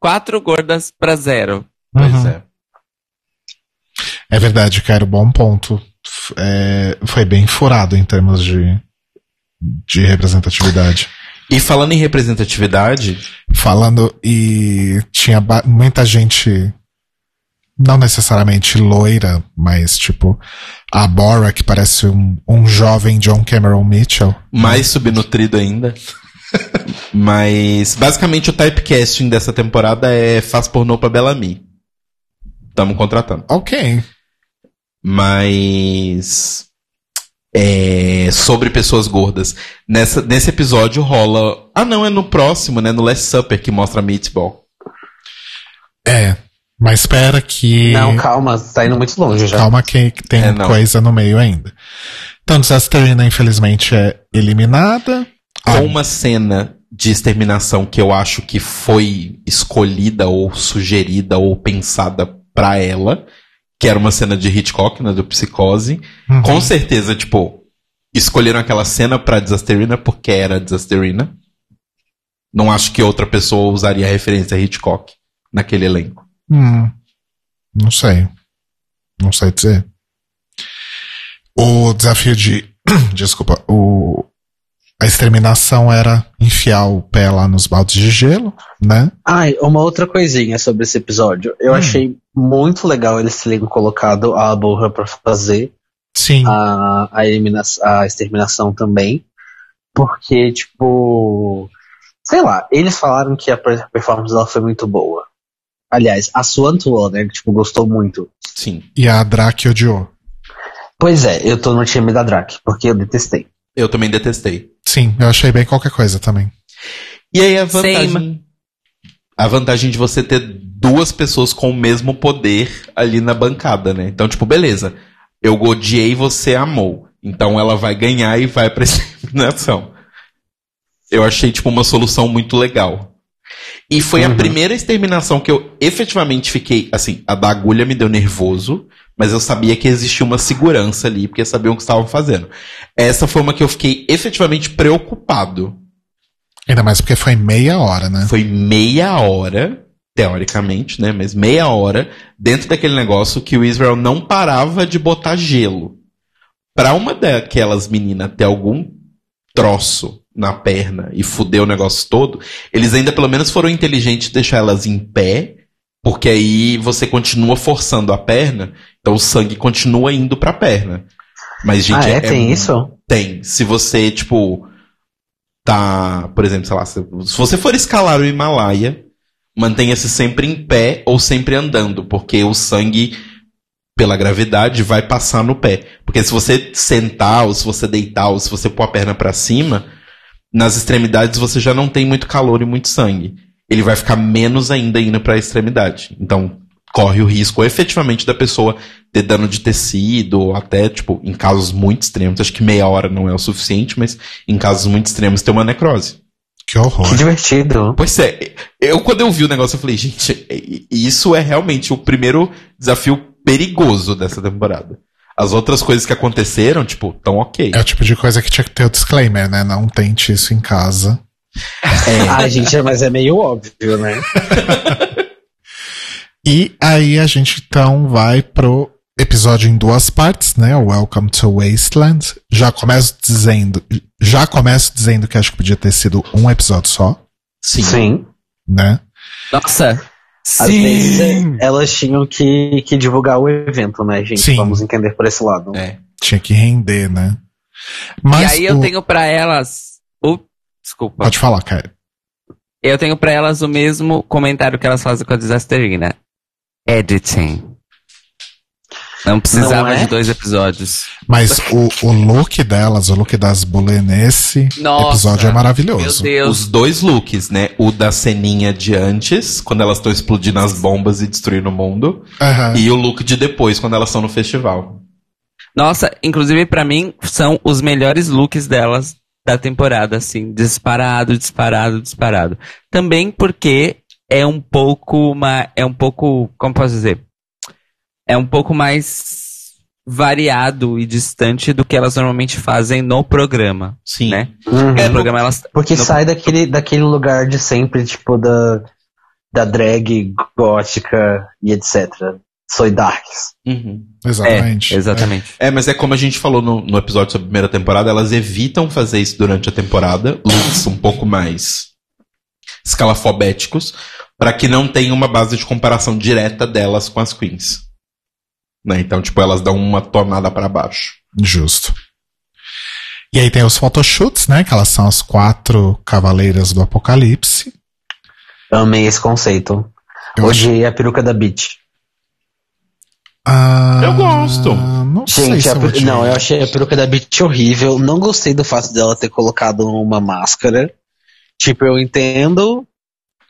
quatro gordas pra zero. Pois Uhum. é. É verdade, cara, bom ponto. É, foi bem furado em termos de, de representatividade. E falando em representatividade, Falando, e tinha muita gente, não necessariamente loira, mas tipo, a Bora, que parece um, um jovem John Cameron Mitchell. mais subnutrido ainda. Mas basicamente o typecasting dessa temporada é faz pornô pra Bellamy. Tamo contratando. Ok. Mas é, sobre pessoas gordas. Nessa, nesse episódio rola. Ah, não, é no próximo, né? No Last Supper que mostra a Meatball. É. Mas espera que. Não, calma, tá indo muito longe já. Calma que, que tem É, coisa no meio ainda. Então, Disasterina, infelizmente, é eliminada. Com uma cena de exterminação que eu acho que foi escolhida ou sugerida ou pensada pra ela, que era uma cena de Hitchcock, né, do Psicose. uhum. Com certeza, tipo, escolheram aquela cena pra Disasterina porque era Disasterina. Não acho que outra pessoa usaria a referência a Hitchcock naquele elenco. Hum, não sei. Não sei dizer. O desafio de. Desculpa, o. A exterminação era enfiar o pé lá nos baldes de gelo, né? Ai, uma outra coisinha sobre esse episódio. Eu Hum. achei muito legal eles terem colocado a Borra pra fazer Sim. a, a, elimina- a exterminação também. Porque, tipo. Sei lá, eles falaram que a per- performance dela foi muito boa. Aliás, a Swan atuou, né? que, Tipo, gostou muito. Sim. E a Drake odiou. Pois é, eu tô no time da Drake, porque eu detestei. Eu também detestei. Sim, eu achei bem qualquer coisa também. E aí a vantagem. Same. A vantagem de você ter duas pessoas com o mesmo poder ali na bancada, né? Então, tipo, beleza. Eu odiei, você amou. Então ela vai ganhar e vai pra exterminação. Eu achei, tipo, uma solução muito legal. E foi a Uhum. primeira exterminação que eu efetivamente fiquei, assim, a da agulha me deu nervoso, mas eu sabia que existia uma segurança ali, porque sabiam o que estavam fazendo. Essa foi uma que eu fiquei efetivamente preocupado. Ainda mais porque foi meia hora, né? Foi meia hora, teoricamente, né? Mas meia hora dentro daquele negócio que o Israel não parava de botar gelo. Pra uma daquelas meninas ter algum troço na perna e fuder o negócio todo, eles ainda pelo menos foram inteligentes de deixar elas em pé, porque aí você continua forçando a perna, então o sangue continua indo pra perna. Mas, gente, ah, é? Tem mu- isso? tem. Se você, tipo, tá, por exemplo, sei lá, se, se você for escalar o Himalaia, mantenha-se sempre em pé ou sempre andando, porque o sangue, pela gravidade, vai passar no pé. Porque se você sentar, ou se você deitar, ou se você pôr a perna pra cima, nas extremidades você já não tem muito calor e muito sangue. Ele vai ficar menos ainda indo pra extremidade. Então, corre o risco efetivamente da pessoa ter dano de tecido, ou até, tipo, em casos muito extremos, acho que meia hora não é o suficiente, mas em casos muito extremos ter uma necrose. Que horror. Que divertido. Pois é, eu quando eu vi o negócio, eu falei, gente, isso é realmente o primeiro desafio perigoso dessa temporada. As outras coisas que aconteceram, tipo, tão ok. É o tipo de coisa que tinha que ter o disclaimer, né? Não tente isso em casa. Ah, gente, mas é meio óbvio, né? E aí a gente então vai pro episódio em duas partes, né? Welcome to Wasteland. Já começo dizendo, já começo dizendo que acho que podia ter sido um episódio só, Sim. Sim. né? Nossa. Às vezes elas tinham que, que divulgar o evento, né, gente? Sim. Vamos entender por esse lado. É. Tinha que render, né? E Mas aí eu o- tenho pra elas. o Desculpa. pode falar, cara. Eu tenho pra elas o mesmo comentário que elas fazem com a Desasterina. Editing. Não precisava Não é? de dois episódios. Mas o, o look delas, o look das Bulê nesse Nossa, episódio é Meu maravilhoso. Deus. Os dois looks, né? O da ceninha de antes, quando elas estão explodindo as bombas e destruindo o mundo. Aham. E o look de depois, quando elas estão no festival. Nossa, inclusive pra mim são os melhores looks delas da temporada, assim, disparado, disparado, disparado. Também porque é um pouco uma, é um pouco, como posso dizer? É um pouco mais variado e distante do que elas normalmente fazem no programa, Sim. né? Uhum. No programa elas Porque no- sai daquele, daquele lugar de sempre, tipo, da, da drag gótica e etc. Soy Darks. Uhum. Exatamente. É, exatamente. É, mas é como a gente falou no, no episódio sobre a primeira temporada, elas evitam fazer isso durante a temporada, looks um pouco mais escalafobéticos, para que não tenha uma base de comparação direta delas com as queens. Né? Então, tipo, elas dão uma tornada para baixo. Justo. E aí tem os photoshoots, né? Que elas são as quatro cavaleiras do apocalipse. Amei esse conceito. Eu acho- Odiei a peruca da Beach. Ah, Eu gosto. Não sei Gente, se a eu não, eu achei a peruca da Beach horrível. Não gostei do fato dela ter colocado uma máscara. Tipo, eu entendo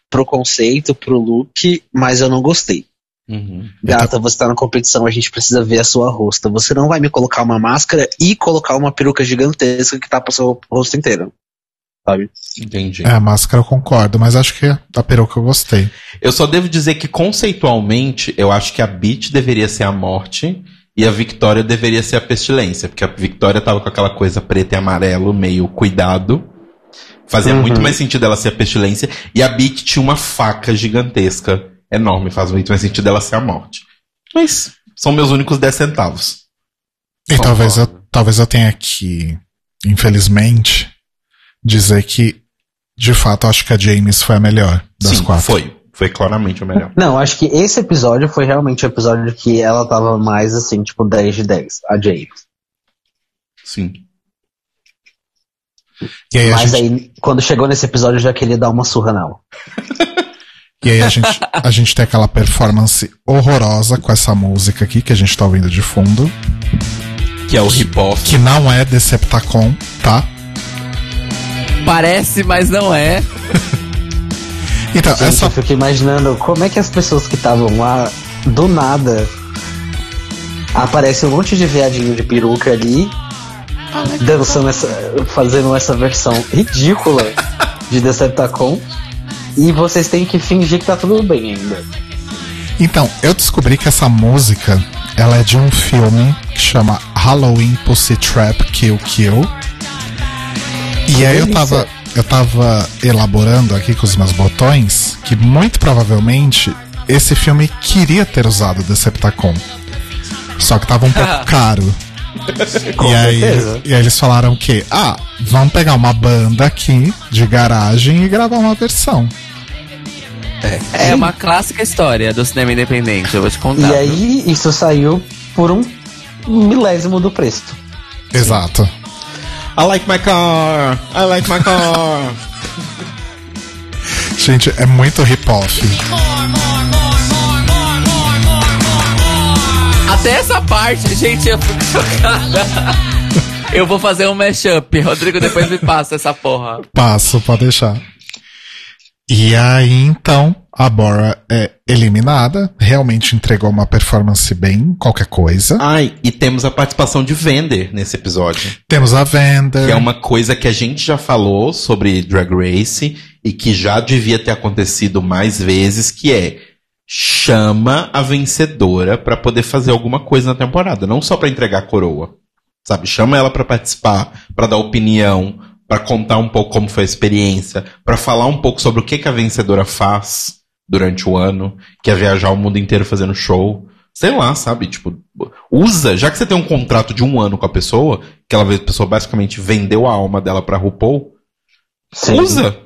pro conceito, pro look, mas eu não gostei. Uhum. Gata, você tá na competição, a gente precisa ver a sua rosta. Você não vai me colocar uma máscara e colocar uma peruca gigantesca que tapa seu rosto inteiro. Sabe? Entendi. É, a máscara eu concordo, mas acho que a peruca eu gostei. Eu só devo dizer que, conceitualmente, eu acho que a Beat deveria ser a morte e a Victoria deveria ser a pestilência, porque a Victoria tava com aquela coisa preta e amarelo, meio cuidado. Fazia Uhum. muito mais sentido ela ser a pestilência. E a Beat tinha uma faca gigantesca, enorme, faz muito mais sentido ela ser a morte. Mas são meus únicos 10 centavos. E Concordo. talvez eu, talvez eu tenha que, infelizmente, dizer que, de fato, eu acho que a James foi a melhor das Sim, quatro. foi. Foi claramente o melhor. Não, acho que esse episódio foi realmente o episódio que ela tava mais assim, tipo 10 de 10, a James. Sim. E aí, Mas gente, aí, quando chegou nesse episódio, eu já queria dar uma surra nela. e aí a, gente, a gente tem aquela performance horrorosa com essa música aqui que a gente tá ouvindo de fundo, Que é o hip-hop. que não é Deceptacon, tá? Parece, mas não é. Então, Gente, essa eu fico imaginando como é que as pessoas que estavam lá, do nada, aparece um monte de viadinho de peruca ali, dançando essa. fazendo essa versão ridícula de Deceptacon. E vocês têm que fingir que tá tudo bem ainda. Então, eu descobri que essa música ela é de um filme que chama Halloween Pussy Trap Kill Kill. E aí eu tava, eu tava elaborando aqui com os meus botões que muito provavelmente esse filme queria ter usado Deceptacon. Só que tava um pouco caro. E, aí, e aí eles falaram que, ah, vamos pegar uma banda aqui de garagem e gravar uma versão. É uma clássica história do cinema independente, eu vou te contar. E aí, isso saiu por um milésimo do preço. Exato. I like my car. I like my car. Gente, é muito hip-hop. Até essa parte, gente, eu fico chocada. Eu vou fazer um mashup. Rodrigo depois me passa essa porra. Passo, pode deixar. E aí, então, a Bora é eliminada. Realmente entregou uma performance bem qualquer coisa. Ai, e temos a participação de Vender nesse episódio. Temos a Venda. Que é uma coisa que a gente já falou sobre Drag Race e que já devia ter acontecido mais vezes, que é chama a vencedora pra poder fazer alguma coisa na temporada, não só pra entregar a coroa. Sabe, chama ela pra participar, pra dar opinião, pra contar um pouco como foi a experiência, pra falar um pouco sobre o que que a vencedora faz durante o ano, que é viajar o mundo inteiro fazendo show. Sei lá, sabe? Tipo, usa, já que você tem um contrato de um ano com a pessoa, que ela, a pessoa basicamente vendeu a alma dela pra RuPaul, Sim. usa.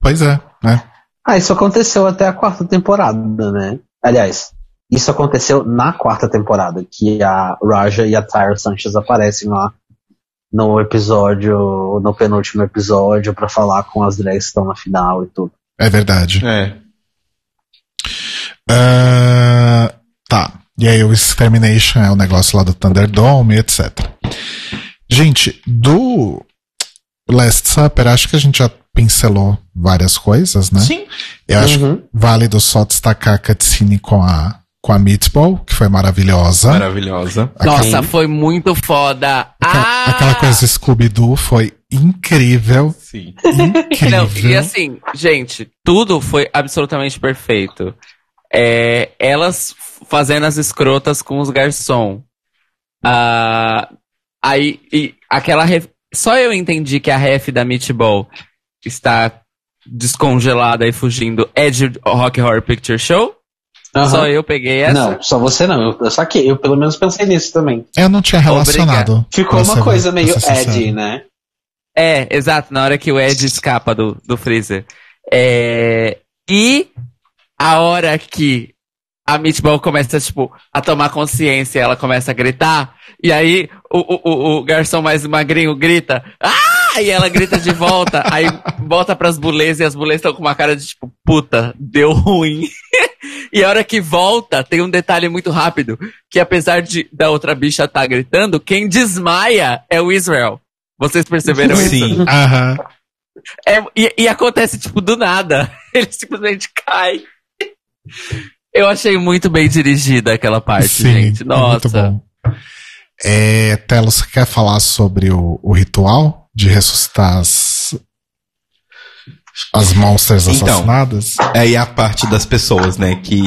Pois é, né? Ah, isso aconteceu até a quarta temporada, né? Aliás, isso aconteceu na quarta temporada, que a Raja e a Tyra Sanchez aparecem lá no episódio, no penúltimo episódio, pra falar com as drags que estão na final e tudo. É verdade. É. Ah, tá. E aí o Extermination é o negócio lá do Thunderdome, etc. Gente, do Last Supper, acho que a gente já pincelou várias coisas, né? Sim. Eu acho Uhum. válido só destacar a cutscene com a, com a Meatball, que foi maravilhosa. Maravilhosa. Nossa, foi muito foda. Aquela, Ah! aquela coisa Scooby-Doo foi incrível. Sim. Incrível. Não, e assim, gente, tudo foi absolutamente perfeito. É, elas fazendo as escrotas com os garçom. Ah, aí, e aquela. Só eu entendi que a ref da Meatball está descongelada e fugindo é de Rock Horror Picture Show. Aham. Só eu peguei essa. Não, só você não. Eu, saquei. Eu pelo menos pensei nisso também. Eu não tinha relacionado. Ficou pra uma coisa meio. Ed, né? É, exato, na hora que o Ed escapa do, do freezer. É, e a hora que a Meatball começa, tipo, a tomar consciência, ela começa a gritar, e aí o, o, o- garçom mais magrinho grita, ah! E ela grita de volta, aí volta pras bulês e as bulês estão com uma cara de tipo, puta, deu ruim. e a hora que volta, tem um detalhe muito rápido, que apesar de da outra bicha estar gritando, quem desmaia é o Israel. Vocês perceberam isso? Sim. Aham. É, e, e acontece, tipo, do nada. Ele simplesmente cai. Eu achei muito bem dirigida aquela parte, Sim, gente. é muito Nossa. bom. É, Telo, você quer falar sobre o, o ritual de ressuscitar as, as monsters Então. assassinadas? Aí a parte das pessoas, né, que.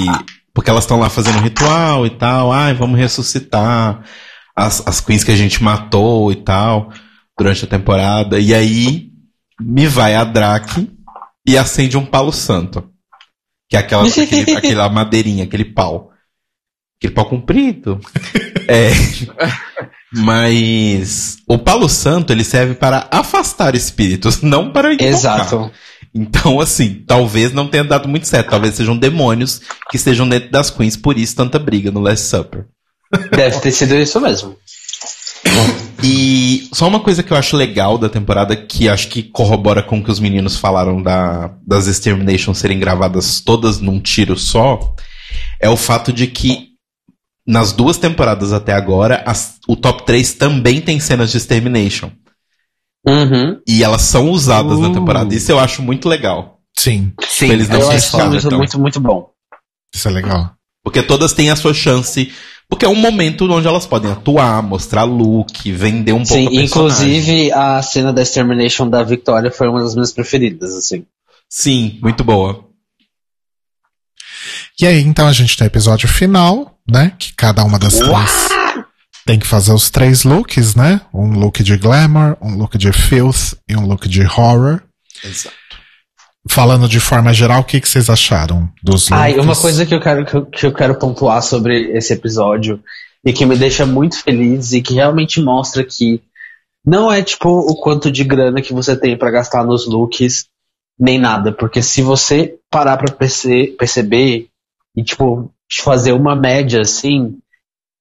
Porque elas estão lá fazendo um ritual e tal, ai, vamos ressuscitar as, as queens que a gente matou e tal, durante a temporada. E aí me vai a Drake e acende um palo santo. Que é aquela, aquele, aquela madeirinha, aquele pau. Aquele pau comprido. É. Mas o Palo Santo ele serve para afastar espíritos, não para invocar. Exato. Então, assim, talvez não tenha dado muito certo. Talvez sejam demônios que estejam dentro das queens, por isso tanta briga no Last Supper. Deve ter sido isso mesmo. E só uma coisa que eu acho legal da temporada, que acho que corrobora com o que os meninos falaram da, das Extermination serem gravadas todas num tiro só, é o fato de que nas duas temporadas até agora, as- o top 3 também tem cenas de Extermination. Uhum. E elas são usadas na Uh. temporada. Isso eu acho muito legal. Sim, Sim, Eles não Eu acho isso escondem, muito, então. muito, muito bom. isso é legal. Porque todas têm a sua chance. Porque é um momento onde elas podem atuar, mostrar look, vender um pouco Sim, a personagem. inclusive a cena da Extermination da Victoria foi uma das minhas preferidas, assim. Sim, muito boa. E aí, então, a gente tem o episódio final, né? Que cada uma das três tem que fazer os três looks, né? Um look de glamour, um look de filth e um look de horror. Exato. Falando de forma geral, o que, que vocês acharam dos looks? Ah, e uma coisa que eu, quero, que, eu, que eu quero pontuar sobre esse episódio e que me deixa muito feliz e que realmente mostra que não é tipo o quanto de grana que você tem pra gastar nos looks, nem nada, porque se você parar pra perce- perceber e tipo fazer uma média assim,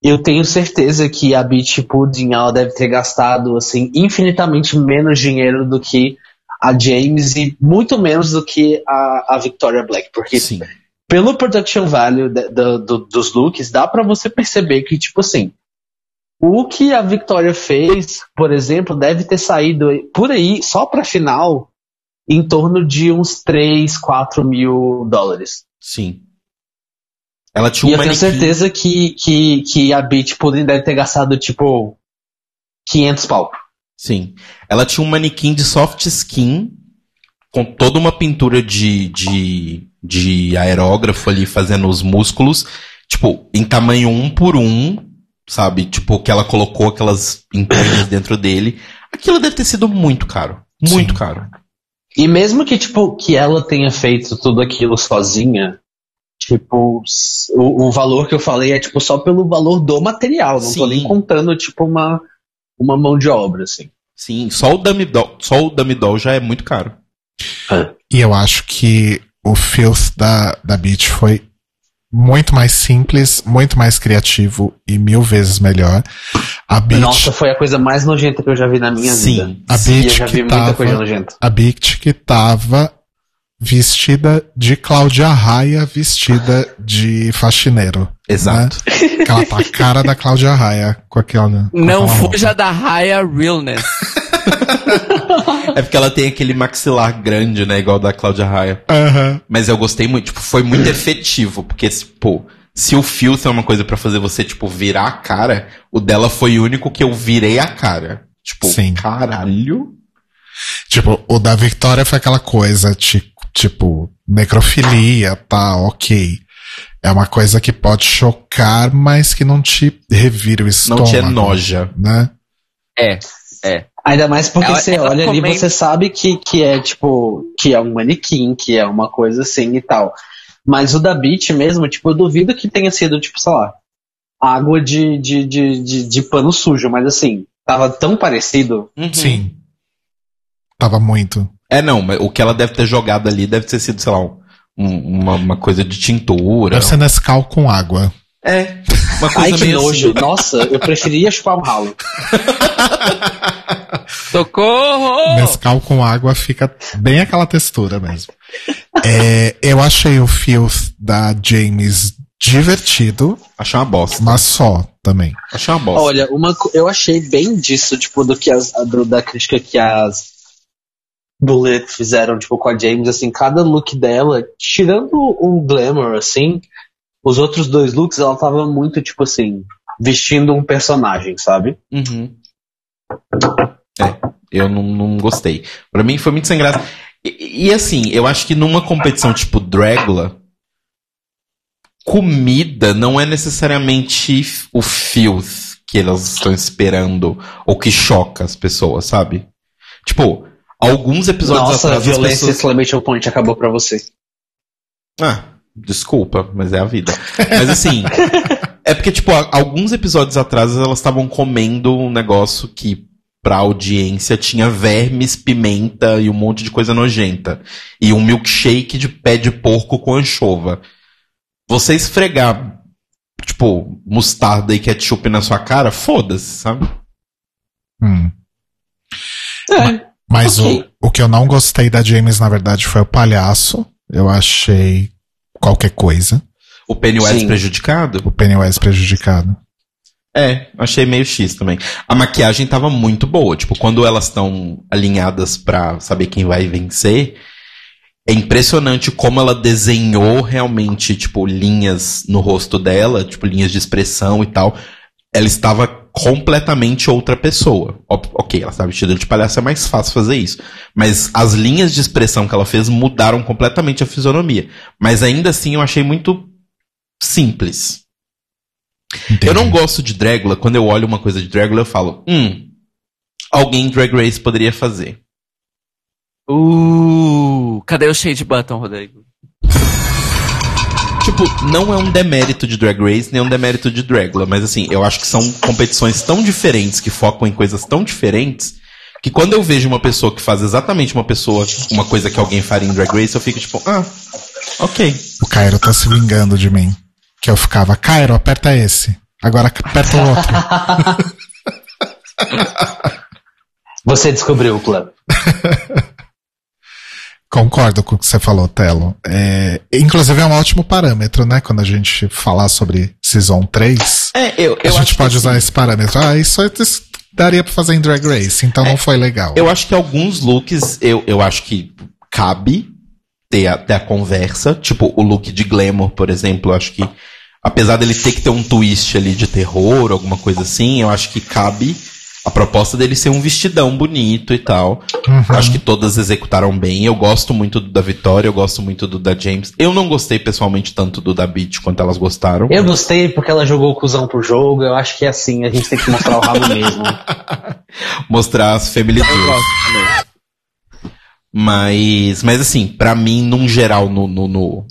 eu tenho certeza que a Beach Pudding ela deve ter gastado assim infinitamente menos dinheiro do que a James e muito menos do que a, a Victoria Black, porque Sim. pelo production value da- da- do- dos looks, dá pra você perceber que, tipo assim, o que a Victoria fez, por exemplo, deve ter saído por aí, só pra final, em torno de uns 3, 4 mil dólares. Sim. Ela tinha E um eu tenho certeza que, que, que a Beach Pudding deve ter gastado, tipo, 500 pau. Sim. Ela tinha um manequim de soft skin com toda uma pintura de, de, de aerógrafo ali fazendo os músculos, tipo, em tamanho um por um, sabe? Tipo, que ela colocou aquelas entranhas dentro dele. Aquilo deve ter sido muito caro. Muito Sim. caro. E mesmo que, tipo, que ela tenha feito tudo aquilo sozinha, tipo, o, o valor que eu falei é, tipo, só pelo valor do material. Não tô Sim. nem contando, tipo, uma, uma mão de obra, assim. Sim, só o Dummy Doll, só o Dummy Doll já é muito caro. E eu acho que o filth da, da Beach foi muito mais simples, muito mais criativo e mil vezes melhor. A Beach, Nossa, foi a coisa mais nojenta que eu já vi na minha Sim. vida. a E eu Beach já vi que muita tava, coisa nojenta. a Beach que tava vestida de Cláudia Raia, vestida de faxineiro. Exato. Né? Que ela tá a cara da Cláudia Raia com aquela. com Não aquela roupa. fuja da raia realness. É porque ela tem aquele maxilar grande, né? Igual da Cláudia Raia. Aham. Mas eu gostei muito, tipo, foi muito efetivo, porque, pô, se o filtro é uma coisa pra fazer você, tipo, virar a cara, o dela foi o único que eu virei a cara. Tipo, Sim. caralho. Tipo, o da Victoria foi aquela coisa, ti- tipo, necrofilia, tá, ok. É uma coisa que pode chocar, mas que não te revira o Não estômago. te enoja. Né? É, é. Ainda mais porque Ela- você ela olha ali, comenta- você sabe que, que é tipo, que é um manequim, que é uma coisa assim e tal. Mas o da Beach mesmo, tipo, eu duvido que tenha sido, tipo, sei lá, água de, de, de, de, de pano sujo, mas assim, tava tão parecido. Uhum. Sim. Tava muito. É, não, mas o que ela deve ter jogado ali deve ter sido, sei lá, um- um- uma, uma coisa de tintura. Deve ser Nescau com água. É, uma coisa Ai, que meio nojo. assim. Nossa, eu preferia chupar um ralo. Socorro! Nescau com água fica bem aquela textura mesmo. É, eu achei o filth da James divertido, Achei uma bosta. mas só também. Achei uma bosta. Olha, uma, eu achei bem disso, tipo, do que as, do- da crítica que as Bullet fizeram, tipo, com a James, assim, cada look dela, tirando um glamour, assim, os outros dois looks, ela tava muito, tipo assim, vestindo um personagem, sabe? Uhum. É, eu não, não gostei. Pra mim foi muito sem graça. E, e, assim, eu acho que numa competição tipo Dragula, comida não é necessariamente o filth que elas estão esperando ou que choca as pessoas, sabe? Tipo, alguns episódios Nossa, a atrás as violência pessoas... exclamation point acabou pra você. Ah, desculpa, mas é a vida. Mas assim, é É porque, tipo, alguns episódios atrás elas estavam comendo um negócio que, pra audiência, tinha vermes, pimenta e um monte de coisa nojenta. E um milkshake de pé de porco com anchova. Você esfregar, tipo, mostarda e ketchup na sua cara, foda-se, sabe? Hum. É, Mas Ok. o, o que eu não gostei da James, na verdade, foi o palhaço. Eu achei qualquer coisa. O Pennywise Sim. prejudicado? O Pennywise prejudicado. É, achei meio X também. A maquiagem tava muito boa. Tipo, quando elas estão alinhadas pra saber quem vai vencer, é impressionante como ela desenhou realmente, tipo, linhas no rosto dela, tipo, linhas de expressão e tal. Ela estava completamente outra pessoa. Ok, ela estava vestida de palhaço, é mais fácil fazer isso. Mas as linhas de expressão que ela fez mudaram completamente a fisionomia. Mas ainda assim eu achei muito simples. Entendi. Eu não gosto de Dragula. Quando eu olho uma coisa de Dragula, eu falo, hum, alguém em Drag Race poderia fazer. Uh, cadê o shade button, Rodrigo? Tipo, não é um demérito de Drag Race, nem um demérito de Dragula, mas assim, eu acho que são competições tão diferentes, que focam em coisas tão diferentes, que quando eu vejo uma pessoa que faz exatamente uma pessoa, uma coisa que alguém faria em Drag Race, eu fico tipo, ah, ok. O Cairo tá se vingando de mim. Que eu ficava, Cairo, aperta esse. Agora aperta o outro. você descobriu o plano. Concordo com o que você falou, Telo. É, inclusive é um ótimo parâmetro, né? Quando a gente falar sobre Season 3, É, eu, a gente pode usar esse parâmetro. Ah, isso, isso daria pra fazer em Drag Race, então não foi legal. Eu acho que alguns looks, eu, eu acho que cabe ter a, ter a conversa. Tipo, o look de Glamour, por exemplo, eu acho que, apesar dele ter que ter um twist ali de terror, alguma coisa assim, eu acho que cabe a proposta dele ser um vestidão bonito e tal. Uhum. Acho que todas executaram bem. Eu gosto muito do da Vitória, eu gosto muito do da James. Eu não gostei pessoalmente tanto do da Beach quanto elas gostaram. Eu gostei porque ela jogou o cuzão pro jogo. Eu acho que é assim, a gente tem que mostrar o rabo mesmo. Mostrar as family jewels. Mas, mas assim, pra mim, num geral, no, no, no,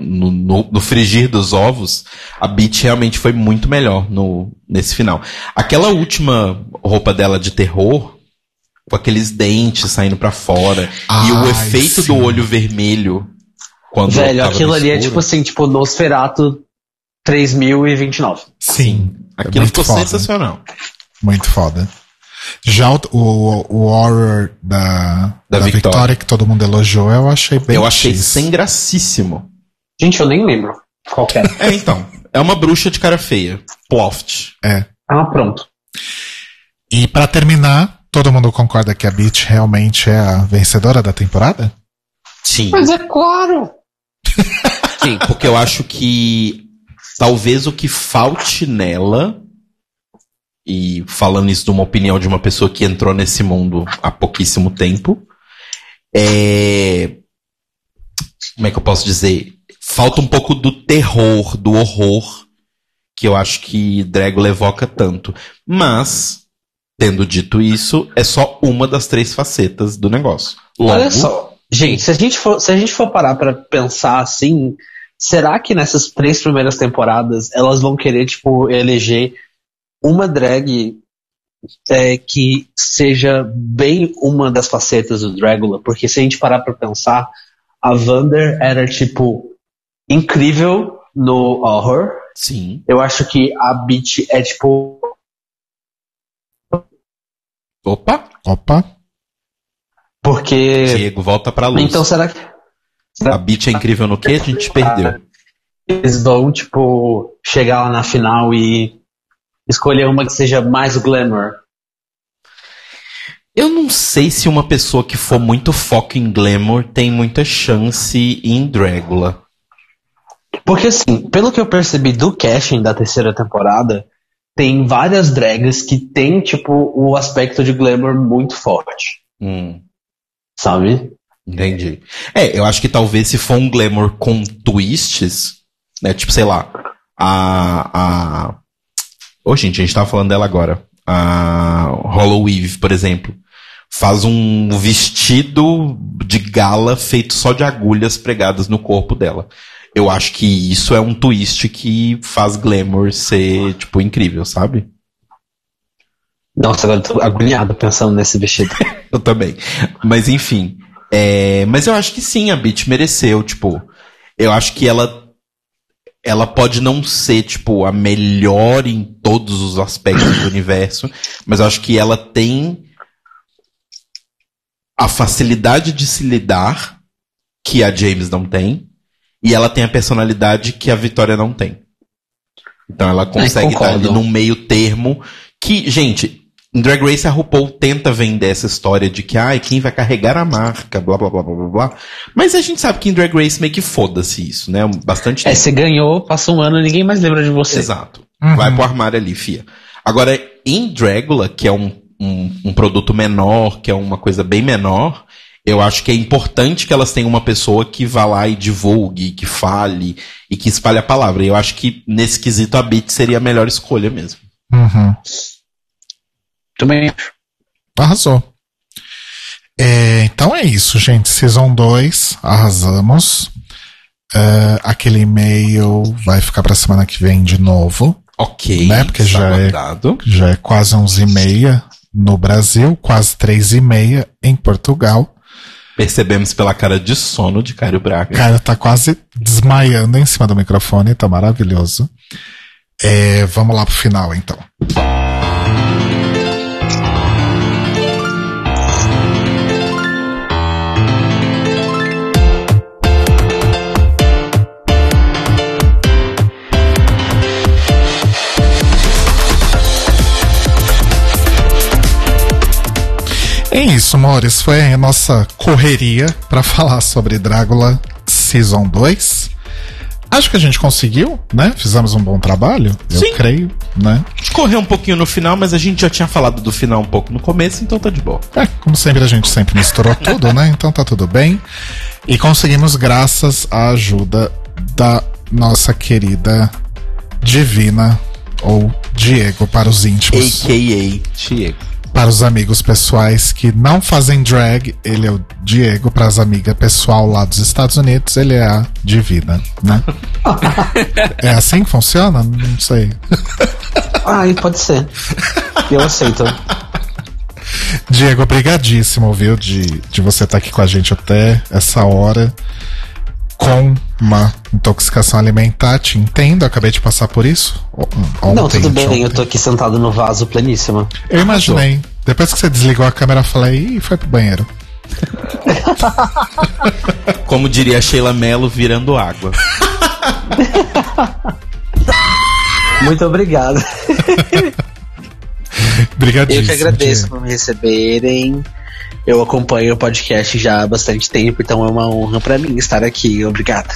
no, no- no frigir dos ovos, a Beach realmente foi muito melhor no, nesse final. Aquela última roupa dela de terror, com aqueles dentes saindo pra fora, e o efeito sim. do olho vermelho. Quando Velho, aquilo ali é tipo assim, tipo Nosferatu 3029. Sim. é Aquilo muito ficou foda. sensacional. Muito foda. Já o, o, o horror da, Da da, Victoria. Victoria. que todo mundo elogiou, eu achei bem Eu achei X. sem gracíssimo. Gente, eu nem lembro qual que era. É, então. É uma bruxa de cara feia. Ploft. Ah, pronto. E pra terminar, todo mundo concorda que a Beach realmente é a vencedora da temporada? Sim. Mas é claro! Sim, porque eu acho que talvez o que falte nela, e falando isso de uma opinião de uma pessoa que entrou nesse mundo há pouquíssimo tempo, é. Como é que eu posso dizer? Falta um pouco do terror, do horror, que eu acho que Dragula evoca tanto. Mas, tendo dito isso, é só uma das três facetas do negócio. Logo, Olha só. Gente, se a gente for, se a gente for parar pra pensar assim, será que nessas três primeiras temporadas elas vão querer, tipo, eleger uma drag é, que seja bem uma das facetas do Dragula? Porque se a gente parar pra pensar, a Vander era, tipo, incrível no horror. Sim. Eu acho que a Beach é, tipo, Opa! Opa, porque. Diego, volta pra luz. Então será que. A Beat é incrível no que? A gente perdeu. eles vão, tipo, chegar lá na final e escolher uma que seja mais glamour. Eu não sei se uma pessoa que for muito foco em glamour tem muita chance em Dragula. Porque, assim, pelo que eu percebi do casting da terceira temporada, tem várias drags que tem, tipo, o aspecto de glamour muito forte, Hum, sabe? entendi. É, eu acho que talvez se for um glamour com twists, né? Tipo, sei lá, a. a... Ô, gente, a gente tava falando dela agora. A Hollow Weave, por exemplo. Faz um vestido de gala feito só de agulhas pregadas no corpo dela. Eu acho que isso é um twist que faz Glamour ser, tipo, incrível, sabe? Nossa, agora eu tô agoniado pensando nesse vestido. Eu também. Mas enfim. é, mas eu acho que sim, a Beat mereceu, tipo. Eu acho que ela. Ela pode não ser, tipo, a melhor em todos os aspectos do universo, mas eu acho que ela tem a facilidade de se lidar que a James não tem, e ela tem a personalidade que a Vitória não tem. Então ela consegue estar ali num meio termo que, gente, em Drag Race a RuPaul tenta vender essa história de que, ai, quem vai carregar a marca, blá blá blá blá blá blá. Mas a gente sabe que em Drag Race meio que foda-se isso, né? Bastante É, você ganhou, passa um ano, ninguém mais lembra de você. Exato. Vai pro armário ali, fia. Agora, em Dragula, que é um, um, um produto menor, que é uma coisa bem menor, eu acho que é importante que elas tenham uma pessoa que vá lá e divulgue, que fale e que espalhe a palavra. Eu acho que nesse quesito a Bit seria a melhor escolha mesmo. Uhum. Também acho. Arrasou. É, então é isso, gente. Season 2, arrasamos. É, aquele e-mail vai ficar pra semana que vem de novo. Ok. Né, porque está já é-. Já é quase 11 e meia no Brasil, quase 3 e meia em Portugal. Percebemos pela cara de sono de Cário Braga. Cara, tá quase desmaiando em cima do microfone, tá maravilhoso. É, vamos lá pro final, então. É isso, amores. Foi a nossa correria pra falar sobre Drácula Season 2. Acho que a gente conseguiu, né? Fizemos um bom trabalho, eu Sim. creio, né? Correu um pouquinho no final, mas a gente já tinha falado do final um pouco no começo, então tá de boa. É, como sempre, a gente sempre misturou tudo, né? Então tá tudo bem. E conseguimos graças à ajuda da nossa querida Divina, ou Diego para os íntimos. A.K.A. Diego. Para os amigos pessoais que não fazem drag, ele é o Diego. Para as amigas pessoal lá dos Estados Unidos, ele é a Divina, né? é assim que funciona? Não sei. Ai, pode ser. Eu aceito. Diego, obrigadíssimo, viu, de, de você estar aqui com a gente até essa hora com uma intoxicação alimentar. Te entendo, acabei de passar por isso. Ontem, Não, tudo bem, ontem. eu tô aqui sentado no vaso pleníssimo. Eu imaginei. Depois que você desligou a câmera, eu falei, ih, foi pro banheiro. Como diria a Sheila Mello, virando água. Muito obrigado. Obrigadíssimo. Eu que agradeço por me receberem. Eu acompanho o podcast já há bastante tempo, então é uma honra pra mim estar aqui. Obrigada.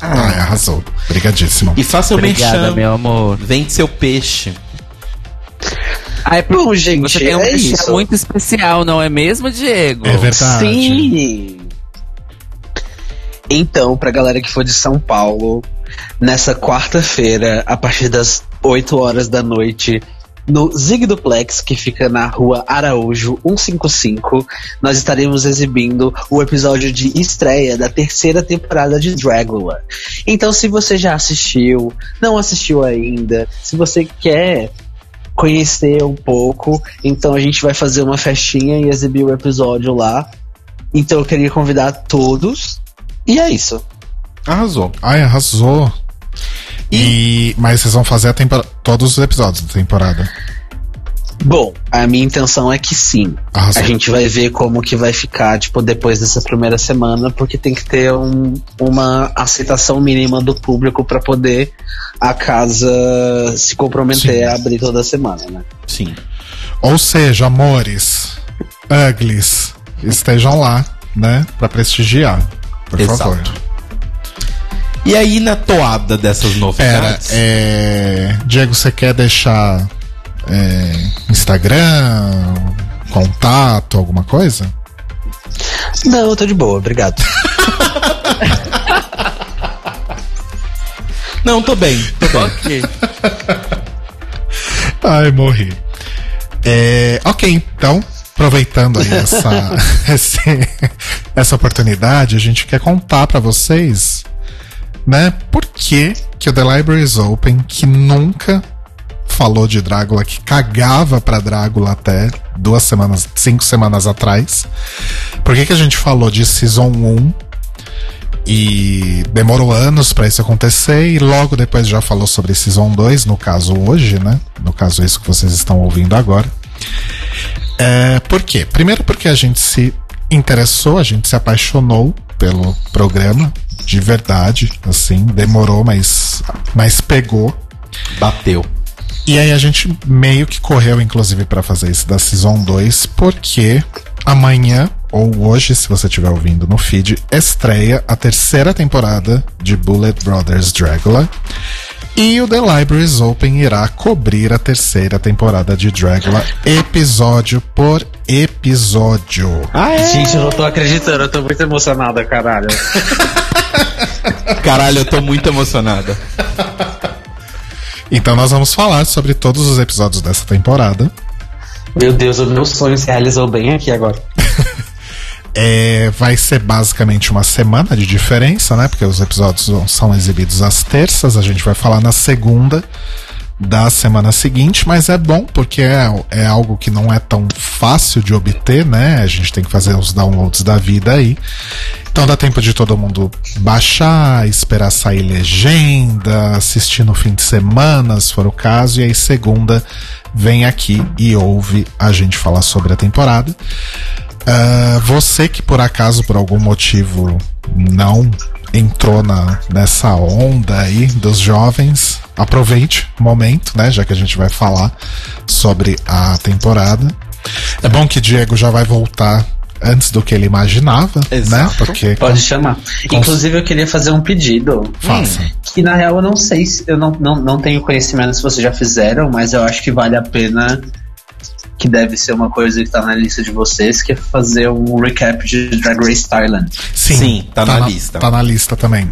Ah, arrasou. Obrigadíssimo. E faça o Obrigada, merchan. meu amor. Vende seu peixe. Ai, Bom, gente, você tem um é isso. muito especial, não é mesmo, Diego? É verdade. Sim! Então, pra galera que for de São Paulo, nessa quarta-feira, a partir das 8 horas da noite, no Zig Duplex, que fica na rua Araújo 155, nós estaremos exibindo o episódio de estreia da terceira temporada de Dragula. Então, se você já assistiu, não assistiu ainda, se você quer conhecer um pouco, então a gente vai fazer uma festinha e exibir o episódio lá. Então eu queria convidar todos. E é isso. Arrasou. Ai, arrasou. E... Mas vocês vão fazer todos os episódios da temporada. Bom, a minha intenção é que sim. Arrasou. A gente vai ver como que vai ficar, tipo, depois dessa primeira semana, porque tem que ter um- uma aceitação mínima do público pra poder a casa se comprometer Sim. a abrir toda semana, né? Sim. Ou seja, amores, uglies, estejam lá, né? Pra prestigiar. Por Exato. favor. E aí, na toada dessas novidades. é... Diego, você quer deixar é, Instagram, contato, alguma coisa? Não, eu tô de boa, obrigado. Não, tô bem. Tô bem. Ok. Ai, morri. É, ok, então, aproveitando aí essa, essa oportunidade, a gente quer contar pra vocês né? Por que, que o The Library is Open, que nunca falou de Drácula, que cagava pra Drácula até duas semanas, cinco semanas atrás. Por que, que a gente falou de Season 1 e demorou anos pra isso acontecer e logo depois já falou sobre Season 2, no caso hoje, né? No caso isso que vocês estão ouvindo agora. É, por quê? Primeiro porque a gente se interessou, a gente se apaixonou pelo programa, de verdade, assim, demorou, mas, mas pegou. Bateu. E aí a gente meio que correu, inclusive, pra fazer isso da Season 2, porque amanhã, ou hoje, se você estiver ouvindo no feed, estreia a terceira temporada de Bullet Brothers Dragula. E o The Libraries Open irá cobrir a terceira temporada de Dragula, episódio por episódio. Ah, é? Gente, eu não tô acreditando, eu tô muito emocionada, caralho. Caralho, eu tô muito emocionada. Então nós vamos falar sobre todos os episódios dessa temporada. Meu Deus, o meu sonho se realizou bem aqui agora. É, vai ser basicamente uma semana de diferença, né? Porque os episódios são exibidos às terças, a gente vai falar na segunda da semana seguinte, mas é bom porque é, é algo que não é tão fácil de obter, né? A gente tem que fazer os downloads da vida aí. Então dá tempo de todo mundo baixar, esperar sair legenda, assistir no fim de semana, se for o caso, e aí segunda vem aqui e ouve a gente falar sobre a temporada. Ah, você que por acaso, por algum motivo, não entrou na, nessa onda aí dos jovens, aproveite o momento, né? Já que a gente vai falar sobre a temporada. É bom que Diego já vai voltar antes do que ele imaginava, né? Exato. Porque Pode chamar. Inclusive, eu queria fazer um pedido. faça. Que na real eu não sei se. Eu não, não, não tenho conhecimento se vocês já fizeram, mas eu acho que vale a pena. Que deve ser uma coisa que tá na lista de vocês, que é fazer um recap de Drag Race Thailand. Sim, Sim, tá na lista. Tá na lista também.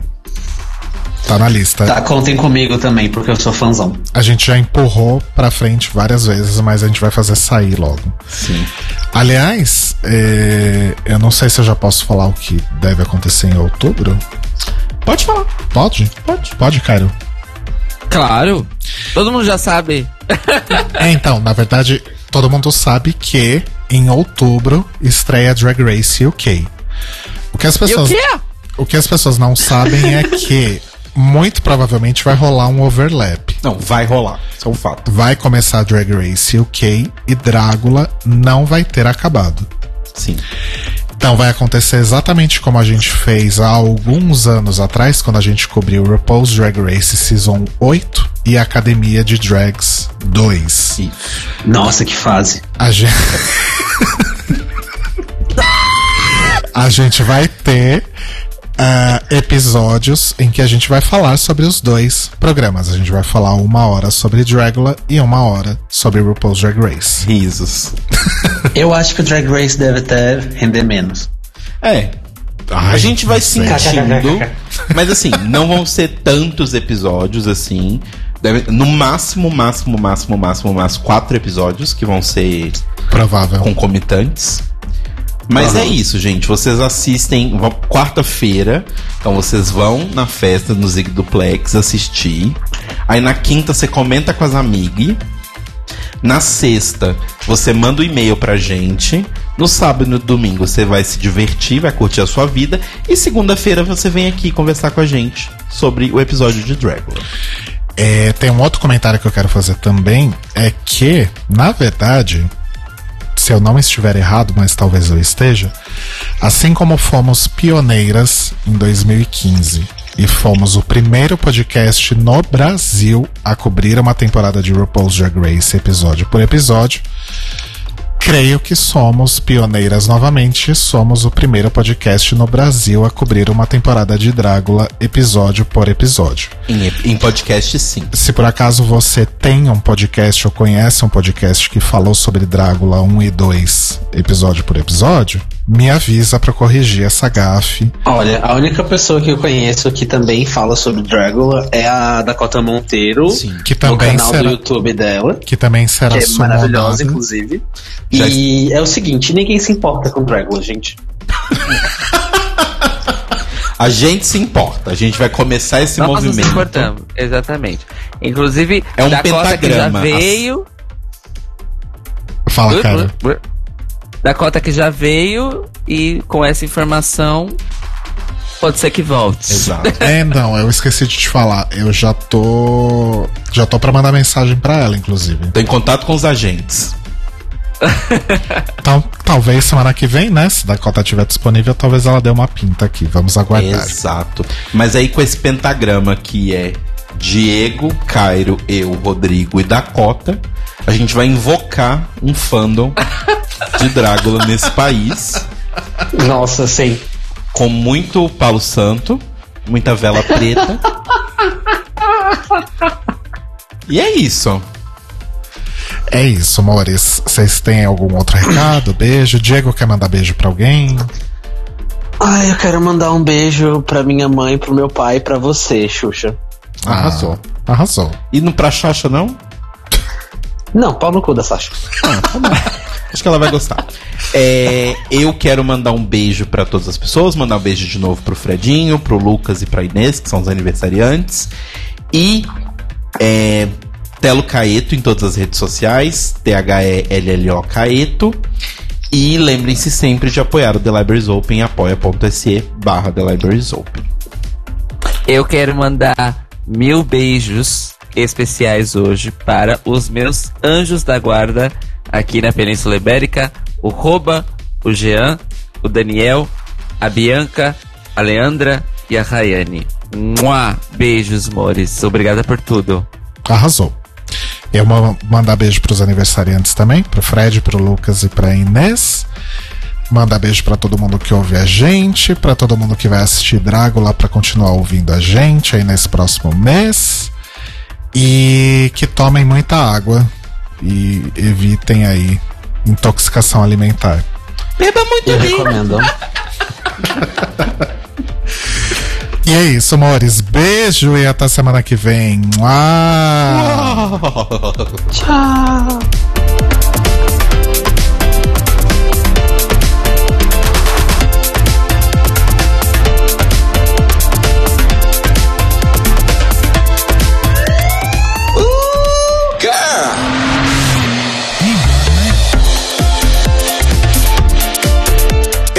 Tá na lista. Tá, contem comigo também, porque eu sou fãzão. A gente já empurrou pra frente várias vezes, mas a gente vai fazer sair logo. Sim. Aliás, é, eu não sei se eu já posso falar o que deve acontecer em outubro. Pode falar. Pode? Pode. Pode, Cairo. Claro. Todo mundo já sabe. É, então, na verdade, todo mundo sabe que em outubro estreia Drag Race UK. O que as E o pessoas, quê? o que as pessoas não sabem é que muito provavelmente vai rolar um overlap. Não, vai rolar. Isso é um fato. Vai começar Drag Race UK e Drácula não vai ter acabado. Sim. Então vai acontecer exatamente como a gente fez há alguns anos atrás, quando a gente cobriu RuPaul's Drag Race Season 8 e Academia de Drags 2. Isso. Nossa, que fase. A gente... a gente vai ter ah, episódios em que a gente vai falar sobre os dois programas. A gente vai falar uma hora sobre Dragula e uma hora sobre RuPaul's Drag Race. Risos. Eu acho que o Drag Race deve até render menos. É. Ai, a gente vai sentindo. mas assim, não vão ser tantos episódios assim. Deve- no máximo, máximo, máximo, máximo, máximo, quatro episódios que vão ser Provável. concomitantes. Mas é isso, gente. Vocês assistem quarta-feira. Então vocês vão na festa no Zig Duplex assistir. Aí na quinta você comenta com as amigas. Na sexta, você manda o um e-mail pra gente. No sábado e no domingo você vai se divertir, vai curtir a sua vida. E segunda-feira você vem aqui conversar com a gente sobre o episódio de Dracula. É, tem um outro comentário que eu quero fazer também. É que, na verdade, se eu não estiver errado, mas talvez eu esteja, assim como fomos pioneiras em 2015 e fomos o primeiro podcast no Brasil a cobrir uma temporada de RuPaul's Drag Race episódio por episódio, creio que somos pioneiras novamente. Somos o primeiro podcast no Brasil a cobrir uma temporada de Drácula episódio por episódio. Em, em podcast, sim. Se por acaso você tem um podcast ou conhece um podcast que falou sobre Drácula 1 e 2, episódio por episódio, me avisa pra corrigir essa gafe. Olha, a única pessoa que eu conheço que também fala sobre Dragula é a Dakota Monteiro. Sim. Que No também canal será, do YouTube dela. que também será Que é maravilhosa, sumonada. inclusive. Já E é o seguinte, ninguém se importa com Dragula, gente. A gente se importa. A gente vai começar esse Nós movimento. nos importamos, exatamente. Inclusive, É um Dakota que já pentagrama. veio. Fala, cara. Dakota que já veio e com essa informação pode ser que volte. Exato. É, não, eu esqueci de te falar. Eu já tô. Já tô pra mandar mensagem pra ela, inclusive. Tô em contato com os agentes. Então, talvez semana que vem, né? Se Dakota estiver disponível, talvez ela dê uma pinta aqui. Vamos aguardar. Exato. Mas aí com esse pentagrama que é Diego, Cairo, eu, Rodrigo e Dakota, a gente vai invocar um fandom de Drácula nesse país, Nossa, sim. com muito palo santo, muita vela preta. E é isso. É isso, amores. Vocês têm algum outro recado? Beijo. Diego quer mandar beijo pra alguém? Ai, eu quero mandar um beijo pra minha mãe, pro meu pai e pra você, Xuxa. Arrasou. Ah, arrasou. E no pra Xaxa, não? Não, pau no cu da Sasha. Acho que ela vai gostar. É, eu quero mandar um beijo pra todas as pessoas, mandar um beijo de novo pro Fredinho, pro Lucas e pra Inês, que são os aniversariantes. E é, Telo Caeto em todas as redes sociais, T-H-E-L-L-O Caeto. E lembrem-se sempre de apoiar o The Libraries Open, apoia.se barra The Libraries Open. Eu quero mandar mil beijos especiais hoje para os meus anjos da guarda aqui na Península Ibérica, o Roba, o Jean, o Daniel, a Bianca, a Leandra e a Rayane. Mua! Beijos, mores. Obrigada por tudo. Arrasou. Eu vou mandar beijo pros aniversariantes também, pro Fred, pro Lucas e pra Inês. Mandar beijo pra todo mundo que ouve a gente, pra todo mundo que vai assistir Drácula pra continuar ouvindo a gente aí nesse próximo mês. E que tomem muita água e evitem aí intoxicação alimentar. Beba muito Eu recomendo. E é isso, amores. Beijo e até semana que vem. Mua! Tchau.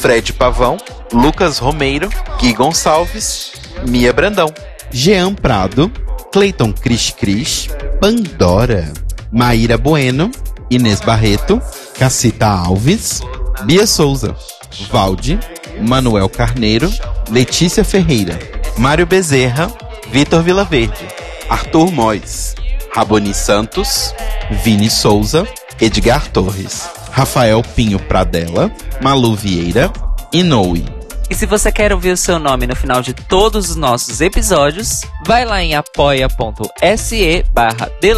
Fred Pavão, Lucas Romeiro, Gui Gonçalves, Mia Brandão. Jean Prado, Cleiton Cris Cris, Pandora, Maíra Bueno, Inês Barreto, Cacita Alves, Bia Souza, Valde, Manuel Carneiro, Letícia Ferreira, Mário Bezerra, Vitor Vilaverde, Arthur Mois, Raboni Santos, Vini Souza, Edgar Torres. Rafael Pinho Pradella, Malu Vieira, Inoue. E se você quer ouvir o seu nome no final de todos os nossos episódios, vai lá em apoia.se barra The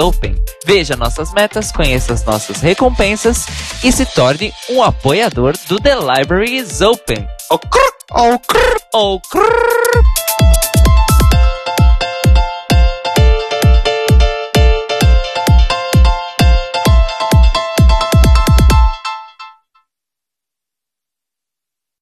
Open. Veja nossas metas, conheça as nossas recompensas e se torne um apoiador do The Libraries Open. Oh, crrr, oh, crrr, oh, crrr.